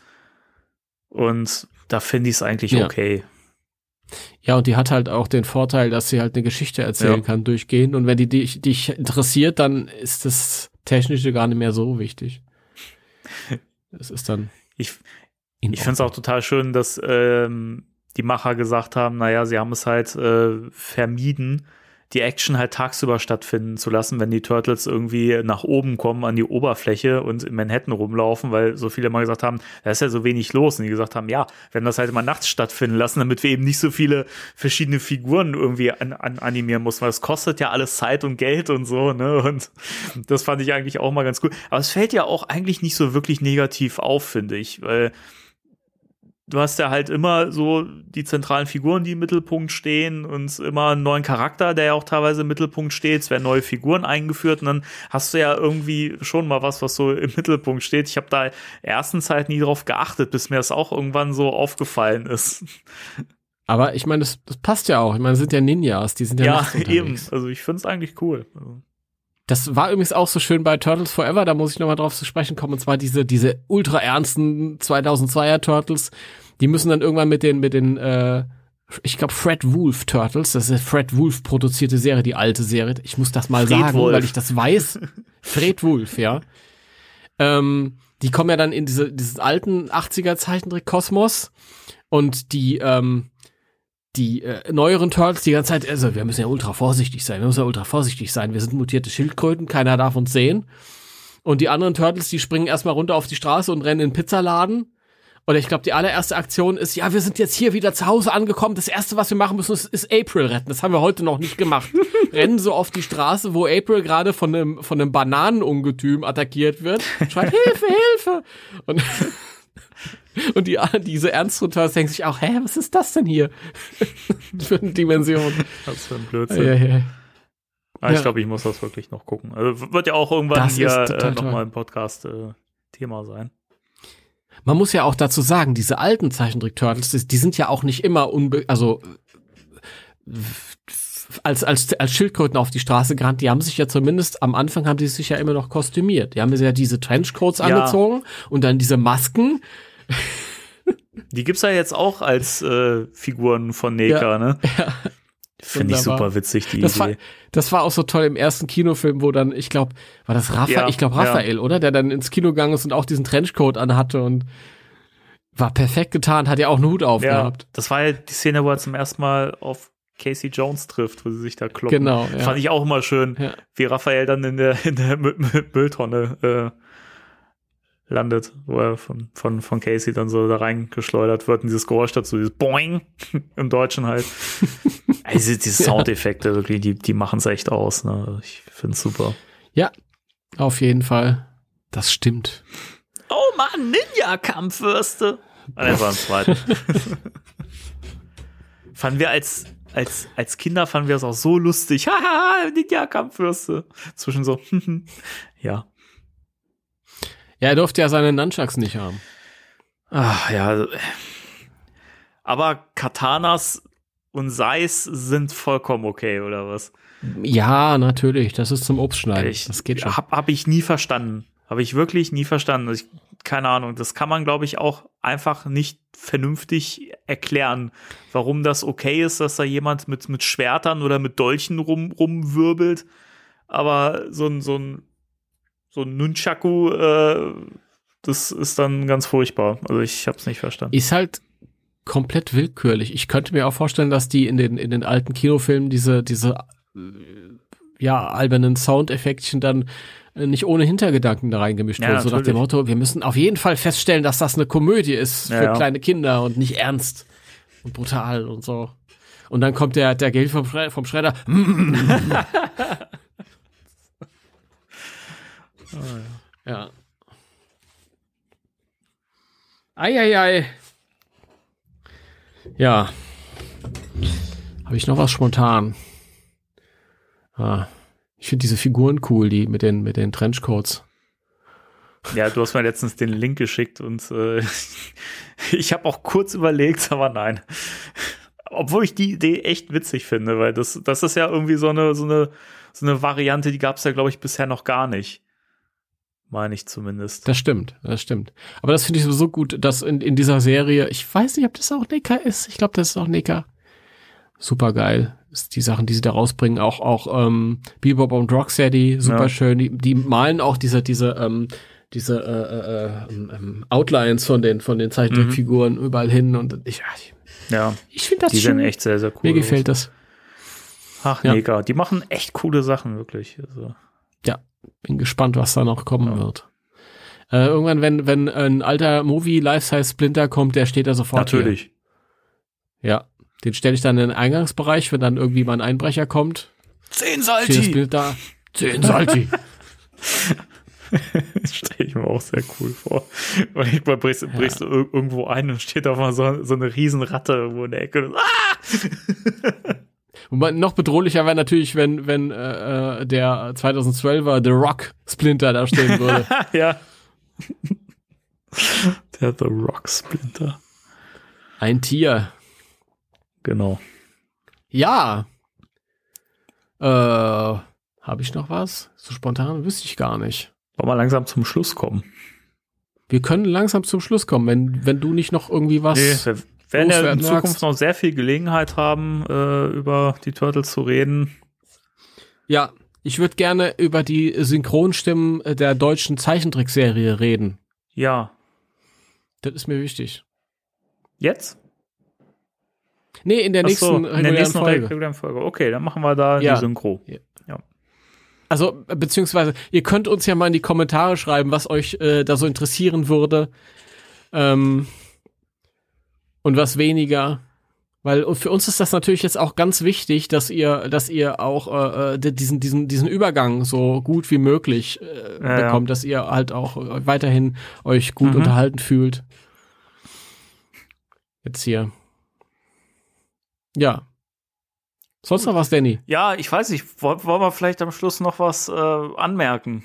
Und da finde ich es eigentlich Ja. okay. Ja, und die hat halt auch den Vorteil, dass sie halt eine Geschichte erzählen Ja. kann durchgehend. Und wenn die dich, dich interessiert, dann ist das Technische gar nicht mehr so wichtig. Es ist dann. Ich, Ich finde es auch total schön, dass ähm, die Macher gesagt haben, naja, sie haben es halt äh, vermieden, die Action halt tagsüber stattfinden zu lassen, wenn die Turtles irgendwie nach oben kommen an die Oberfläche und in Manhattan rumlaufen, weil so viele mal gesagt haben, da ist ja so wenig los. Und die gesagt haben, ja, wenn das halt immer nachts stattfinden lassen, damit wir eben nicht so viele verschiedene Figuren irgendwie an, an animieren mussten, weil es kostet ja alles Zeit und Geld und so, ne? Und das fand ich eigentlich auch mal ganz cool. Aber es fällt ja auch eigentlich nicht so wirklich negativ auf, finde ich, weil du hast ja halt immer so die zentralen Figuren, die im Mittelpunkt stehen und immer einen neuen Charakter, der ja auch teilweise im Mittelpunkt steht. Es werden neue Figuren eingeführt und dann hast du ja irgendwie schon mal was, was so im Mittelpunkt steht. Ich habe da erstens halt nie drauf geachtet, bis mir das auch irgendwann so aufgefallen ist. Aber ich meine, das, das passt ja auch. Ich meine, sind ja Ninjas, die sind ja, Ja, eben. Also ich finde es eigentlich cool. Also, Das war übrigens auch so schön bei Turtles Forever, da muss ich nochmal drauf zu sprechen kommen, und zwar diese, diese ultra ernsten 2002er Turtles, die müssen dann irgendwann mit den, mit den, äh, ich glaube Fred Wolf Turtles, das ist eine Fred Wolf produzierte Serie, die alte Serie, ich muss das mal Fred sagen, Wolf. weil ich das weiß. Fred Wolf, ja. Ähm, die kommen ja dann in diese, diesen alten 80er Zeichentrick-Kosmos und die, ähm, die äh, neueren Turtles die ganze Zeit, also wir müssen ja ultra vorsichtig sein, wir müssen ja ultra vorsichtig sein, wir sind mutierte Schildkröten, keiner darf uns sehen. Und die anderen Turtles, die springen erstmal runter auf die Straße und rennen in den Pizzaladen. Und ich glaube, die allererste Aktion ist, ja, wir sind jetzt hier wieder zu Hause angekommen. Das erste, was wir machen müssen, ist, ist April retten. Das haben wir heute noch nicht gemacht. Rennen so auf die Straße, wo April gerade von einem, von einem Bananenungetüm attackiert wird. Schreit, Hilfe, Hilfe! Und, und die, diese ernsten Turtles denken sich auch, hä, was ist das denn hier? Für eine Dimension. was für ein Blödsinn. Ja, ja. Aber ich Ja. glaube, ich muss das wirklich noch gucken. Also wird ja auch irgendwann Das hier äh, nochmal im Podcast äh, Thema sein. Man muss ja auch dazu sagen, diese alten Zeichentrick-Turtles, die, die sind ja auch nicht immer unbe also äh, als, als, als Schildkröten auf die Straße gerannt, die haben sich ja zumindest, am Anfang haben die sich ja immer noch kostümiert. Die haben ja diese Trenchcoats Ja. angezogen und dann diese Masken. Die gibt's ja jetzt auch als äh, Figuren von Neka, ne? Finde ich super witzig, die Das war, Idee. das war auch so toll im ersten Kinofilm, wo dann, ich glaube, war das Raphael, Ja, ich glaube ja. Raphael, oder? Der dann ins Kino gegangen ist und auch diesen Trenchcoat anhatte und war perfekt getan, hat ja auch einen Hut Ja, aufgehabt. das war ja die Szene, wo er zum ersten Mal auf Casey Jones trifft, wo sie sich da kloppen. Genau, ja. Fand ich auch immer schön, Ja. wie Raphael dann in der, in der Mü Mü Mülltonne äh, landet, wo er von, von, von Casey dann so da reingeschleudert wird und dieses Geräusch dazu, dieses Boing im Deutschen halt. also diese Soundeffekte wirklich, die, die machen es echt aus. Ne? Ich finde es super. Ja, auf jeden Fall. Das stimmt. Oh Mann, Ninja-Kampfwürste. Ah, das war ein zweiter. fanden wir als, als, als Kinder fanden wir es auch so lustig. Haha, Ninja-Kampfwürste. Zwischen so, ja. Ja, er durfte ja seine Nunchucks nicht haben. Ach, ja. also, Aber Katanas und Seis sind vollkommen okay, oder was? Ja, natürlich. Das ist zum Obstschneiden. Ich, das geht schon. Hab, hab ich nie verstanden. Habe ich wirklich nie verstanden. Ich, keine Ahnung. Das kann man, glaube ich, auch einfach nicht vernünftig erklären, warum das okay ist, dass da jemand mit, mit Schwertern oder mit Dolchen rum, rumwirbelt. Aber so ein, so ein, so ein Nunchaku, äh, das ist dann ganz furchtbar. Also ich habe es nicht verstanden. Ist halt komplett willkürlich. Ich könnte mir auch vorstellen, dass die in den, in den alten Kinofilmen diese, diese, äh, ja, albernen Soundeffektchen dann äh, nicht ohne Hintergedanken da reingemischt Ja, wurden. So nach dem natürlich. Motto, wir müssen auf jeden Fall feststellen, dass das eine Komödie ist Ja, für ja. kleine Kinder und nicht ernst und brutal und so. Und dann kommt der, der Geld vom, Schre vom Schredder. ja. Eieiei. Ja. Habe ich noch was spontan? Ah. Ich finde diese Figuren cool, die mit den, mit den Trenchcoats. Ja, du hast mir letztens den Link geschickt und äh, ich habe auch kurz überlegt, aber nein. Obwohl ich die Idee echt witzig finde, weil das, das ist ja irgendwie so eine, so eine, so eine Variante, die gab es ja, glaube ich, bisher noch gar nicht. Meine ich zumindest. Das stimmt, das stimmt. Aber das finde ich so gut, dass in, in dieser Serie, ich weiß nicht, ob das auch Neka ist. Ich glaube, das ist auch Neka. Super geil. Die Sachen, die sie da rausbringen, auch, auch ähm, Bebop und Rocksteady, super Ja. schön. Die, die malen auch diese, diese, ähm, diese äh, äh, ähm, ähm, Outlines von den, von den Zeichentrickfiguren überall hin. Und ich, ich, ja, ich finde das die schön. sehen echt sehr, sehr cool Mir gefällt das. aus. Ach, Ja. mega. Die machen echt coole Sachen, wirklich. Also, Ja, bin gespannt, was da noch kommen Ja. wird. Äh, irgendwann, wenn, wenn ein alter Movie Life-Size Splinter kommt, der steht da sofort. hier. natürlich. Ja. Den stelle ich dann in den Eingangsbereich, wenn dann irgendwie mal ein Einbrecher kommt. Zehn Steht das Bild da. Zehn Salti. Das stelle ich mir auch sehr cool vor. Weil ich mal brichst, brichst du ir- irgendwo ein und steht auf mal so, so eine riesen Ratte irgendwo in der Ecke. Ah! Und noch bedrohlicher wäre natürlich, wenn, wenn äh, äh, der 2012er The Rock Splinter da stehen würde. ja. Der The Rock Splinter. ein Tier. Genau. Ja. Äh, habe ich noch was? So spontan wüsste ich gar nicht. Wollen wir langsam zum Schluss kommen? Wir können langsam zum Schluss kommen, wenn, wenn du nicht noch irgendwie was. Nee, werden ja in Zukunft magst. noch sehr viel Gelegenheit haben, äh, über die Turtles zu reden. Ja, ich würde gerne über die Synchronstimmen äh, der deutschen Zeichentrickserie reden. Ja. Das ist mir wichtig. Jetzt? Nee, in der Ach nächsten so, in der nächsten Folge. regulären Folge. Okay, dann machen wir da Ja. die Synchro. Also, äh, beziehungsweise, ihr könnt uns ja mal in die Kommentare schreiben, was euch äh, da so interessieren würde. Ähm, und was weniger. Weil für uns ist das natürlich jetzt auch ganz wichtig, dass ihr, dass ihr auch äh, äh, diesen, diesen, diesen Übergang so gut wie möglich äh, Ja, ja. bekommt, dass ihr halt auch äh, weiterhin euch gut Mhm. unterhalten fühlt. Jetzt hier. Ja. Sonst noch was, Danny? Ja, ich weiß nicht, wollen wollen wir vielleicht am Schluss noch was äh, anmerken?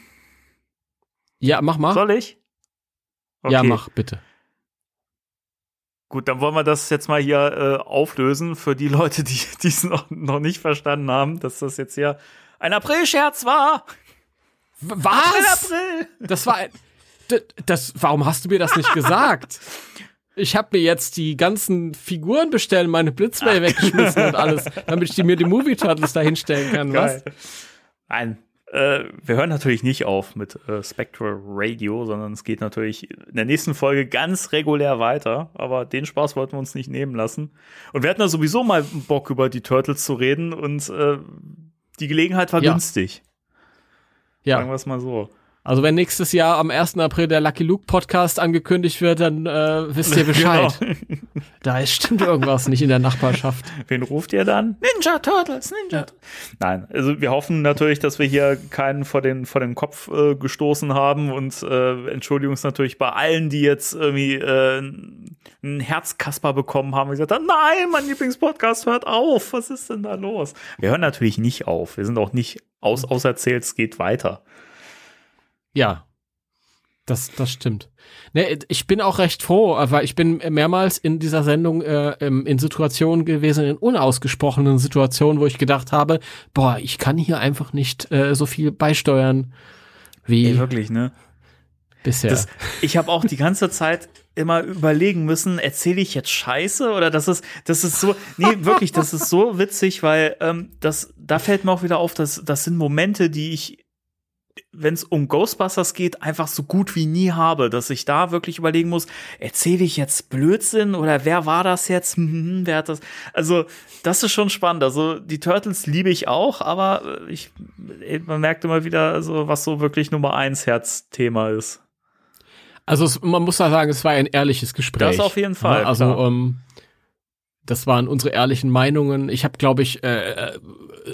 Ja, mach mal. Soll ich? Ja, Okay. mach, bitte. Gut, dann wollen wir das jetzt mal hier äh, auflösen für die Leute, die es noch, noch nicht verstanden haben, dass das jetzt hier ein April-Scherz war. Was? April. Das war ein, das, warum hast du mir das nicht gesagt? Ich habe mir jetzt die ganzen Figuren bestellen, meine Blitzmail weggeschmissen und alles, damit ich die mir die Movie Turtles da hinstellen kann. Was? Geil. Nein, äh, wir hören natürlich nicht auf mit äh, Spectral Radio, sondern es geht natürlich in der nächsten Folge ganz regulär weiter. Aber den Spaß wollten wir uns nicht nehmen lassen. Und wir hatten ja sowieso mal Bock, über die Turtles zu reden und äh, die Gelegenheit war Ja. günstig. Sagen Ja, wir es mal so. Also wenn nächstes Jahr am 1. April der Lucky Luke Podcast angekündigt wird, dann äh, wisst ihr Bescheid. Genau. Da ist stimmt irgendwas nicht in der Nachbarschaft. Wen ruft ihr dann? Ninja Turtles, Ninja. Nein, also wir hoffen natürlich, dass wir hier keinen vor den, vor den Kopf äh, gestoßen haben und äh, entschuldigen uns natürlich bei allen, die jetzt irgendwie äh, einen Herzkasper bekommen haben und gesagt haben, nein, mein Lieblingspodcast hört auf. Was ist denn da los? Wir hören natürlich nicht auf. Wir sind auch nicht aus, auserzählt, es geht weiter. Ja. Das, das stimmt. Ne, ich bin auch recht froh, weil ich bin mehrmals in dieser Sendung äh, in in Situationen gewesen, in unausgesprochenen Situationen, wo ich gedacht habe, boah, ich kann hier einfach nicht äh, so viel beisteuern wie Ey, wirklich, ne? bisher. Das, ich habe auch die ganze Zeit immer überlegen müssen, erzähle ich jetzt Scheiße oder das ist, das ist so, nee, wirklich, das ist so witzig, weil ähm, das, da fällt mir auch wieder auf, dass das sind Momente, die ich, wenn es um Ghostbusters geht, einfach so gut wie nie habe, dass ich da wirklich überlegen muss, erzähle ich jetzt Blödsinn oder wer war das jetzt? Hm, wer hat das? Also, das ist schon spannend. Also, die Turtles liebe ich auch, aber äh, ich, man merkt immer wieder, so, was so wirklich Nummer eins Herzthema ist. Also es, man muss da sagen, es war ein ehrliches Gespräch. Das auf jeden Fall, Ja, also ähm, das waren unsere ehrlichen Meinungen. Ich habe, glaube ich, äh, äh,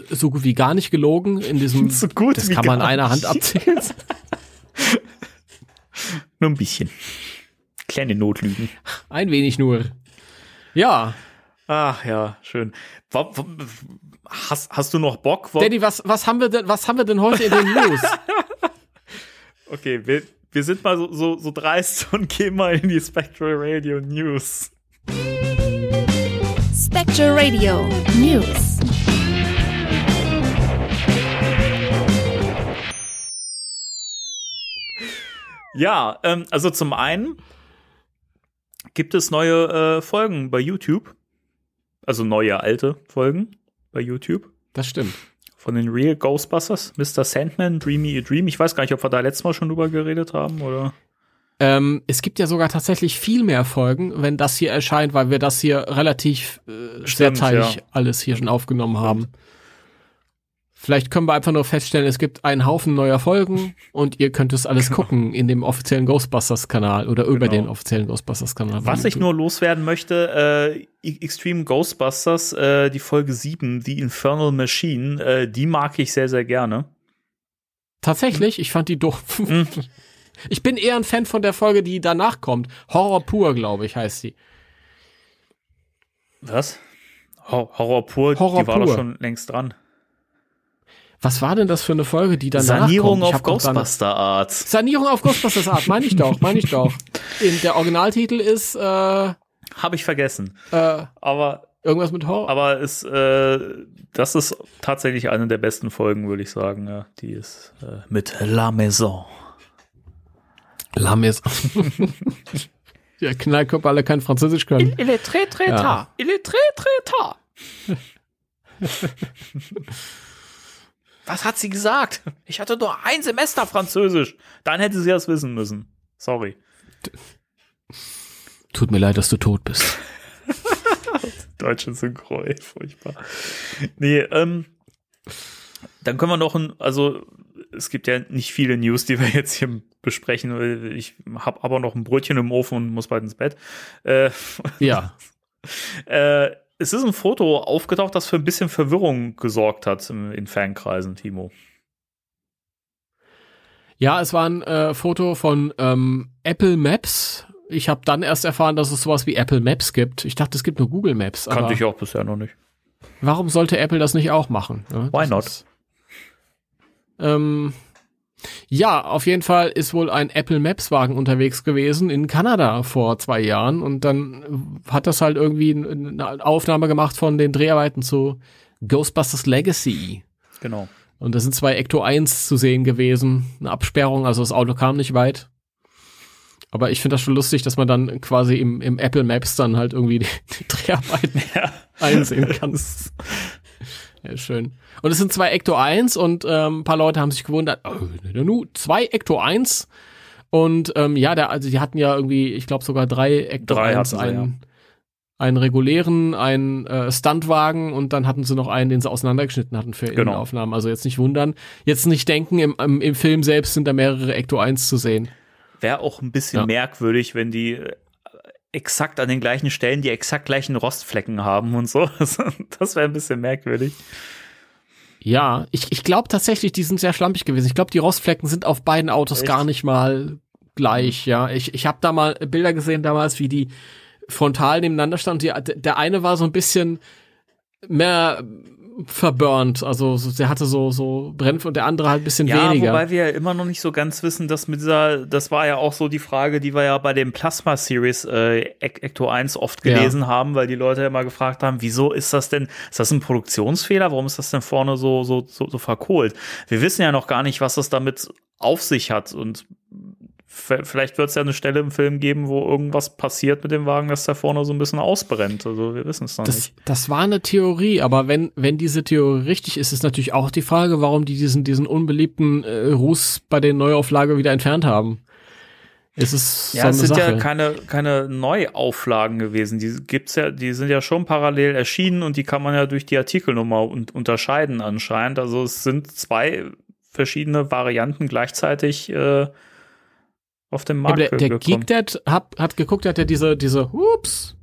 so gut wie gar nicht gelogen in diesem. So gut das kann man gar einer Hand abzählen. Nur ein bisschen. Kleine Notlügen. Ein wenig nur. Ja, Ach ja, schön. Hast, hast du noch Bock? Danny, was, was haben wir denn, was haben wir denn heute in den News? Okay, wir, wir sind mal so, so, so dreist und gehen mal in die Spectral Radio News. Spectral Radio News. Ja, ähm, also zum einen gibt es neue äh, Folgen bei YouTube. Also neue, alte Folgen bei YouTube. Das stimmt. Von den Real Ghostbusters, Mr. Sandman, Dreamy a Dream. Ich weiß gar nicht, ob wir da letztes Mal schon drüber geredet haben oder. Ähm, es gibt ja sogar tatsächlich viel mehr Folgen, wenn das hier erscheint, weil wir das hier relativ äh, sehr Stimmt, teilig ja. alles hier schon aufgenommen haben. Vielleicht können wir einfach nur feststellen, es gibt einen Haufen neuer Folgen und ihr könnt es alles gucken in dem offiziellen Ghostbusters-Kanal oder über Genau. den offiziellen Ghostbusters-Kanal. Was ich nur loswerden möchte, äh, Extreme Ghostbusters, äh, die Folge 7, The Infernal Machine, äh, die mag ich sehr, sehr gerne. Tatsächlich, ich fand die doof. Mhm. Ich bin eher ein Fan von der Folge, die danach kommt. Horror pur, glaube ich, heißt sie. Was? Hor Horror pur, Horror die war doch pur. schon längst dran. Was war denn das für eine Folge, die danach Sanierung auf dann- Ghostbuster Art. Sanierung auf Ghostbusters Art, meine ich doch, meine ich doch. In, der Originaltitel ist äh, Habe ich vergessen. äh, Aber, irgendwas mit Horror. aber ist, äh, das ist tatsächlich eine der besten Folgen, würde ich sagen. Ja, die ist äh, mit La Maison. La Maison. ja, Knallkörper alle kein Französisch können. Il est très, très Ja. tard. Il est très, très tard. Was hat sie gesagt? Ich hatte nur ein Semester Französisch. Dann hätte sie das wissen müssen. Sorry. Tut mir leid, dass du tot bist. Deutsche Synchro, ey, furchtbar. Nee, ähm, dann können wir noch ein, also es gibt ja nicht viele News, die wir jetzt hier besprechen. Ich habe aber noch ein Brötchen im Ofen und muss bald ins Bett. Äh, Ja. äh, es ist ein Foto aufgetaucht, das für ein bisschen Verwirrung gesorgt hat in, Fankreisen, Timo. Ja, es war ein äh, Foto von ähm, Apple Maps. Ich habe dann erst erfahren, dass es sowas wie Apple Maps gibt. Ich dachte, es gibt nur Google Maps. Kannte ich auch bisher noch nicht. Warum sollte Apple das nicht auch machen? Ne? Why Das not? ist- ähm, ja, auf jeden Fall ist wohl ein Apple Maps Wagen unterwegs gewesen in Kanada vor zwei Jahren und dann hat das halt irgendwie eine Aufnahme gemacht von den Dreharbeiten zu Ghostbusters Legacy. Genau. Und da sind zwei Ecto 1 zu sehen gewesen. Eine Absperrung, also das Auto kam nicht weit. Aber ich finde das schon lustig, dass man dann quasi im, im Apple Maps dann halt irgendwie die, die Dreharbeiten Ja. einsehen kann. Ja, schön. Und es sind zwei Ecto 1 und ähm, ein paar Leute haben sich gewundert, oh, nu, zwei Ecto 1 und ähm, ja, der, also die hatten ja irgendwie, ich glaube sogar drei Ecto Drei 1, hatten sie, einen, einen regulären, einen äh, Stuntwagen und dann hatten sie noch einen, den sie auseinandergeschnitten hatten für Genau. Innenaufnahmen. Also jetzt nicht wundern, jetzt nicht denken, im, im, im Film selbst sind da mehrere Ecto 1 zu sehen. Wäre auch ein bisschen Ja. merkwürdig, wenn die äh, exakt an den gleichen Stellen die exakt gleichen Rostflecken haben und so. Das wäre ein bisschen merkwürdig. Ja, ich, ich glaube tatsächlich, die sind sehr schlampig gewesen. Ich glaube, die Rostflecken sind auf beiden Autos Echt? gar nicht mal gleich, ja. Ich, ich habe da mal Bilder gesehen damals, wie die frontal nebeneinander standen. Die, der eine war so ein bisschen mehr verburnt, also so, der hatte so so Brenn und der andere halt ein bisschen Ja, weniger. wobei wir ja immer noch nicht so ganz wissen, dass mit dieser, das war ja auch so die Frage, die wir ja bei dem Plasma Series äh, Ec- Ecto 1 oft Ja. gelesen haben, weil die Leute ja immer gefragt haben, wieso ist das denn, ist das ein Produktionsfehler? Warum ist das denn vorne so, so, so, so verkohlt? Wir wissen ja noch gar nicht, was das damit auf sich hat und Vielleicht wird es ja eine Stelle im Film geben, wo irgendwas passiert mit dem Wagen, dass der vorne so ein bisschen ausbrennt. Also wir wissen es noch Das, nicht. das war eine Theorie, aber wenn, wenn diese Theorie richtig ist, ist natürlich auch die Frage, warum die diesen, diesen unbeliebten äh, Ruß bei der Neuauflage wieder entfernt haben. Es ist Ja, so es sind Sache. ja keine, keine Neuauflagen gewesen. Die gibt's ja, die sind ja schon parallel erschienen und die kann man ja durch die Artikelnummer un unterscheiden anscheinend. Also es sind zwei verschiedene Varianten gleichzeitig äh, auf dem Markt aber der, der. Geekdad hat, hat geguckt, hat er diese, diese, ups,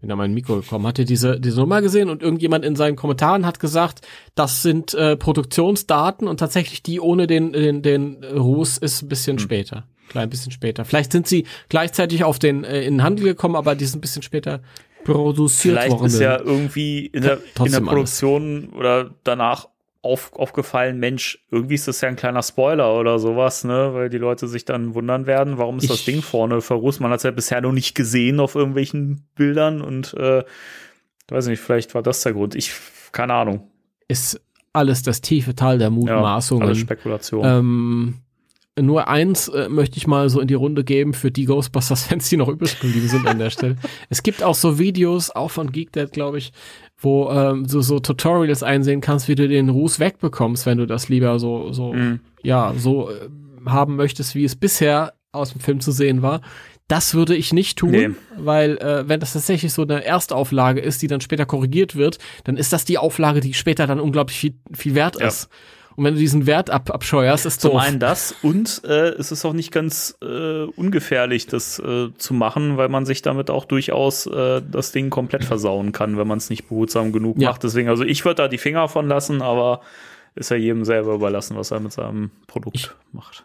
bin an mein Mikro gekommen, hat er diese, diese Nummer gesehen und irgendjemand in seinen Kommentaren hat gesagt, das sind äh, Produktionsdaten und tatsächlich die ohne den, den, den Ruß ist ein Hm. bisschen später. Klein bisschen später. Vielleicht sind sie gleichzeitig auf den, äh, in den Handel gekommen, aber die sind ein bisschen später produziert Vielleicht worden. ist ja irgendwie in der, in der Produktion oder danach auf, aufgefallen, Mensch, irgendwie ist das ja ein kleiner Spoiler oder sowas, ne? Weil die Leute sich dann wundern werden, warum ist das Ich- Ding vorne verrußt? Man hat es ja bisher noch nicht gesehen auf irgendwelchen Bildern und äh, weiß nicht, vielleicht war das der Grund. Ich, keine Ahnung. ist alles das tiefe Tal der Ja, Mutmaßungen. alles Spekulation. Ähm, nur eins äh, möchte ich mal so in die Runde geben für die Ghostbusters-Fans, die noch übrig geblieben sind an der Stelle. Es gibt auch so Videos, auch von GeekDad, glaube ich, wo ähm, du so Tutorials einsehen kannst, wie du den Ruß wegbekommst, wenn du das lieber so, so, Mhm. ja, so äh, haben möchtest, wie es bisher aus dem Film zu sehen war. Das würde ich nicht tun, Nee. weil äh, wenn das tatsächlich so eine Erstauflage ist, die dann später korrigiert wird, dann ist das die Auflage, die später dann unglaublich viel, viel wert Ja. ist. Und wenn du diesen Wert ab, abscheuerst, ist Zum doof. einen das und äh, es ist auch nicht ganz äh, ungefährlich, das äh, zu machen, weil man sich damit auch durchaus äh, das Ding komplett versauen kann, wenn man es nicht behutsam genug Ja. macht. Deswegen, also ich würde da die Finger von lassen, aber ist ja jedem selber überlassen, was er mit seinem Produkt Ich- macht.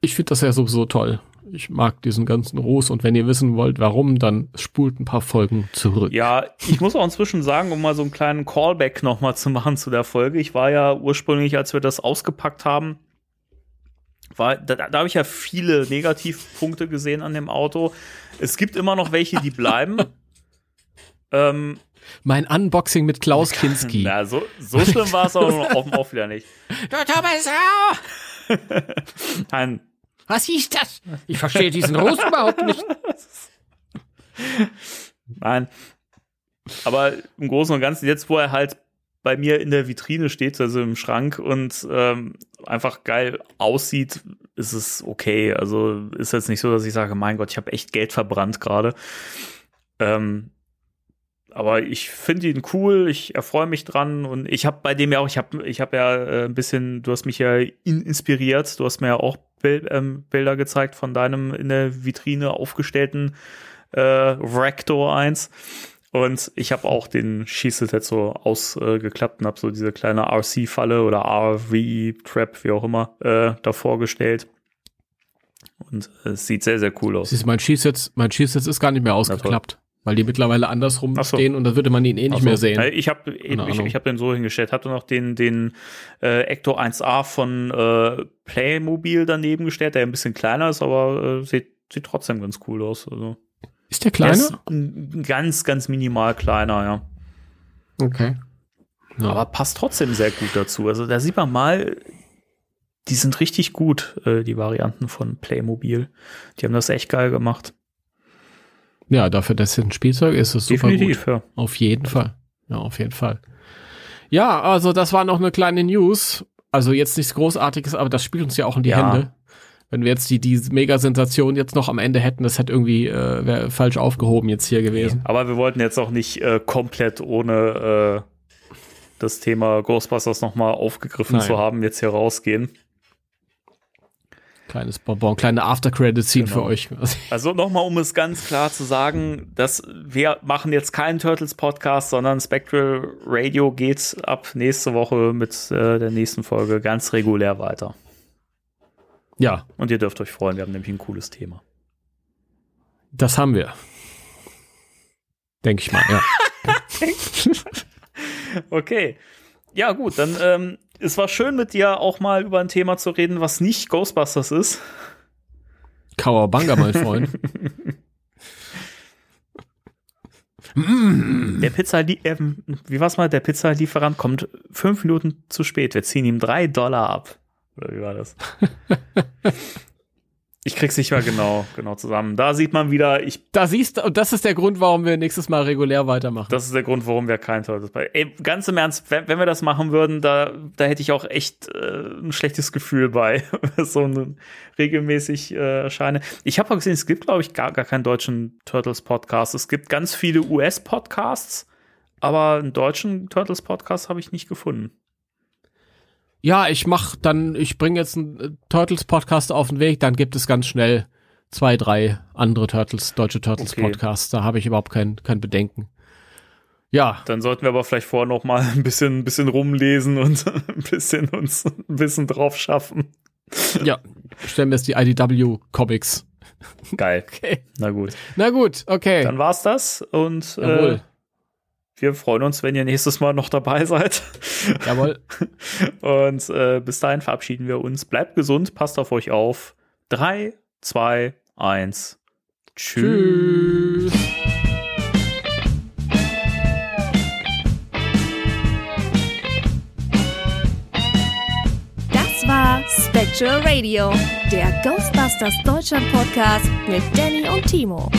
Ich finde das ja sowieso toll. Ich mag diesen ganzen Ruß und wenn ihr wissen wollt, warum, dann spult ein paar Folgen zurück. Ja, ich muss auch inzwischen sagen, um mal so einen kleinen Callback noch mal zu machen zu der Folge. Ich war ja ursprünglich, als wir das ausgepackt haben, war, da, da habe ich ja viele Negativpunkte gesehen an dem Auto. Es gibt immer noch welche, die bleiben. ähm, Mein Unboxing mit Klaus Kinski. na, so, so schlimm war es auch, auch, auch wieder nicht. Du Thomas, Nein, was ist das? Ich verstehe diesen Ruß überhaupt nicht. Nein. Aber im Großen und Ganzen, jetzt wo er halt bei mir in der Vitrine steht, also im Schrank und ähm, einfach geil aussieht, ist es okay. Also ist jetzt nicht so, dass ich sage, mein Gott, ich habe echt Geld verbrannt gerade. Ähm, aber ich finde ihn cool, ich erfreue mich dran und ich habe bei dem ja auch, ich habe ich hab ja äh, ein bisschen, du hast mich ja in, inspiriert, du hast mir ja auch Bild, ähm, Bilder gezeigt von deinem in der Vitrine aufgestellten äh, Rector 1. Und ich habe auch den Schießet jetzt so ausgeklappt und habe so diese kleine RC-Falle oder RV-Trap, wie auch immer, äh, davor gestellt. Und äh, es sieht sehr, sehr cool aus. Siehst du, mein Schießsitz, mein Schießsitz ist gar nicht mehr ausgeklappt. Weil die mittlerweile andersrum so. stehen und dann würde man ihn eh nicht so. mehr sehen. Ich habe ich, ich hab den so hingestellt, hatte noch den den äh, Ecto 1A von äh, Playmobil daneben gestellt, der ein bisschen kleiner ist, aber äh, sieht sieht trotzdem ganz cool aus. Also Ist der der kleiner? ist ein- ganz ganz minimal kleiner, ja. Okay. Ja. Aber passt trotzdem sehr gut dazu. Also da sieht man mal, die sind richtig gut, äh, die Varianten von Playmobil. Die haben das echt geil gemacht. Ja, dafür, dass es ein Spielzeug ist, ist es super gut. Definitiv, ja. Auf jeden Fall. Ja, auf jeden Fall. Ja, also das war noch eine kleine News. Also jetzt nichts Großartiges, aber das spielt uns ja auch in die Ja. Hände. Wenn wir jetzt die, die Mega-Sensation jetzt noch am Ende hätten, das hätte irgendwie äh, falsch aufgehoben jetzt hier gewesen. Aber wir wollten jetzt auch nicht äh, komplett ohne äh, das Thema Ghostbusters nochmal aufgegriffen Nein. zu haben, jetzt hier rausgehen. Kleines Bonbon, kleine After-Credit-Scene Genau. für euch. Also nochmal, um es ganz klar zu sagen, dass wir machen jetzt keinen Turtles-Podcast, sondern Spectral Radio geht ab nächste Woche mit äh, der nächsten Folge ganz regulär weiter. Ja, Und ihr dürft euch freuen, wir haben nämlich ein cooles Thema. das haben wir. Denke ich mal, ja. Okay. Ja, gut, dann ähm, es war schön mit dir auch mal über ein Thema zu reden, was nicht Ghostbusters ist. Kawabanga, mein Freund. Der Pizza, ähm, wie war's mal? Der Pizzalieferant kommt fünf Minuten zu spät. Wir ziehen ihm drei Dollar ab. Oder wie war das? ich krieg's nicht mehr genau, genau zusammen. Da sieht man wieder, ich, Da siehst du, und das ist der Grund, warum wir nächstes Mal regulär weitermachen. das ist der Grund, warum wir kein Turtles bei. Ey, ganz im Ernst, wenn, wenn wir das machen würden, da, da hätte ich auch echt äh, ein schlechtes Gefühl bei, so ein regelmäßig äh, erscheine. Ich habe auch gesehen, es gibt, glaube ich, gar, gar keinen deutschen Turtles-Podcast. Es gibt ganz viele US-Podcasts, aber einen deutschen Turtles-Podcast habe ich nicht gefunden. Ja, ich mach dann, ich bringe jetzt einen äh, Turtles-Podcast auf den Weg, dann gibt es ganz schnell zwei, drei andere Turtles, deutsche Okay. Turtles-Podcasts. Da habe ich überhaupt kein, kein Bedenken. Ja, Dann sollten wir aber vielleicht vorher noch mal ein bisschen, ein bisschen rumlesen und ein bisschen uns ein bisschen drauf schaffen. ja, stellen wir jetzt die IDW-Comics. Geil. Okay. Na gut. Na gut, okay. Dann war's das und äh, Jawohl. Wir freuen uns, wenn ihr nächstes Mal noch dabei seid. Jawohl. Und äh, bis dahin verabschieden wir uns. Bleibt gesund, passt auf euch auf. Drei, zwei, eins. Tschüss. Tschüss. Das war Spectral Radio, der Ghostbusters Deutschland Podcast mit Danny und Timo.